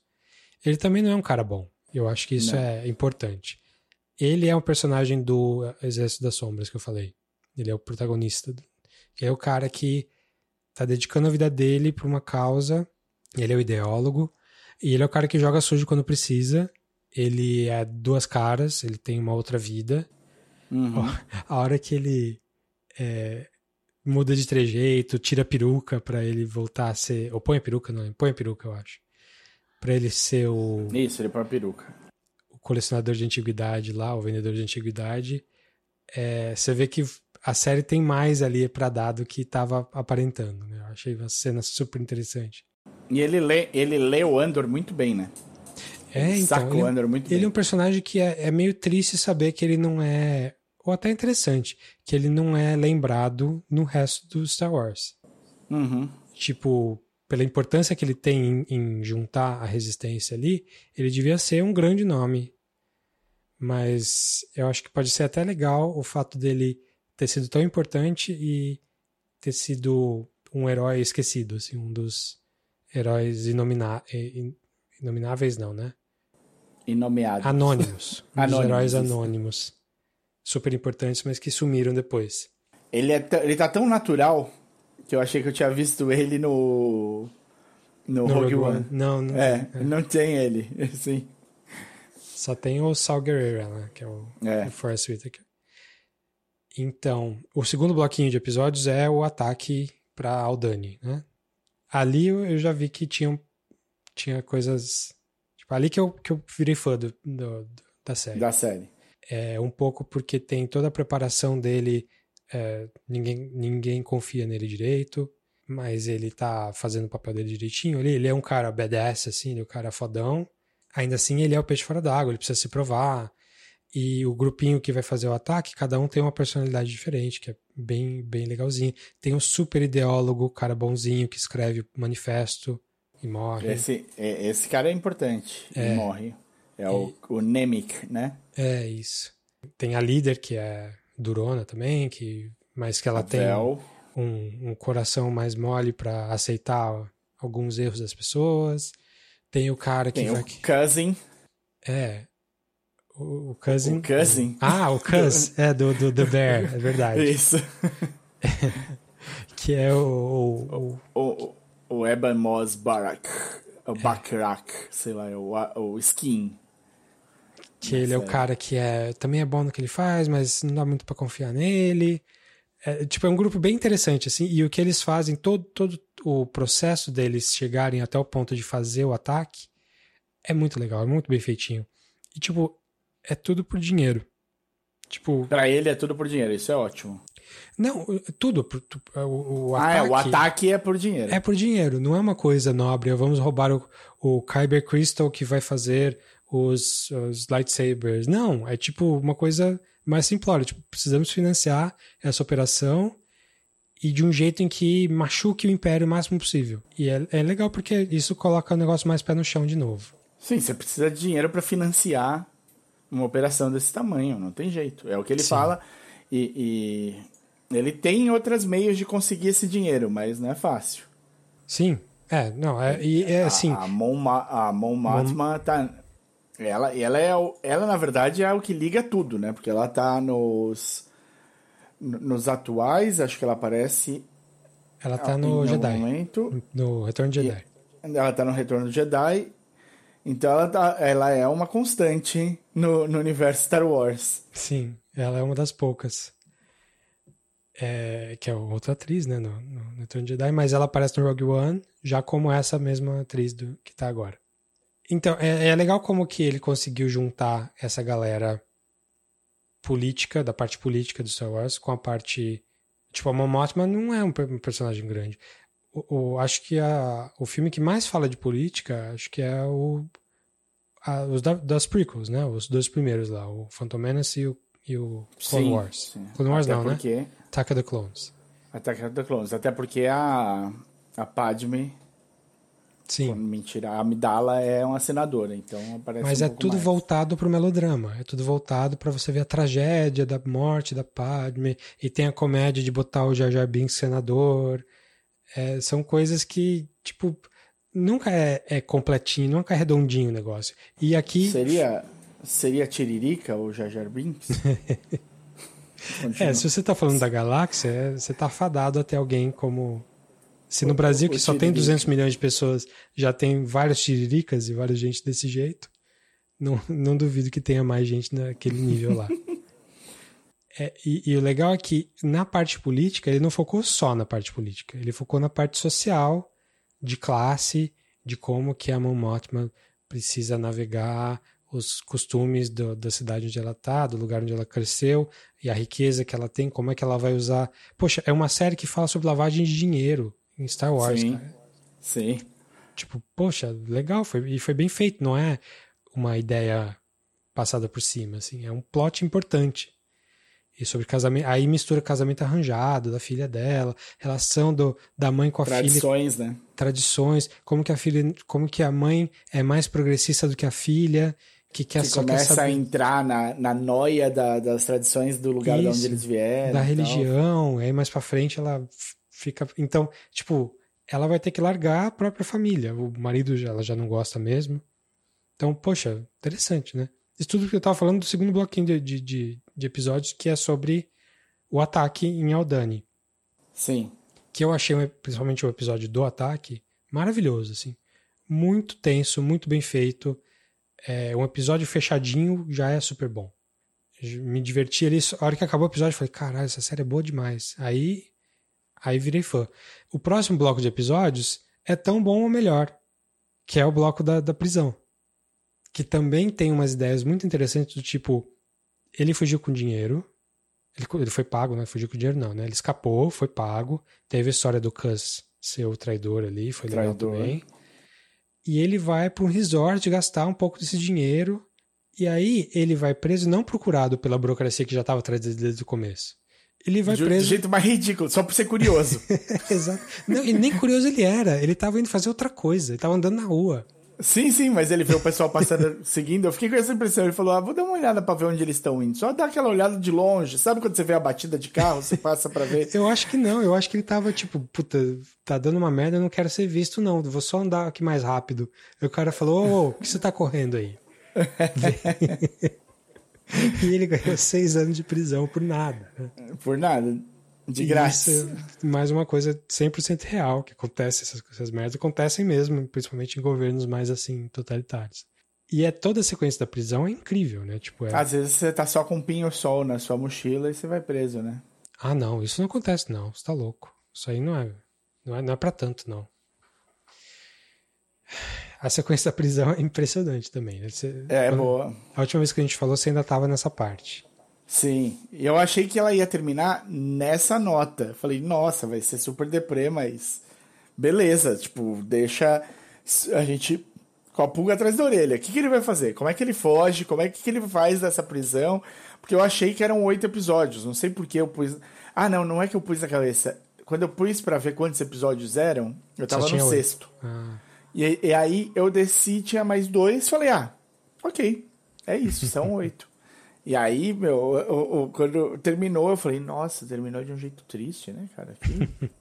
Ele também não é um cara bom. Eu acho que isso não. é importante. Ele é um personagem do Exército das Sombras que eu falei. Ele é o protagonista é o cara que tá dedicando a vida dele para uma causa. Ele é o ideólogo. E ele é o cara que joga sujo quando precisa. Ele é duas caras, ele tem uma outra vida. Uhum. A hora que ele é, muda de trejeito, tira a peruca para ele voltar a ser. Ou põe a peruca, não, põe a peruca, eu acho. para ele ser o. Isso, ele põe a peruca. Colecionador de antiguidade lá, o vendedor de antiguidade. É, você vê que a série tem mais ali para dar do que estava aparentando. Né? Eu achei a cena super interessante. E ele lê, ele lê o Andor muito bem, né? É, então, ele, o Andor muito ele bem. é um personagem que é, é meio triste saber que ele não é. Ou até interessante, que ele não é lembrado no resto do Star Wars. Uhum. Tipo, pela importância que ele tem em, em, juntar a resistência ali, ele devia ser um grande nome. Mas eu acho que pode ser até legal o fato dele ter sido tão importante e ter sido um herói esquecido, assim, um dos heróis inominá inomináveis, não, né? Inomeados. Anônimos. um dos heróis anônimos. Super importantes, mas que sumiram depois. Ele, é ele tá tão natural que eu achei que eu tinha visto ele no. No, no Rogue, Rogue One. One. Não, não é, tem. É. Não tem ele, sim. Só tem o Sal Guerrero, né? Que é o, é. o Forrest Whitaker. Então, o segundo bloquinho de episódios é o ataque para Aldani, né? Ali eu já vi que tinha, tinha coisas. Tipo, ali que eu, que eu virei fã do, do, da série. Da série. É um pouco porque tem toda a preparação dele é, ninguém, ninguém confia nele direito, mas ele tá fazendo o papel dele direitinho ali. Ele é um cara badass, assim, ele é um cara fodão. Ainda assim, ele é o peixe fora d'água, ele precisa se provar. E o grupinho que vai fazer o ataque, cada um tem uma personalidade diferente, que é bem, bem legalzinho. Tem o super ideólogo, o cara bonzinho que escreve manifesto e morre. Esse, é, esse cara é importante é. e morre. É e... o, o Nemec, né? É, isso. Tem a líder, que é durona também, que mas que ela tem um, um, coração mais mole para aceitar alguns erros das pessoas. Tem o cara que tem vai. O cousin. É. O, o cousin. O cousin. Ah, o Cuz. é, do, do The Bear, é verdade. Isso. que é o. O, o, o Eban Moss Barak. O Backrack, sei lá, o, o Skin. Que ele é o cara que é também é bom no que ele faz, mas não dá muito para confiar nele. É, tipo, é um grupo bem interessante, assim, e o que eles fazem, todo, todo o processo deles chegarem até o ponto de fazer o ataque é muito legal, é muito bem feitinho. E, tipo, é tudo por dinheiro. Tipo. Pra ele é tudo por dinheiro, isso é ótimo. Não, tudo. O, o ah, ataque, é, o ataque é por dinheiro. É por dinheiro, não é uma coisa nobre. Vamos roubar o, o Kyber Crystal que vai fazer os, os lightsabers. Não, é tipo uma coisa mais simplória. Tipo, precisamos financiar essa operação e de um jeito em que machuque o império o máximo possível. E é, é legal porque isso coloca o negócio mais pé no chão de novo. Sim, você precisa de dinheiro para financiar uma operação desse tamanho, não tem jeito. É o que ele Sim. fala. E, e, ele tem outros meios de conseguir esse dinheiro, mas não é fácil. Sim, é, não, é, e é assim. A, a Mon, a Mon tá ela, ela, é, ela, na verdade, é o que liga tudo, né? Porque ela tá nos. Nos atuais, acho que ela aparece. Ela tá no Jedi. Momento. No Retorno de Jedi. Ela tá no Retorno do Jedi. Então ela, tá, ela é uma constante no, no universo Star Wars. Sim, ela é uma das poucas. É, que é outra atriz, né? No, no, no Retorno de Jedi, mas ela aparece no Rogue One já como essa mesma atriz do, que tá agora. Então, é, é legal como que ele conseguiu juntar essa galera política, da parte política do Star Wars, com a parte. Tipo, a Mon Mothma não é um personagem grande. O, o, acho que a, o filme que mais fala de política, acho que é o. A, os da, das prequels, né? Os dois primeiros lá, o Phantom Menace e o, e o Clone sim, Wars. Sim. Clone Wars Até não, né? porque... né? Attack of the Clones. Attack of the Clones. Até porque a, a Padme Sim. Mentira, a Amidala é uma senadora, então aparece Mas um é tudo mais. voltado pro melodrama. É tudo voltado para você ver a tragédia da morte da Padme. E tem a comédia de botar o Jar Jar Binks senador. É, são coisas que, tipo, nunca é, é completinho, nunca é redondinho o negócio. E aqui. Seria, seria Tiririca ou Jar Jar Binks? é, se você tá falando da galáxia, é, você tá fadado até alguém como se no Brasil, que só tem 200 milhões de pessoas, já tem várias tiriricas e várias gente desse jeito, não, não duvido que tenha mais gente naquele nível lá. é, e, e, o legal é que na parte política, ele não focou só na parte política, ele focou na parte social, de classe, de como que a Mon Mothma precisa navegar os costumes do, da cidade onde ela tá, do lugar onde ela cresceu e a riqueza que ela tem, como é que ela vai usar. Poxa, é uma série que fala sobre lavagem de dinheiro em Star Wars, Sim. cara. Sim. Tipo, poxa, legal, foi, e foi bem feito, não é uma ideia passada por cima, assim, é um plot importante. E sobre casamento, aí mistura casamento arranjado da filha dela, relação do, da mãe com a Tradições, filha, né? tradições, como que a filha, como que a mãe é mais progressista do que a filha, que quer Que só quer começa a saber entrar na, na noia da- das tradições do lugar de Isso, onde eles vieram. da e religião, aí mais pra frente ela fica, então, tipo, ela vai ter que largar a própria família, o marido ela já não gosta mesmo. Então, poxa, interessante, né? Isso tudo que eu tava falando do segundo bloquinho de, de, de, de episódios, que é sobre o ataque em Aldani. Sim. Que eu achei, principalmente o episódio do ataque, maravilhoso, assim. Muito tenso, muito bem feito. É, um episódio fechadinho já é super bom. Me diverti ali. A hora que acabou o episódio, eu falei, caralho, essa série é boa demais. Aí, aí virei fã. O próximo bloco de episódios é tão bom ou melhor, que é o bloco da, da prisão. Que também tem umas ideias muito interessantes do tipo, ele fugiu com dinheiro, ele, ele foi pago, né? Fugiu com dinheiro não, né? Ele escapou, foi pago, teve a história do Cus ser o traidor ali, foi legal Traidor. também. E ele vai para um resort gastar um pouco desse dinheiro. E aí ele vai preso não procurado pela burocracia que já estava atrás dele desde o começo. Ele vai Do, preso. do jeito mais ridículo, só por ser curioso. Exato. Não, e nem curioso ele era. Ele estava indo fazer outra coisa. Ele estava andando na rua. sim, sim, mas ele vê o pessoal passando, seguindo. Eu fiquei com essa impressão. Ele falou: ah, vou dar uma olhada pra ver onde eles estão indo. Só dar aquela olhada de longe. Sabe quando você vê a batida de carro, você passa pra ver? Eu acho que não. Eu acho que ele tava tipo, puta, tá dando uma merda, eu não quero ser visto, não. Vou só andar aqui mais rápido. Aí o cara falou: Ô, ô, o que você tá correndo aí? e ele ganhou seis anos de prisão por nada. né? Por nada. De E graça. Isso é mais uma coisa 100% real que acontece, essas, essas merdas acontecem mesmo, principalmente em governos mais assim, totalitários. E é toda a sequência da prisão é incrível, né? Tipo, é... Às vezes você tá só com um pinho-sol na sua mochila e você vai preso, né? Ah, não, isso não acontece, não. Você tá louco. Isso aí não é. Não é, não é pra tanto, não. A sequência da prisão é impressionante também. Né? Você- É, quando- boa. A última vez que a gente falou, você ainda tava nessa parte. Sim. E eu achei que ela ia terminar nessa nota. Falei, nossa, vai ser super deprê, mas beleza, tipo, deixa a gente com a pulga atrás da orelha. O que, que ele vai fazer? Como é que ele foge? Como é que, que ele faz dessa prisão? Porque eu achei que eram oito episódios. Não sei por que eu pus. Ah, não, não é que eu pus na cabeça. Quando eu pus pra ver quantos episódios eram, eu tava no sexto. Ah, E, e aí eu desci, tinha mais dois, falei, ah, ok, é isso, são oito. E aí, meu, o- o- quando terminou, eu falei, nossa, terminou de um jeito triste, né, cara? Que-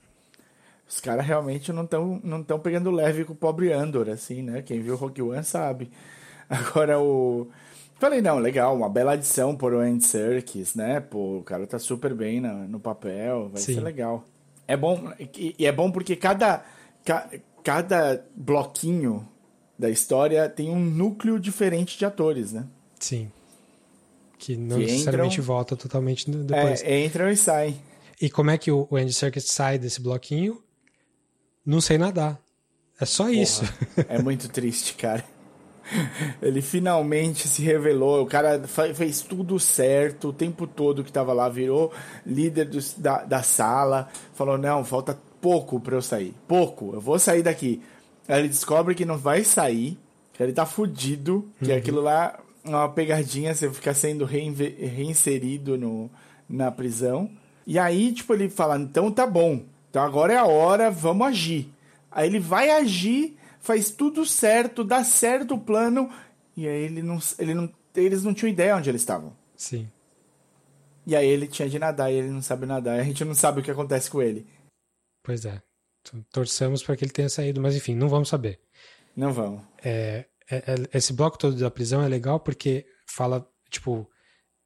Os caras realmente não estão não tão pegando leve com o pobre Andor, assim, né? Quem viu Rogue One sabe. Agora o. Falei, não, legal, uma bela adição por o Andy Serkis, né? Pô, o cara tá super bem na- no papel, vai Sim. ser legal. É bom, e e é bom porque cada, ca- cada bloquinho da história tem um núcleo diferente de atores, né? sim. Que não Que necessariamente entram- volta totalmente no- depois. É, entram e saem. E como é que o Andy Serkis sai desse bloquinho? Não sei nadar. É só isso. É muito triste, cara. Ele finalmente se revelou. O cara fez tudo certo o tempo todo que tava lá, virou líder dos- da, da sala. Falou: Não, falta pouco pra eu sair. Pouco, eu vou sair daqui. Aí ele descobre que não vai sair, que ele tá fudido, que aquilo lá é uma pegadinha, você fica sendo reinserido no, na prisão. E aí, tipo, ele fala: Então tá bom, então agora é a hora, vamos agir. Aí ele vai agir, faz tudo certo, dá certo o plano, e aí ele não, ele não, eles não tinham ideia onde eles estavam. Sim. E aí ele tinha de nadar e ele não sabe nadar, e a gente não sabe o que acontece com ele. Pois é. Então, Torçamos para que ele tenha saído, mas enfim, não vamos saber. Não vão. É, é- é- esse bloco todo da prisão é legal porque fala, tipo,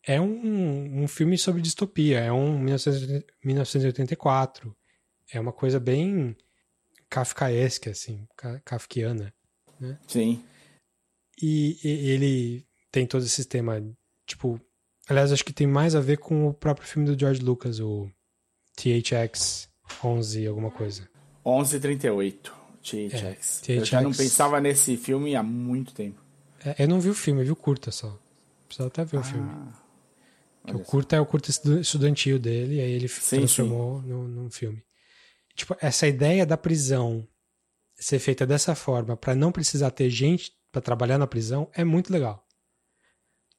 é um, um filme sobre distopia, é um 1980 1984. É uma coisa bem kafkaesca, assim, ka- kafkiana. Sim. E, e ele tem todo esse tema, tipo, aliás, acho que tem mais a ver com o próprio filme do George Lucas, o THX 11 alguma coisa. 11h38. THX. É. Eu já não pensava nesse filme há muito tempo. É, eu não vi o filme, eu vi o curta só. Precisava até ver ah, o filme. o curta é o curta estudantil dele, aí ele sim, transformou sim. No, num filme. Tipo, essa ideia da prisão ser feita dessa forma, para não precisar ter gente para trabalhar na prisão, é muito legal.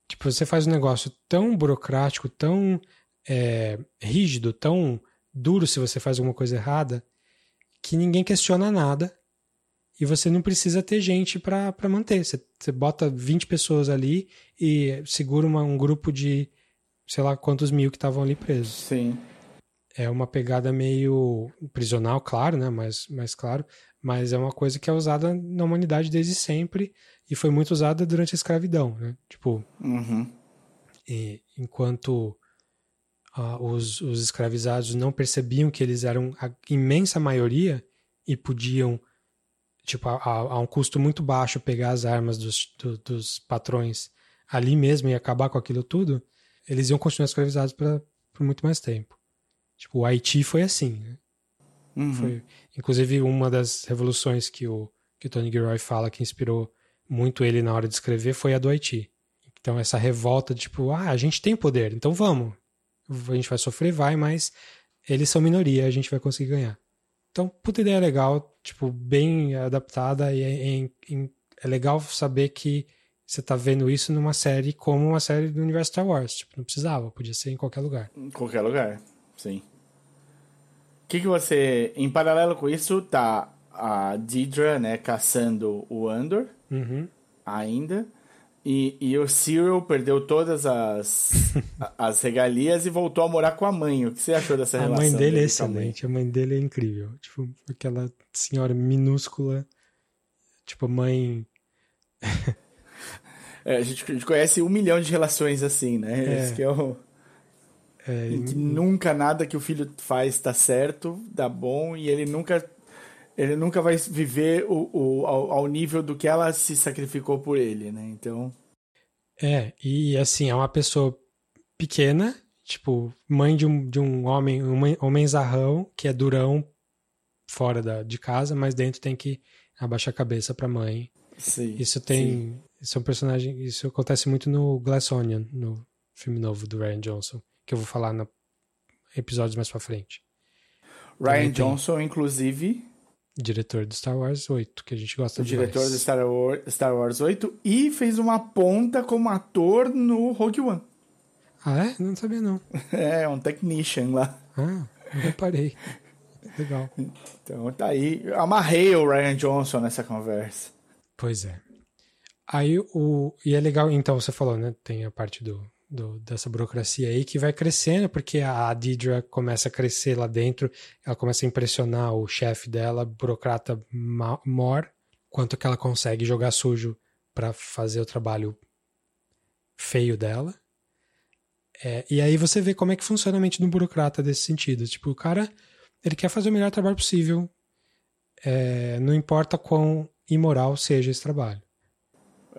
Tipo, você faz um negócio tão burocrático, tão é, rígido, tão duro se você faz alguma coisa errada, que ninguém questiona nada e você não precisa ter gente para manter. Você, você bota 20 pessoas ali e segura uma, um grupo de sei lá quantos mil que estavam ali presos. Sim. É uma pegada meio prisional, claro, né? Mas, mas claro, mas é uma coisa que é usada na humanidade desde sempre e foi muito usada durante a escravidão, né? Tipo, uhum. e, enquanto uh, os, os escravizados não percebiam que eles eram a imensa maioria e podiam, tipo, a, a um custo muito baixo pegar as armas dos, do, dos patrões ali mesmo e acabar com aquilo tudo, eles iam continuar escravizados pra, por muito mais tempo. Tipo, o Haiti foi assim, né? Uhum. Foi, inclusive, uma das revoluções que o, que o Tony Gilroy fala que inspirou muito ele na hora de escrever foi a do Haiti. Então, essa revolta, tipo, ah, a gente tem poder, então vamos a gente vai sofrer, vai, mas eles são minoria, a gente vai conseguir ganhar. Então, puta ideia legal, tipo, bem adaptada e é, é, é legal saber que você tá vendo isso numa série como uma série do universo Star Wars. Tipo, não precisava, podia ser em qualquer lugar. Em qualquer lugar, sim. O que, que você. Em paralelo com isso, tá a Deidre, né, caçando o Andor. Uhum. Ainda. E, e o Cyril perdeu todas as, as regalias e voltou a morar com a mãe. O que você achou dessa a relação? A mãe dele é excelente, a mãe dele é incrível. Tipo, aquela senhora minúscula, tipo, mãe. é, a, gente, a, gente, conhece um milhão de relações assim, né? É. Esse que é o. É, que nunca nada que o filho faz dá certo, dá bom, e ele nunca ele nunca vai viver o, o, ao, ao, nível do que ela se sacrificou por ele, né? Então. É, e assim, é uma pessoa pequena, tipo, mãe de um, de um homem, um homem zarrão, que é durão fora da, de casa, mas dentro tem que abaixar a cabeça pra mãe. Sim, isso tem. Sim. Isso é um personagem. Isso acontece muito no Glass Onion, no filme novo do Ryan Johnson, que eu vou falar no episódios mais pra frente. Ryan Johnson, inclusive, Diretor do Star Wars 8, que a gente gosta demais. Diretor do Star Wars, Star Wars 8 e fez uma ponta como ator no Rogue One. Ah, é? Não sabia não. É, um technician lá. Ah, não reparei. Legal. Então tá aí. Amarrei o Ryan Johnson nessa conversa. Pois é. Aí o. E é legal, então você falou, né? Tem a parte do, do, dessa burocracia aí que vai crescendo, porque a Deidre começa a crescer lá dentro, ela começa a impressionar o chefe dela, burocrata Mor, quanto que ela consegue jogar sujo para fazer o trabalho feio dela. É, e aí você vê como é que funciona a mente do burocrata desse sentido. Tipo, o cara, ele quer fazer o melhor trabalho possível, é, não importa quão imoral seja esse trabalho.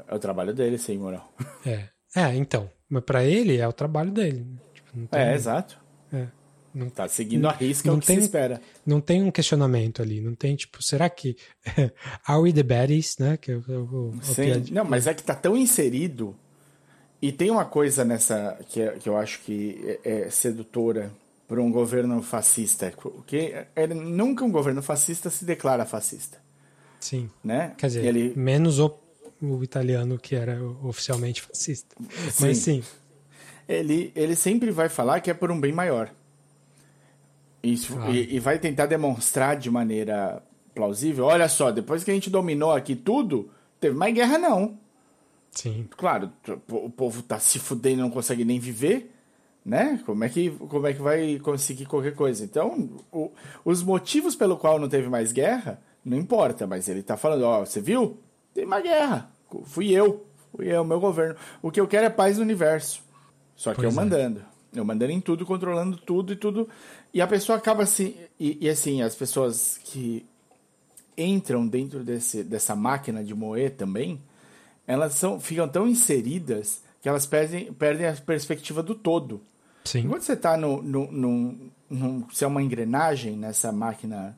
É o trabalho dele ser imoral. É, é então. Mas para ele é o trabalho dele. Tipo, tem, é, exato. É, não, tá seguindo a risca não o que tem, se espera. Não tem um questionamento ali, não tem tipo, será que are we the baddies, né? Que eu, eu, Sim, não, mas é que tá tão inserido e tem uma coisa nessa que, é, que eu acho que é, é sedutora para um governo fascista, que é, nunca um governo fascista se declara fascista. Sim. Né? Quer dizer, ele... menos o o italiano que era oficialmente fascista. Sim. Mas sim. Ele, ele sempre vai falar que é por um bem maior. Isso, ah. e, e, vai tentar demonstrar de maneira plausível. Olha só, depois que a gente dominou aqui tudo, teve mais guerra não. Sim. Claro, o povo tá se fudendo, não consegue nem viver, né? Como é que, como é que vai conseguir qualquer coisa? Então, o, os motivos pelo qual não teve mais guerra, não importa, mas ele tá falando, ó, você viu? Tem mais guerra. Fui eu. Fui eu, meu governo. O que eu quero é paz no universo. Só que pois eu é. mandando. Eu mandando em tudo, controlando tudo e tudo. E a pessoa acaba assim. E, e assim, as pessoas que entram dentro desse, dessa máquina de moer também, elas são, ficam tão inseridas que elas perdem, perdem a perspectiva do todo. Sim. Enquanto você está no, no, no, no, Você é uma engrenagem nessa máquina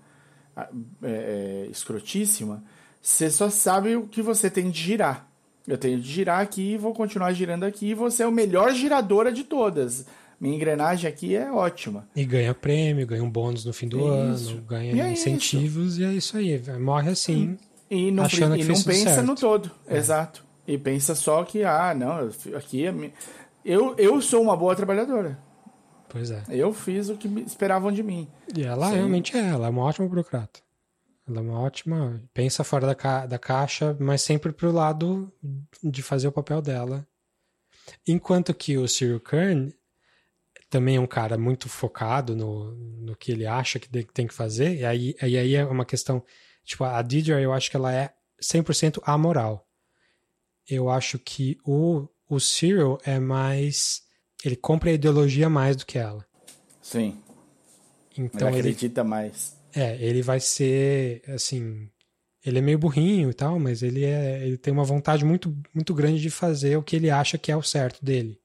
é, é, escrotíssima, você só sabe o que você tem de girar. Eu tenho de girar aqui, vou continuar girando aqui, e você é o melhor giradora de todas. Minha engrenagem aqui é ótima. E ganha prêmio, ganha um bônus no fim do isso. ano, ganha é incentivos e é isso aí. Morre assim. E, e não, achando e que não pensa certo. no todo. É. Exato. E pensa só que, ah, não, aqui é. Eu, eu sou uma boa trabalhadora. Pois é. Eu fiz o que esperavam de mim. E ela Sim. realmente é, ela é uma ótima burocrata. Ela é uma ótima. Pensa fora da, ca... da caixa, mas sempre pro lado de fazer o papel dela. Enquanto que o Cyril Kern também é um cara muito focado no, no que ele acha que tem que fazer, e aí, e aí é uma questão. Tipo, a Deidre, eu acho que ela é 100% amoral. Eu acho que o, o Cyril é mais. Ele compra a ideologia mais do que ela. Sim. Então ele acredita ele, mais. É, ele vai ser, assim, ele é meio burrinho e tal, mas ele é, ele tem uma vontade muito, muito grande de fazer o que ele acha que é o certo dele.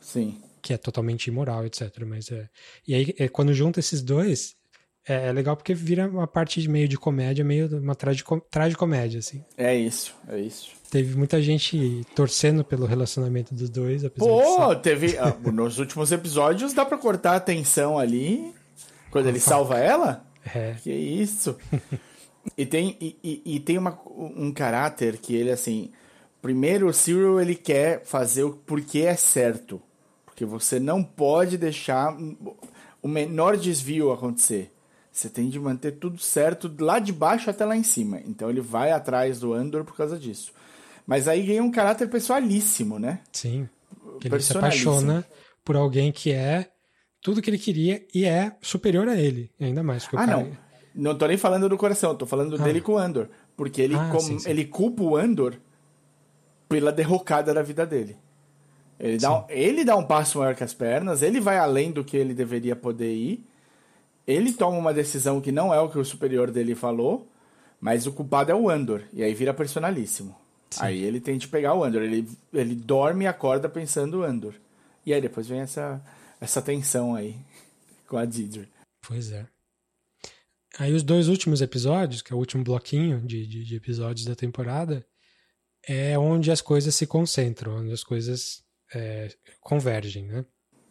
Sim. Que é totalmente imoral, etc. Mas é. E aí, é, quando junta esses dois, é, é, legal porque vira uma parte de meio de comédia, meio uma tragicomédia, assim. É isso, é isso. Teve muita gente torcendo pelo relacionamento dos dois. Pô, ser... teve. Ah, nos últimos episódios dá pra cortar a tensão ali. Quando ele salva ela? É. Que isso. e tem, e, e, e, tem uma, um caráter que ele, assim... Primeiro, o Cyril, ele quer fazer o porque é certo. Porque você não pode deixar o menor desvio acontecer. Você tem de manter tudo certo lá de baixo até lá em cima. Então ele vai atrás do Andor por causa disso. Mas aí ganha um caráter pessoalíssimo, né? Sim. Que ele se apaixona por alguém que é tudo que ele queria e é superior a ele, ainda mais. ah, cara... não. Não tô nem falando do coração, tô falando ah. dele com o Andor. Porque ele, ah, com... sim, sim. ele culpa o Andor pela derrocada da vida dele. Ele dá, um, ele dá um passo maior que as pernas, ele vai além do que ele deveria poder ir. Ele toma uma decisão que não é o que o superior dele falou, mas o culpado é o Andor. E aí vira personalíssimo. Sim. Aí ele tem de pegar o Andor. Ele, ele dorme e acorda pensando o Andor. E aí depois vem essa, essa tensão aí com a Deidre. Pois é. Aí os dois últimos episódios, que é o último bloquinho de, de, de, episódios da temporada, é onde as coisas se concentram, onde as coisas é, convergem, né?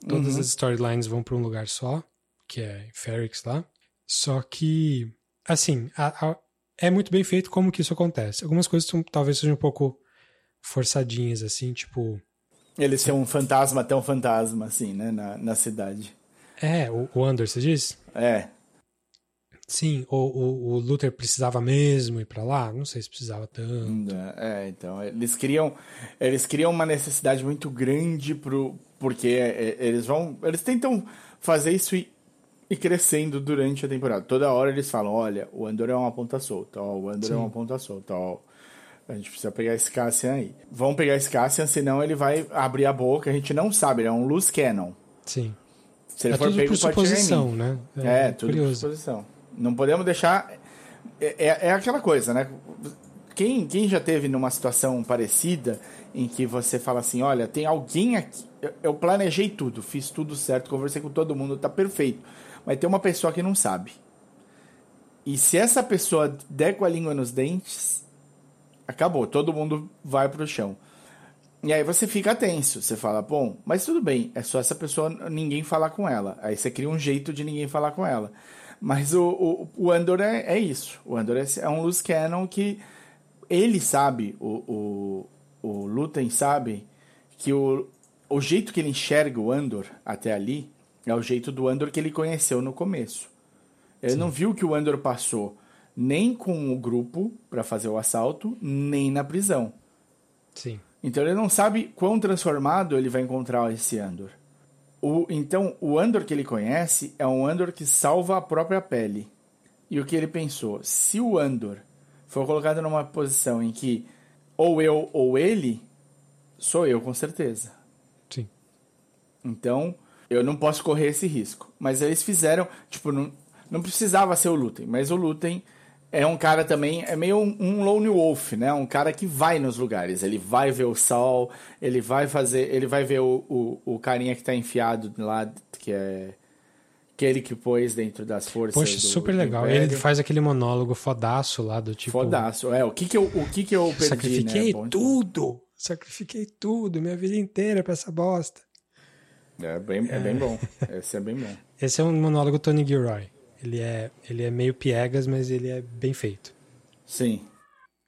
Todas uhum. as storylines vão para um lugar só, que é Ferrix lá. Só que, assim, a, a, é muito bem feito como que isso acontece. Algumas coisas são, talvez sejam um pouco forçadinhas, assim, tipo ele ser um fantasma tão fantasma, assim, né, na, na cidade. É, o, o Andor, você diz? É. Sim, o, o, o Luther precisava mesmo ir para lá? Não sei se precisava tanto. É, então, eles criam, eles criam uma necessidade muito grande pro, porque é, é, eles vão, eles tentam fazer isso e, e crescendo durante a temporada. Toda hora eles falam, olha, o Andor é uma ponta solta, ó, o Andor Sim. é uma ponta solta, ó, a gente precisa pegar esse Cassian aí. Vamos pegar esse Cassian, senão ele vai abrir a boca. A gente não sabe, ele é um loose cannon. Sim. Se ele é for tudo pego, suposição, né? É, é tudo curioso. suposição. Não podemos deixar... É, é, é, aquela coisa, né? Quem, quem já teve numa situação parecida em que você fala assim, olha, tem alguém aqui... Eu, eu planejei tudo, fiz tudo certo, conversei com todo mundo, tá perfeito. Mas tem uma pessoa que não sabe. E se essa pessoa der com a língua nos dentes, acabou, todo mundo vai pro chão. E aí você fica tenso, você fala, bom, mas tudo bem, é só essa pessoa ninguém falar com ela. Aí você cria um jeito de ninguém falar com ela. Mas o, o, o Andor é, é, isso. O Andor é, é, um loose cannon que ele sabe, o, o, o Lutem sabe, que o, o jeito que ele enxerga o Andor até ali é o jeito do Andor que ele conheceu no começo. Ele Sim. não viu que o Andor passou nem com o grupo para fazer o assalto, nem na prisão. Sim. Então ele não sabe quão transformado ele vai encontrar esse Andor. O, então, o Andor que ele conhece é um Andor que salva a própria pele. E o que ele pensou? Se o Andor for colocado numa posição em que ou eu ou ele, sou eu com certeza. Sim. Então, eu não posso correr esse risco. Mas eles fizeram, tipo, não, não precisava ser o Lutem, mas o Lutem é um cara também, é meio um, um, lone wolf, né? Um cara que vai nos lugares, ele vai ver o sol, ele vai fazer, ele vai ver o, o, o carinha que tá enfiado lá, que é que ele que pôs dentro das forças. Poxa, do, super legal. Ele faz aquele monólogo fodaço lá do tipo. Fodaço. É, o que que eu, o que que eu perdi, Sacrifiquei né? Tudo! Sacrifiquei tudo, minha vida inteira pra essa bosta. É bem, é bem bom. Esse é bem bom. Esse é um monólogo Tony Gilroy. Ele é, ele é meio piegas, mas ele é bem feito. Sim.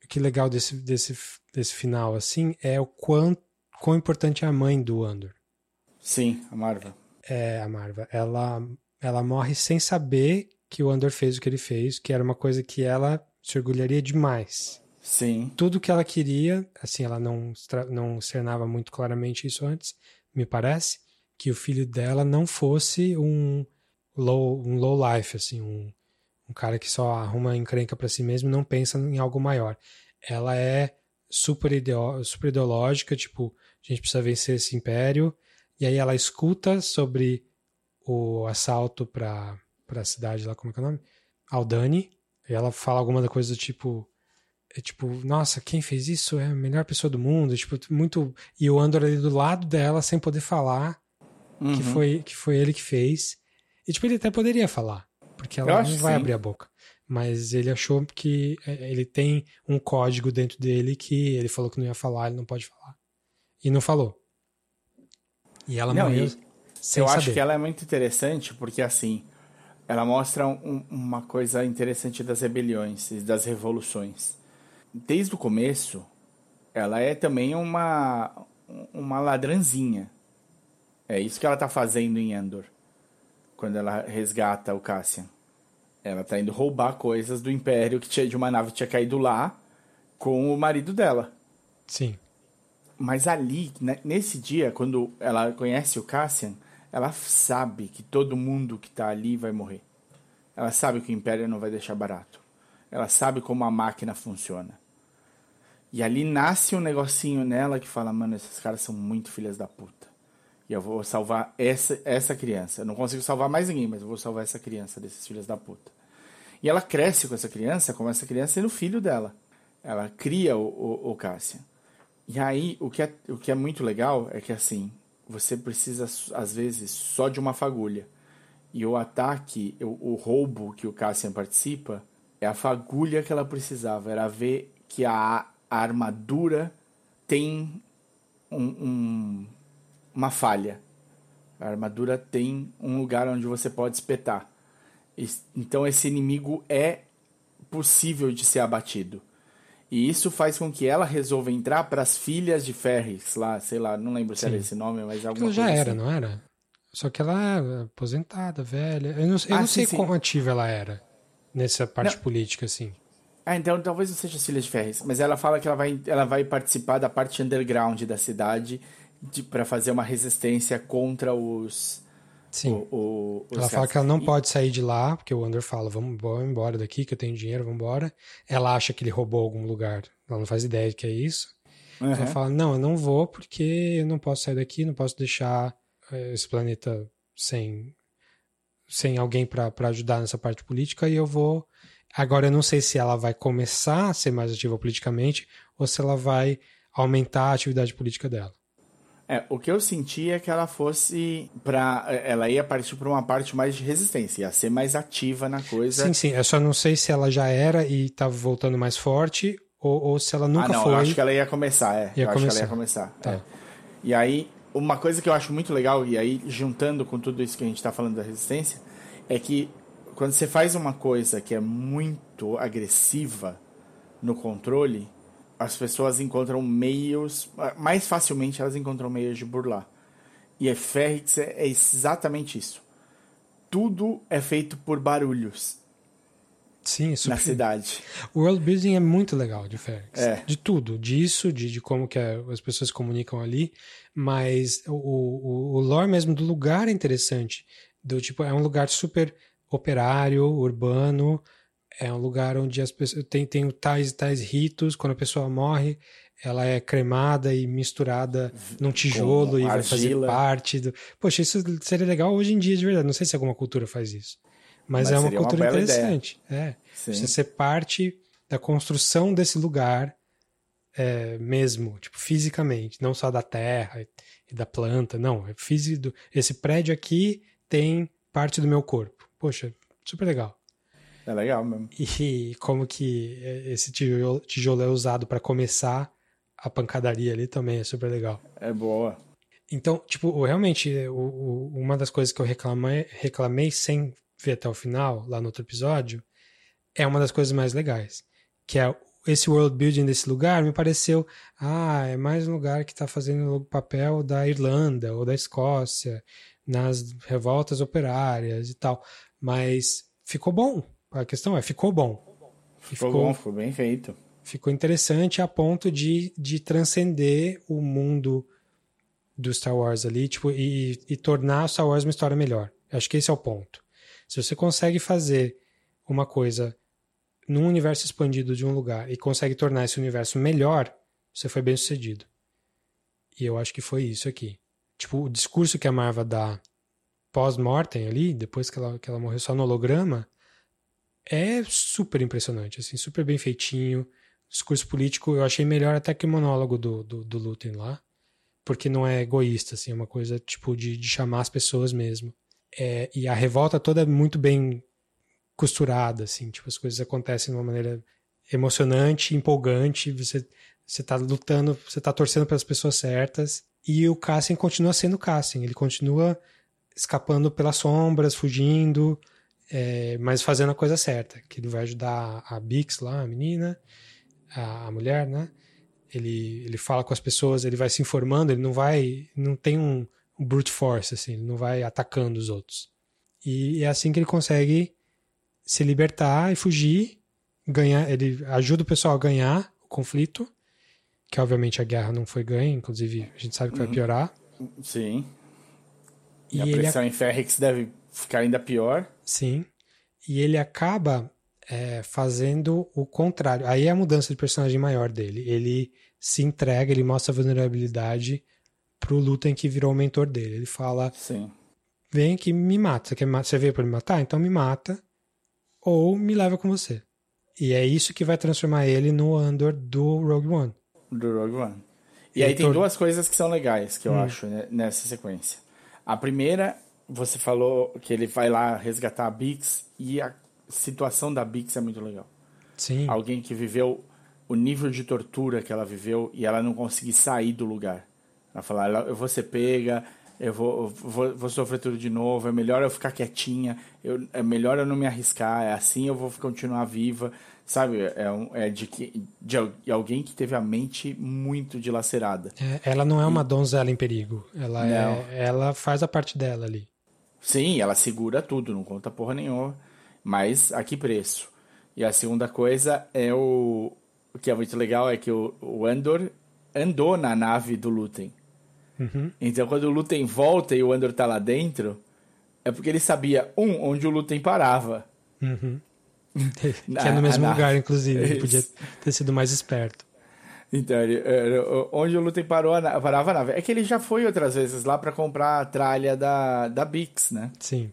O que é legal desse, desse, desse final, assim, é o quão, quão importante é a mãe do Andor. Sim, a Marva. É, a Marva. Ela, ela morre sem saber que o Andor fez o que ele fez, que era uma coisa que ela se orgulharia demais. Sim. Tudo que ela queria, assim, ela não, não externava muito claramente isso antes, me parece, que o filho dela não fosse um low, um low life, assim, um, um cara que só arruma encrenca pra si mesmo e não pensa em algo maior. Ela é super, ideo, super ideológica, tipo, a gente precisa vencer esse império, e aí ela escuta sobre o assalto pra, pra cidade lá, como é que é o nome? Aldani, e ela fala alguma coisa do tipo, é tipo, nossa, quem fez isso é a melhor pessoa do mundo, tipo, muito e o Andor ali do lado dela sem poder falar que Uhum. foi que foi ele que fez. E tipo, ele até poderia falar, porque ela não vai sim. abrir a boca. Mas ele achou que é, ele tem um código dentro dele que ele falou que não ia falar, ele não pode falar. E não falou. E ela Não, morreu e sem eu saber. acho que ela é muito interessante porque, assim, ela mostra um- uma coisa interessante das rebeliões e das revoluções. Desde o começo, ela é também uma, uma ladrãzinha. É isso que ela tá fazendo em Andor, quando ela resgata o Cassian. Ela tá indo roubar coisas do Império que tinha de uma nave que tinha caído lá com o marido dela. Sim. Mas ali, né, nesse dia, quando ela conhece o Cassian, ela sabe que todo mundo que tá ali vai morrer. Ela sabe que o Império não vai deixar barato. Ela sabe como a máquina funciona. E ali nasce um negocinho nela que fala, mano, esses caras são muito filhas da puta. E eu vou salvar essa, essa criança. Eu não consigo salvar mais ninguém, mas eu vou salvar essa criança desses filhos da puta. E ela cresce com essa criança, como essa criança sendo filho dela. Ela cria o, o, o Cassian. E aí, o que, é, o que é muito legal é que, assim, você precisa, às vezes, só de uma fagulha. E o ataque, o, o roubo que o Cassian participa, é a fagulha que ela precisava. Era ver que a, a armadura tem um, um, uma falha. A armadura tem um lugar onde você pode espetar. Então, esse inimigo é possível de ser abatido. E isso faz com que ela resolva entrar para as filhas de Ferris lá, sei lá, não lembro se era Sim. esse nome, mas alguma Ela já coisa era, assim. não era? Só que ela é aposentada, velha. Eu não, eu Ah, não sim, sei sim. quão ativa ela era nessa parte Não. política, assim. Ah, então talvez não seja as filhas de Ferris, mas ela fala que ela vai, ela vai participar da parte underground da cidade para fazer uma resistência contra os. Sim. o- o- ela fala que ela não E- pode sair de lá, porque o Andor fala, vamos, vamos embora daqui, que eu tenho dinheiro, vamos embora. Ela acha que ele roubou algum lugar. Ela não faz ideia de que é isso. Uhum. Ela fala, não, eu não vou porque eu não posso sair daqui, não posso deixar eh, esse planeta sem, sem alguém para ajudar nessa parte política e eu vou... Agora eu não sei se ela vai começar a ser mais ativa politicamente ou se ela vai aumentar a atividade política dela. É, o que eu senti é que ela fosse para ela ia partir para uma parte mais de resistência, ia ser mais ativa na coisa. Sim, sim. Eu só não sei se ela já era e estava voltando mais forte ou, ou se ela nunca ah, não, foi. eu acho que ela ia começar, é. Ia eu acho que ela começar. ia começar. Tá. é. E aí, uma coisa que eu acho muito legal, e aí juntando com tudo isso que a gente está falando da resistência, é que quando você faz uma coisa que é muito agressiva no controle, as pessoas encontram meios, mais facilmente elas encontram meios de burlar. E a Ferrix é, é exatamente isso. Tudo é feito por barulhos Sim, é super... na cidade. O world building é muito legal de Ferrix. É. De tudo, disso, de, de como que as pessoas se comunicam ali, mas o, o, o lore mesmo do lugar é interessante. Do tipo, é um lugar super operário, urbano, é um lugar onde as pessoas tem, tem tais e tais ritos, quando a pessoa morre, ela é cremada e misturada num tijolo e vai fazer parte do. Poxa, isso seria legal hoje em dia de verdade. Não sei se alguma cultura faz isso. Mas, Mas é uma seria uma cultura bela ideia. interessante. É. Sim. Você ser parte da construção desse lugar é, mesmo, tipo, fisicamente, não só da terra e da planta, não. É físico. Esse prédio aqui tem parte do meu corpo. Poxa, super legal. É legal mesmo. E como que esse tijolo, tijolo é usado para começar a pancadaria ali também é super legal. É boa. Então, tipo, realmente, o, o, uma das coisas que eu reclamei, reclamei sem ver até o final, lá no outro episódio, é uma das coisas mais legais. Que é esse world building desse lugar me pareceu, ah, é mais um lugar que está fazendo o papel da Irlanda ou da Escócia nas revoltas operárias e tal. Mas ficou bom. A questão é, ficou bom. Ficou, ficou bom, ficou bem feito. Ficou interessante a ponto de, de transcender o mundo do Star Wars ali, tipo, e, e tornar Star Wars uma história melhor. Acho que esse é o ponto. Se você consegue fazer uma coisa num universo expandido de um lugar e consegue tornar esse universo melhor, você foi bem sucedido. E eu acho que foi isso aqui. Tipo, o discurso que a Marva dá pós-mortem ali, depois que ela, que ela morreu só no holograma, é super impressionante, assim, super bem feitinho. Discurso político eu achei melhor até que o monólogo do, do, do Lutem lá, porque não é egoísta, assim, é uma coisa tipo de, de chamar as pessoas mesmo. É, e a revolta toda é muito bem costurada, assim, tipo, as coisas acontecem de uma maneira emocionante, empolgante, você você tá lutando, você tá torcendo pelas pessoas certas, e o Cassian continua sendo Cassian, ele continua escapando pelas sombras, fugindo, é, mas fazendo a coisa certa, que ele vai ajudar a Bix lá, a menina, a, a mulher, né? Ele, ele fala com as pessoas, ele vai se informando, ele não vai, não tem um, um brute force, assim, ele não vai atacando os outros. E é assim que ele consegue se libertar e fugir, ganhar, ele ajuda o pessoal a ganhar o conflito, que obviamente a guerra não foi ganha, inclusive a gente sabe que vai uhum. piorar. Sim. E, e a pressão em Ferrix deve ficar ainda pior. Sim. E ele acaba é, fazendo o contrário. Aí é a mudança de personagem maior dele. Ele se entrega, ele mostra a vulnerabilidade pro Lutem que virou o mentor dele. Ele fala: Sim. Vem aqui me mata. Você, quer, você veio para me matar? Então me mata ou me leva com você. E é isso que vai transformar ele no Andor do Rogue One. Do Rogue One. E, e aí tem duas coisas que são legais que eu hum. acho né, nessa sequência. A primeira, você falou que ele vai lá resgatar a Bix e a situação da Bix é muito legal. Sim. Alguém que viveu o nível de tortura que ela viveu e ela não conseguir sair do lugar. Ela fala, eu vou ser pega, eu vou, vou, vou, sofrer tudo de novo, é melhor eu ficar quietinha, eu, é melhor eu não me arriscar, é assim eu vou continuar viva, sabe? É, um, é de, de, de, alguém que teve a mente muito dilacerada. É, ela não é uma donzela em perigo, ela, é, ela faz a parte dela ali. Sim, ela segura tudo, não conta porra nenhuma, mas a que preço? E a segunda coisa é o, o que é muito legal é que o, o Andor andou na nave do Lutem. Uhum. Então, quando o Lutem volta e o Andor tá lá dentro, é porque ele sabia, um, onde o Lutem parava. Uhum. que é no mesmo lugar, inclusive. Ele podia ter sido mais esperto. Então, ele, onde o Lutem parou, parava a nave. É que ele já foi outras vezes lá para comprar a tralha da, da Bix, né? Sim.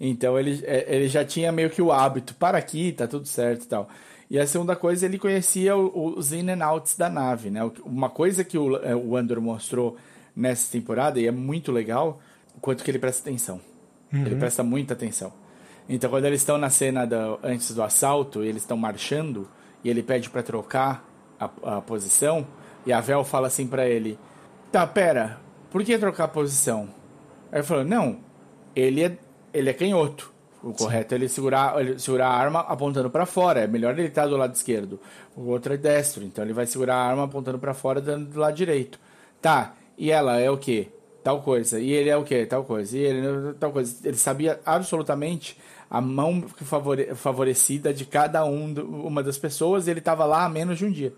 Então ele, é, ele já tinha meio que o hábito, para aqui, tá tudo certo e tal. E a segunda coisa, ele conhecia os in and outs da nave, né? Uma coisa que o, é, o Andor mostrou nessa temporada, e é muito legal, o quanto que ele presta atenção. Uhum. Ele presta muita atenção. Então, quando eles estão na cena do, antes do assalto, e eles estão marchando, e ele pede para trocar a, a, posição, e a Vel fala assim para ele: Tá, pera, por que trocar a posição? Aí ele falou: Não, ele é, ele é canhoto. O correto é ele segurar, ele segurar a arma apontando para fora. É melhor ele estar do lado esquerdo. O outro é destro, então ele vai segurar a arma apontando para fora, dando do lado direito. Tá, e ela é o quê? Tal coisa. E ele é o quê? Tal coisa. E ele tal coisa. Ele sabia absolutamente a mão favore favorecida de cada um, uma das pessoas e ele estava lá há menos de um dia.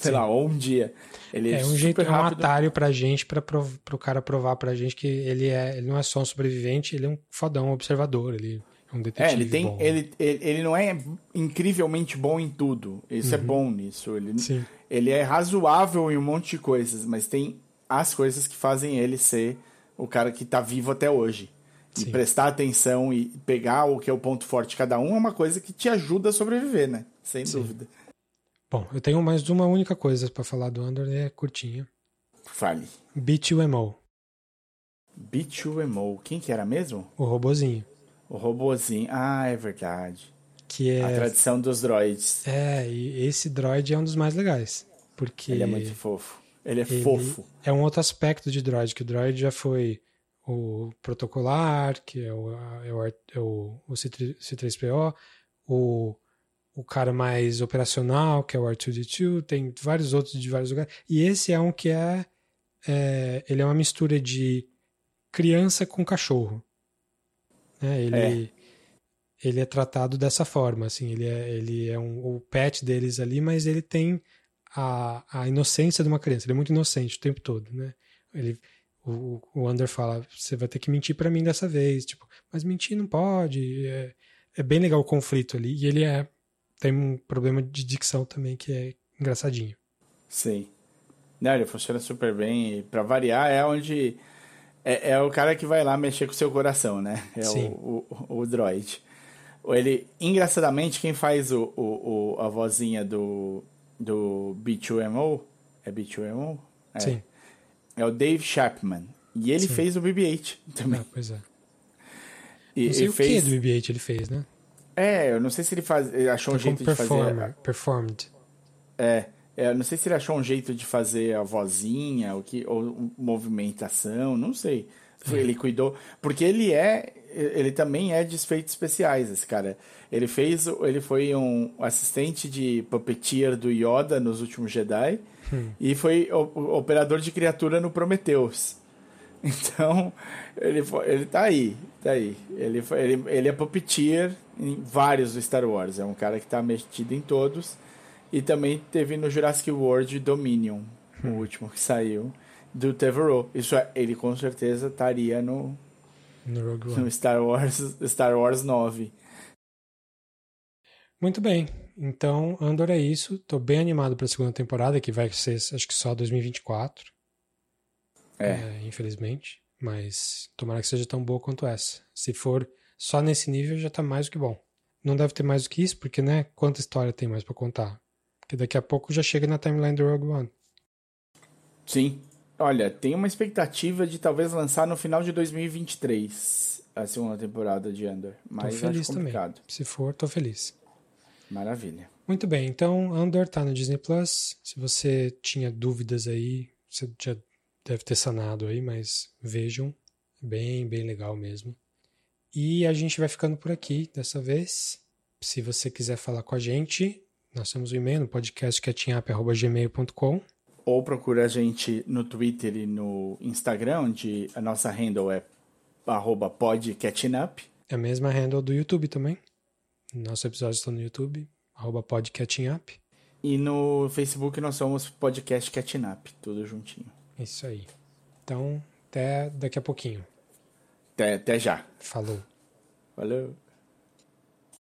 Sei Sim. lá, ou um dia. Ele é um jeito, é um atalho pra gente, pra, pro cara provar pra gente que ele, é, ele não é só um sobrevivente, ele é um fodão, um observador, ele é um detetive. É, ele tem. Ele, ele, ele, não é incrivelmente bom em tudo. Isso é uhum. é bom nisso. Ele, Sim. ele é razoável em um monte de coisas, mas tem as coisas que fazem ele ser o cara que está vivo até hoje. E Sim. prestar atenção e pegar o que é o ponto forte de cada um é uma coisa que te ajuda a sobreviver, né? Sem Sim. dúvida. Bom, eu tenho mais uma única coisa para falar do Andor, é curtinha. Fale. B2MO. B2MO. Quem que era mesmo? O robozinho. O robozinho. Ah, é verdade. Que é... A tradição dos droids. É, e esse droid é um dos mais legais. Porque... Ele é muito fofo. Ele é ele fofo. É um outro aspecto de droid, que o droid já foi o protocolar, que é o, é o, é o, o C3PO, o, o cara mais operacional, que é o R2D2, tem vários outros de vários lugares. E esse é um que é, é ele é uma mistura de criança com cachorro. Né? Ele, é. ele é tratado dessa forma, assim, ele é, ele é um, o pet deles ali, mas ele tem a, a inocência de uma criança, ele é muito inocente o tempo todo, né? Ele, o, o Under fala, você vai ter que mentir para mim dessa vez, tipo, mas mentir não pode, é, é bem legal o conflito ali, e ele é, tem um problema de dicção também que é engraçadinho. Sim. Não, ele funciona super bem, e pra variar é onde é, é, o cara que vai lá mexer com o seu coração, né? É o, o, o, droid. Ele, engraçadamente, quem faz o, o, o, a vozinha do, do B2MO, é B2MO? É. Sim. É o Dave Chapman. E ele Sim. fez o BB-8 também. Ah, pois é. E, não sei o fez... que do BB-8 ele fez, né? É, eu não sei se ele, faz, achou um jeito de fazer... Performed. É, é, não sei se ele achou um jeito de fazer a vozinha, ou, que, ou movimentação, não sei. Ele cuidou. Porque ele é. Ele também é de efeitos especiais, esse cara. Ele fez. Ele foi um assistente de puppeteer do Yoda nos últimos Jedi. Hum. E foi operador de criatura no Prometheus. Então, ele, ele tá aí, tá aí. Ele, ele, ele é puppeteer em vários do Star Wars. É um cara que tá metido em todos. E também teve no Jurassic World Dominion, o hum. último que saiu, do Trevorrow. Isso é, ele com certeza estaria no, no, no Star, Wars, Star Wars 9. Muito bem. Então, Andor é isso. Tô bem animado para a segunda temporada, que vai ser, acho que só 2024. É. é. Infelizmente. Mas tomara que seja tão boa quanto essa. Se for só nesse nível, já tá mais do que bom. Não deve ter mais do que isso, porque, né? Quanta história tem mais para contar? Que daqui a pouco já chega na timeline do Rogue One. Sim. Olha, tem uma expectativa de talvez lançar no final de 2023 a segunda temporada de Andor. Mas tô feliz também. Se for, tô feliz. Maravilha. Muito bem, então Andor tá no Disney Plus. Se você tinha dúvidas aí, você já deve ter sanado aí, mas vejam. Bem, bem legal mesmo. E a gente vai ficando por aqui dessa vez. Se você quiser falar com a gente, nós temos o um e-mail no podcastcatchingup.gmail.com Ou procura a gente no Twitter e no Instagram, onde a nossa handle é arroba podcatchingup. É a mesma handle do YouTube também. Nossos episódios estão no YouTube, arroba podcatchingup. E no Facebook nós somos Podcast Catching Up, tudo juntinho. Isso aí. Então, até daqui a pouquinho. Até, até já. Falou. Valeu.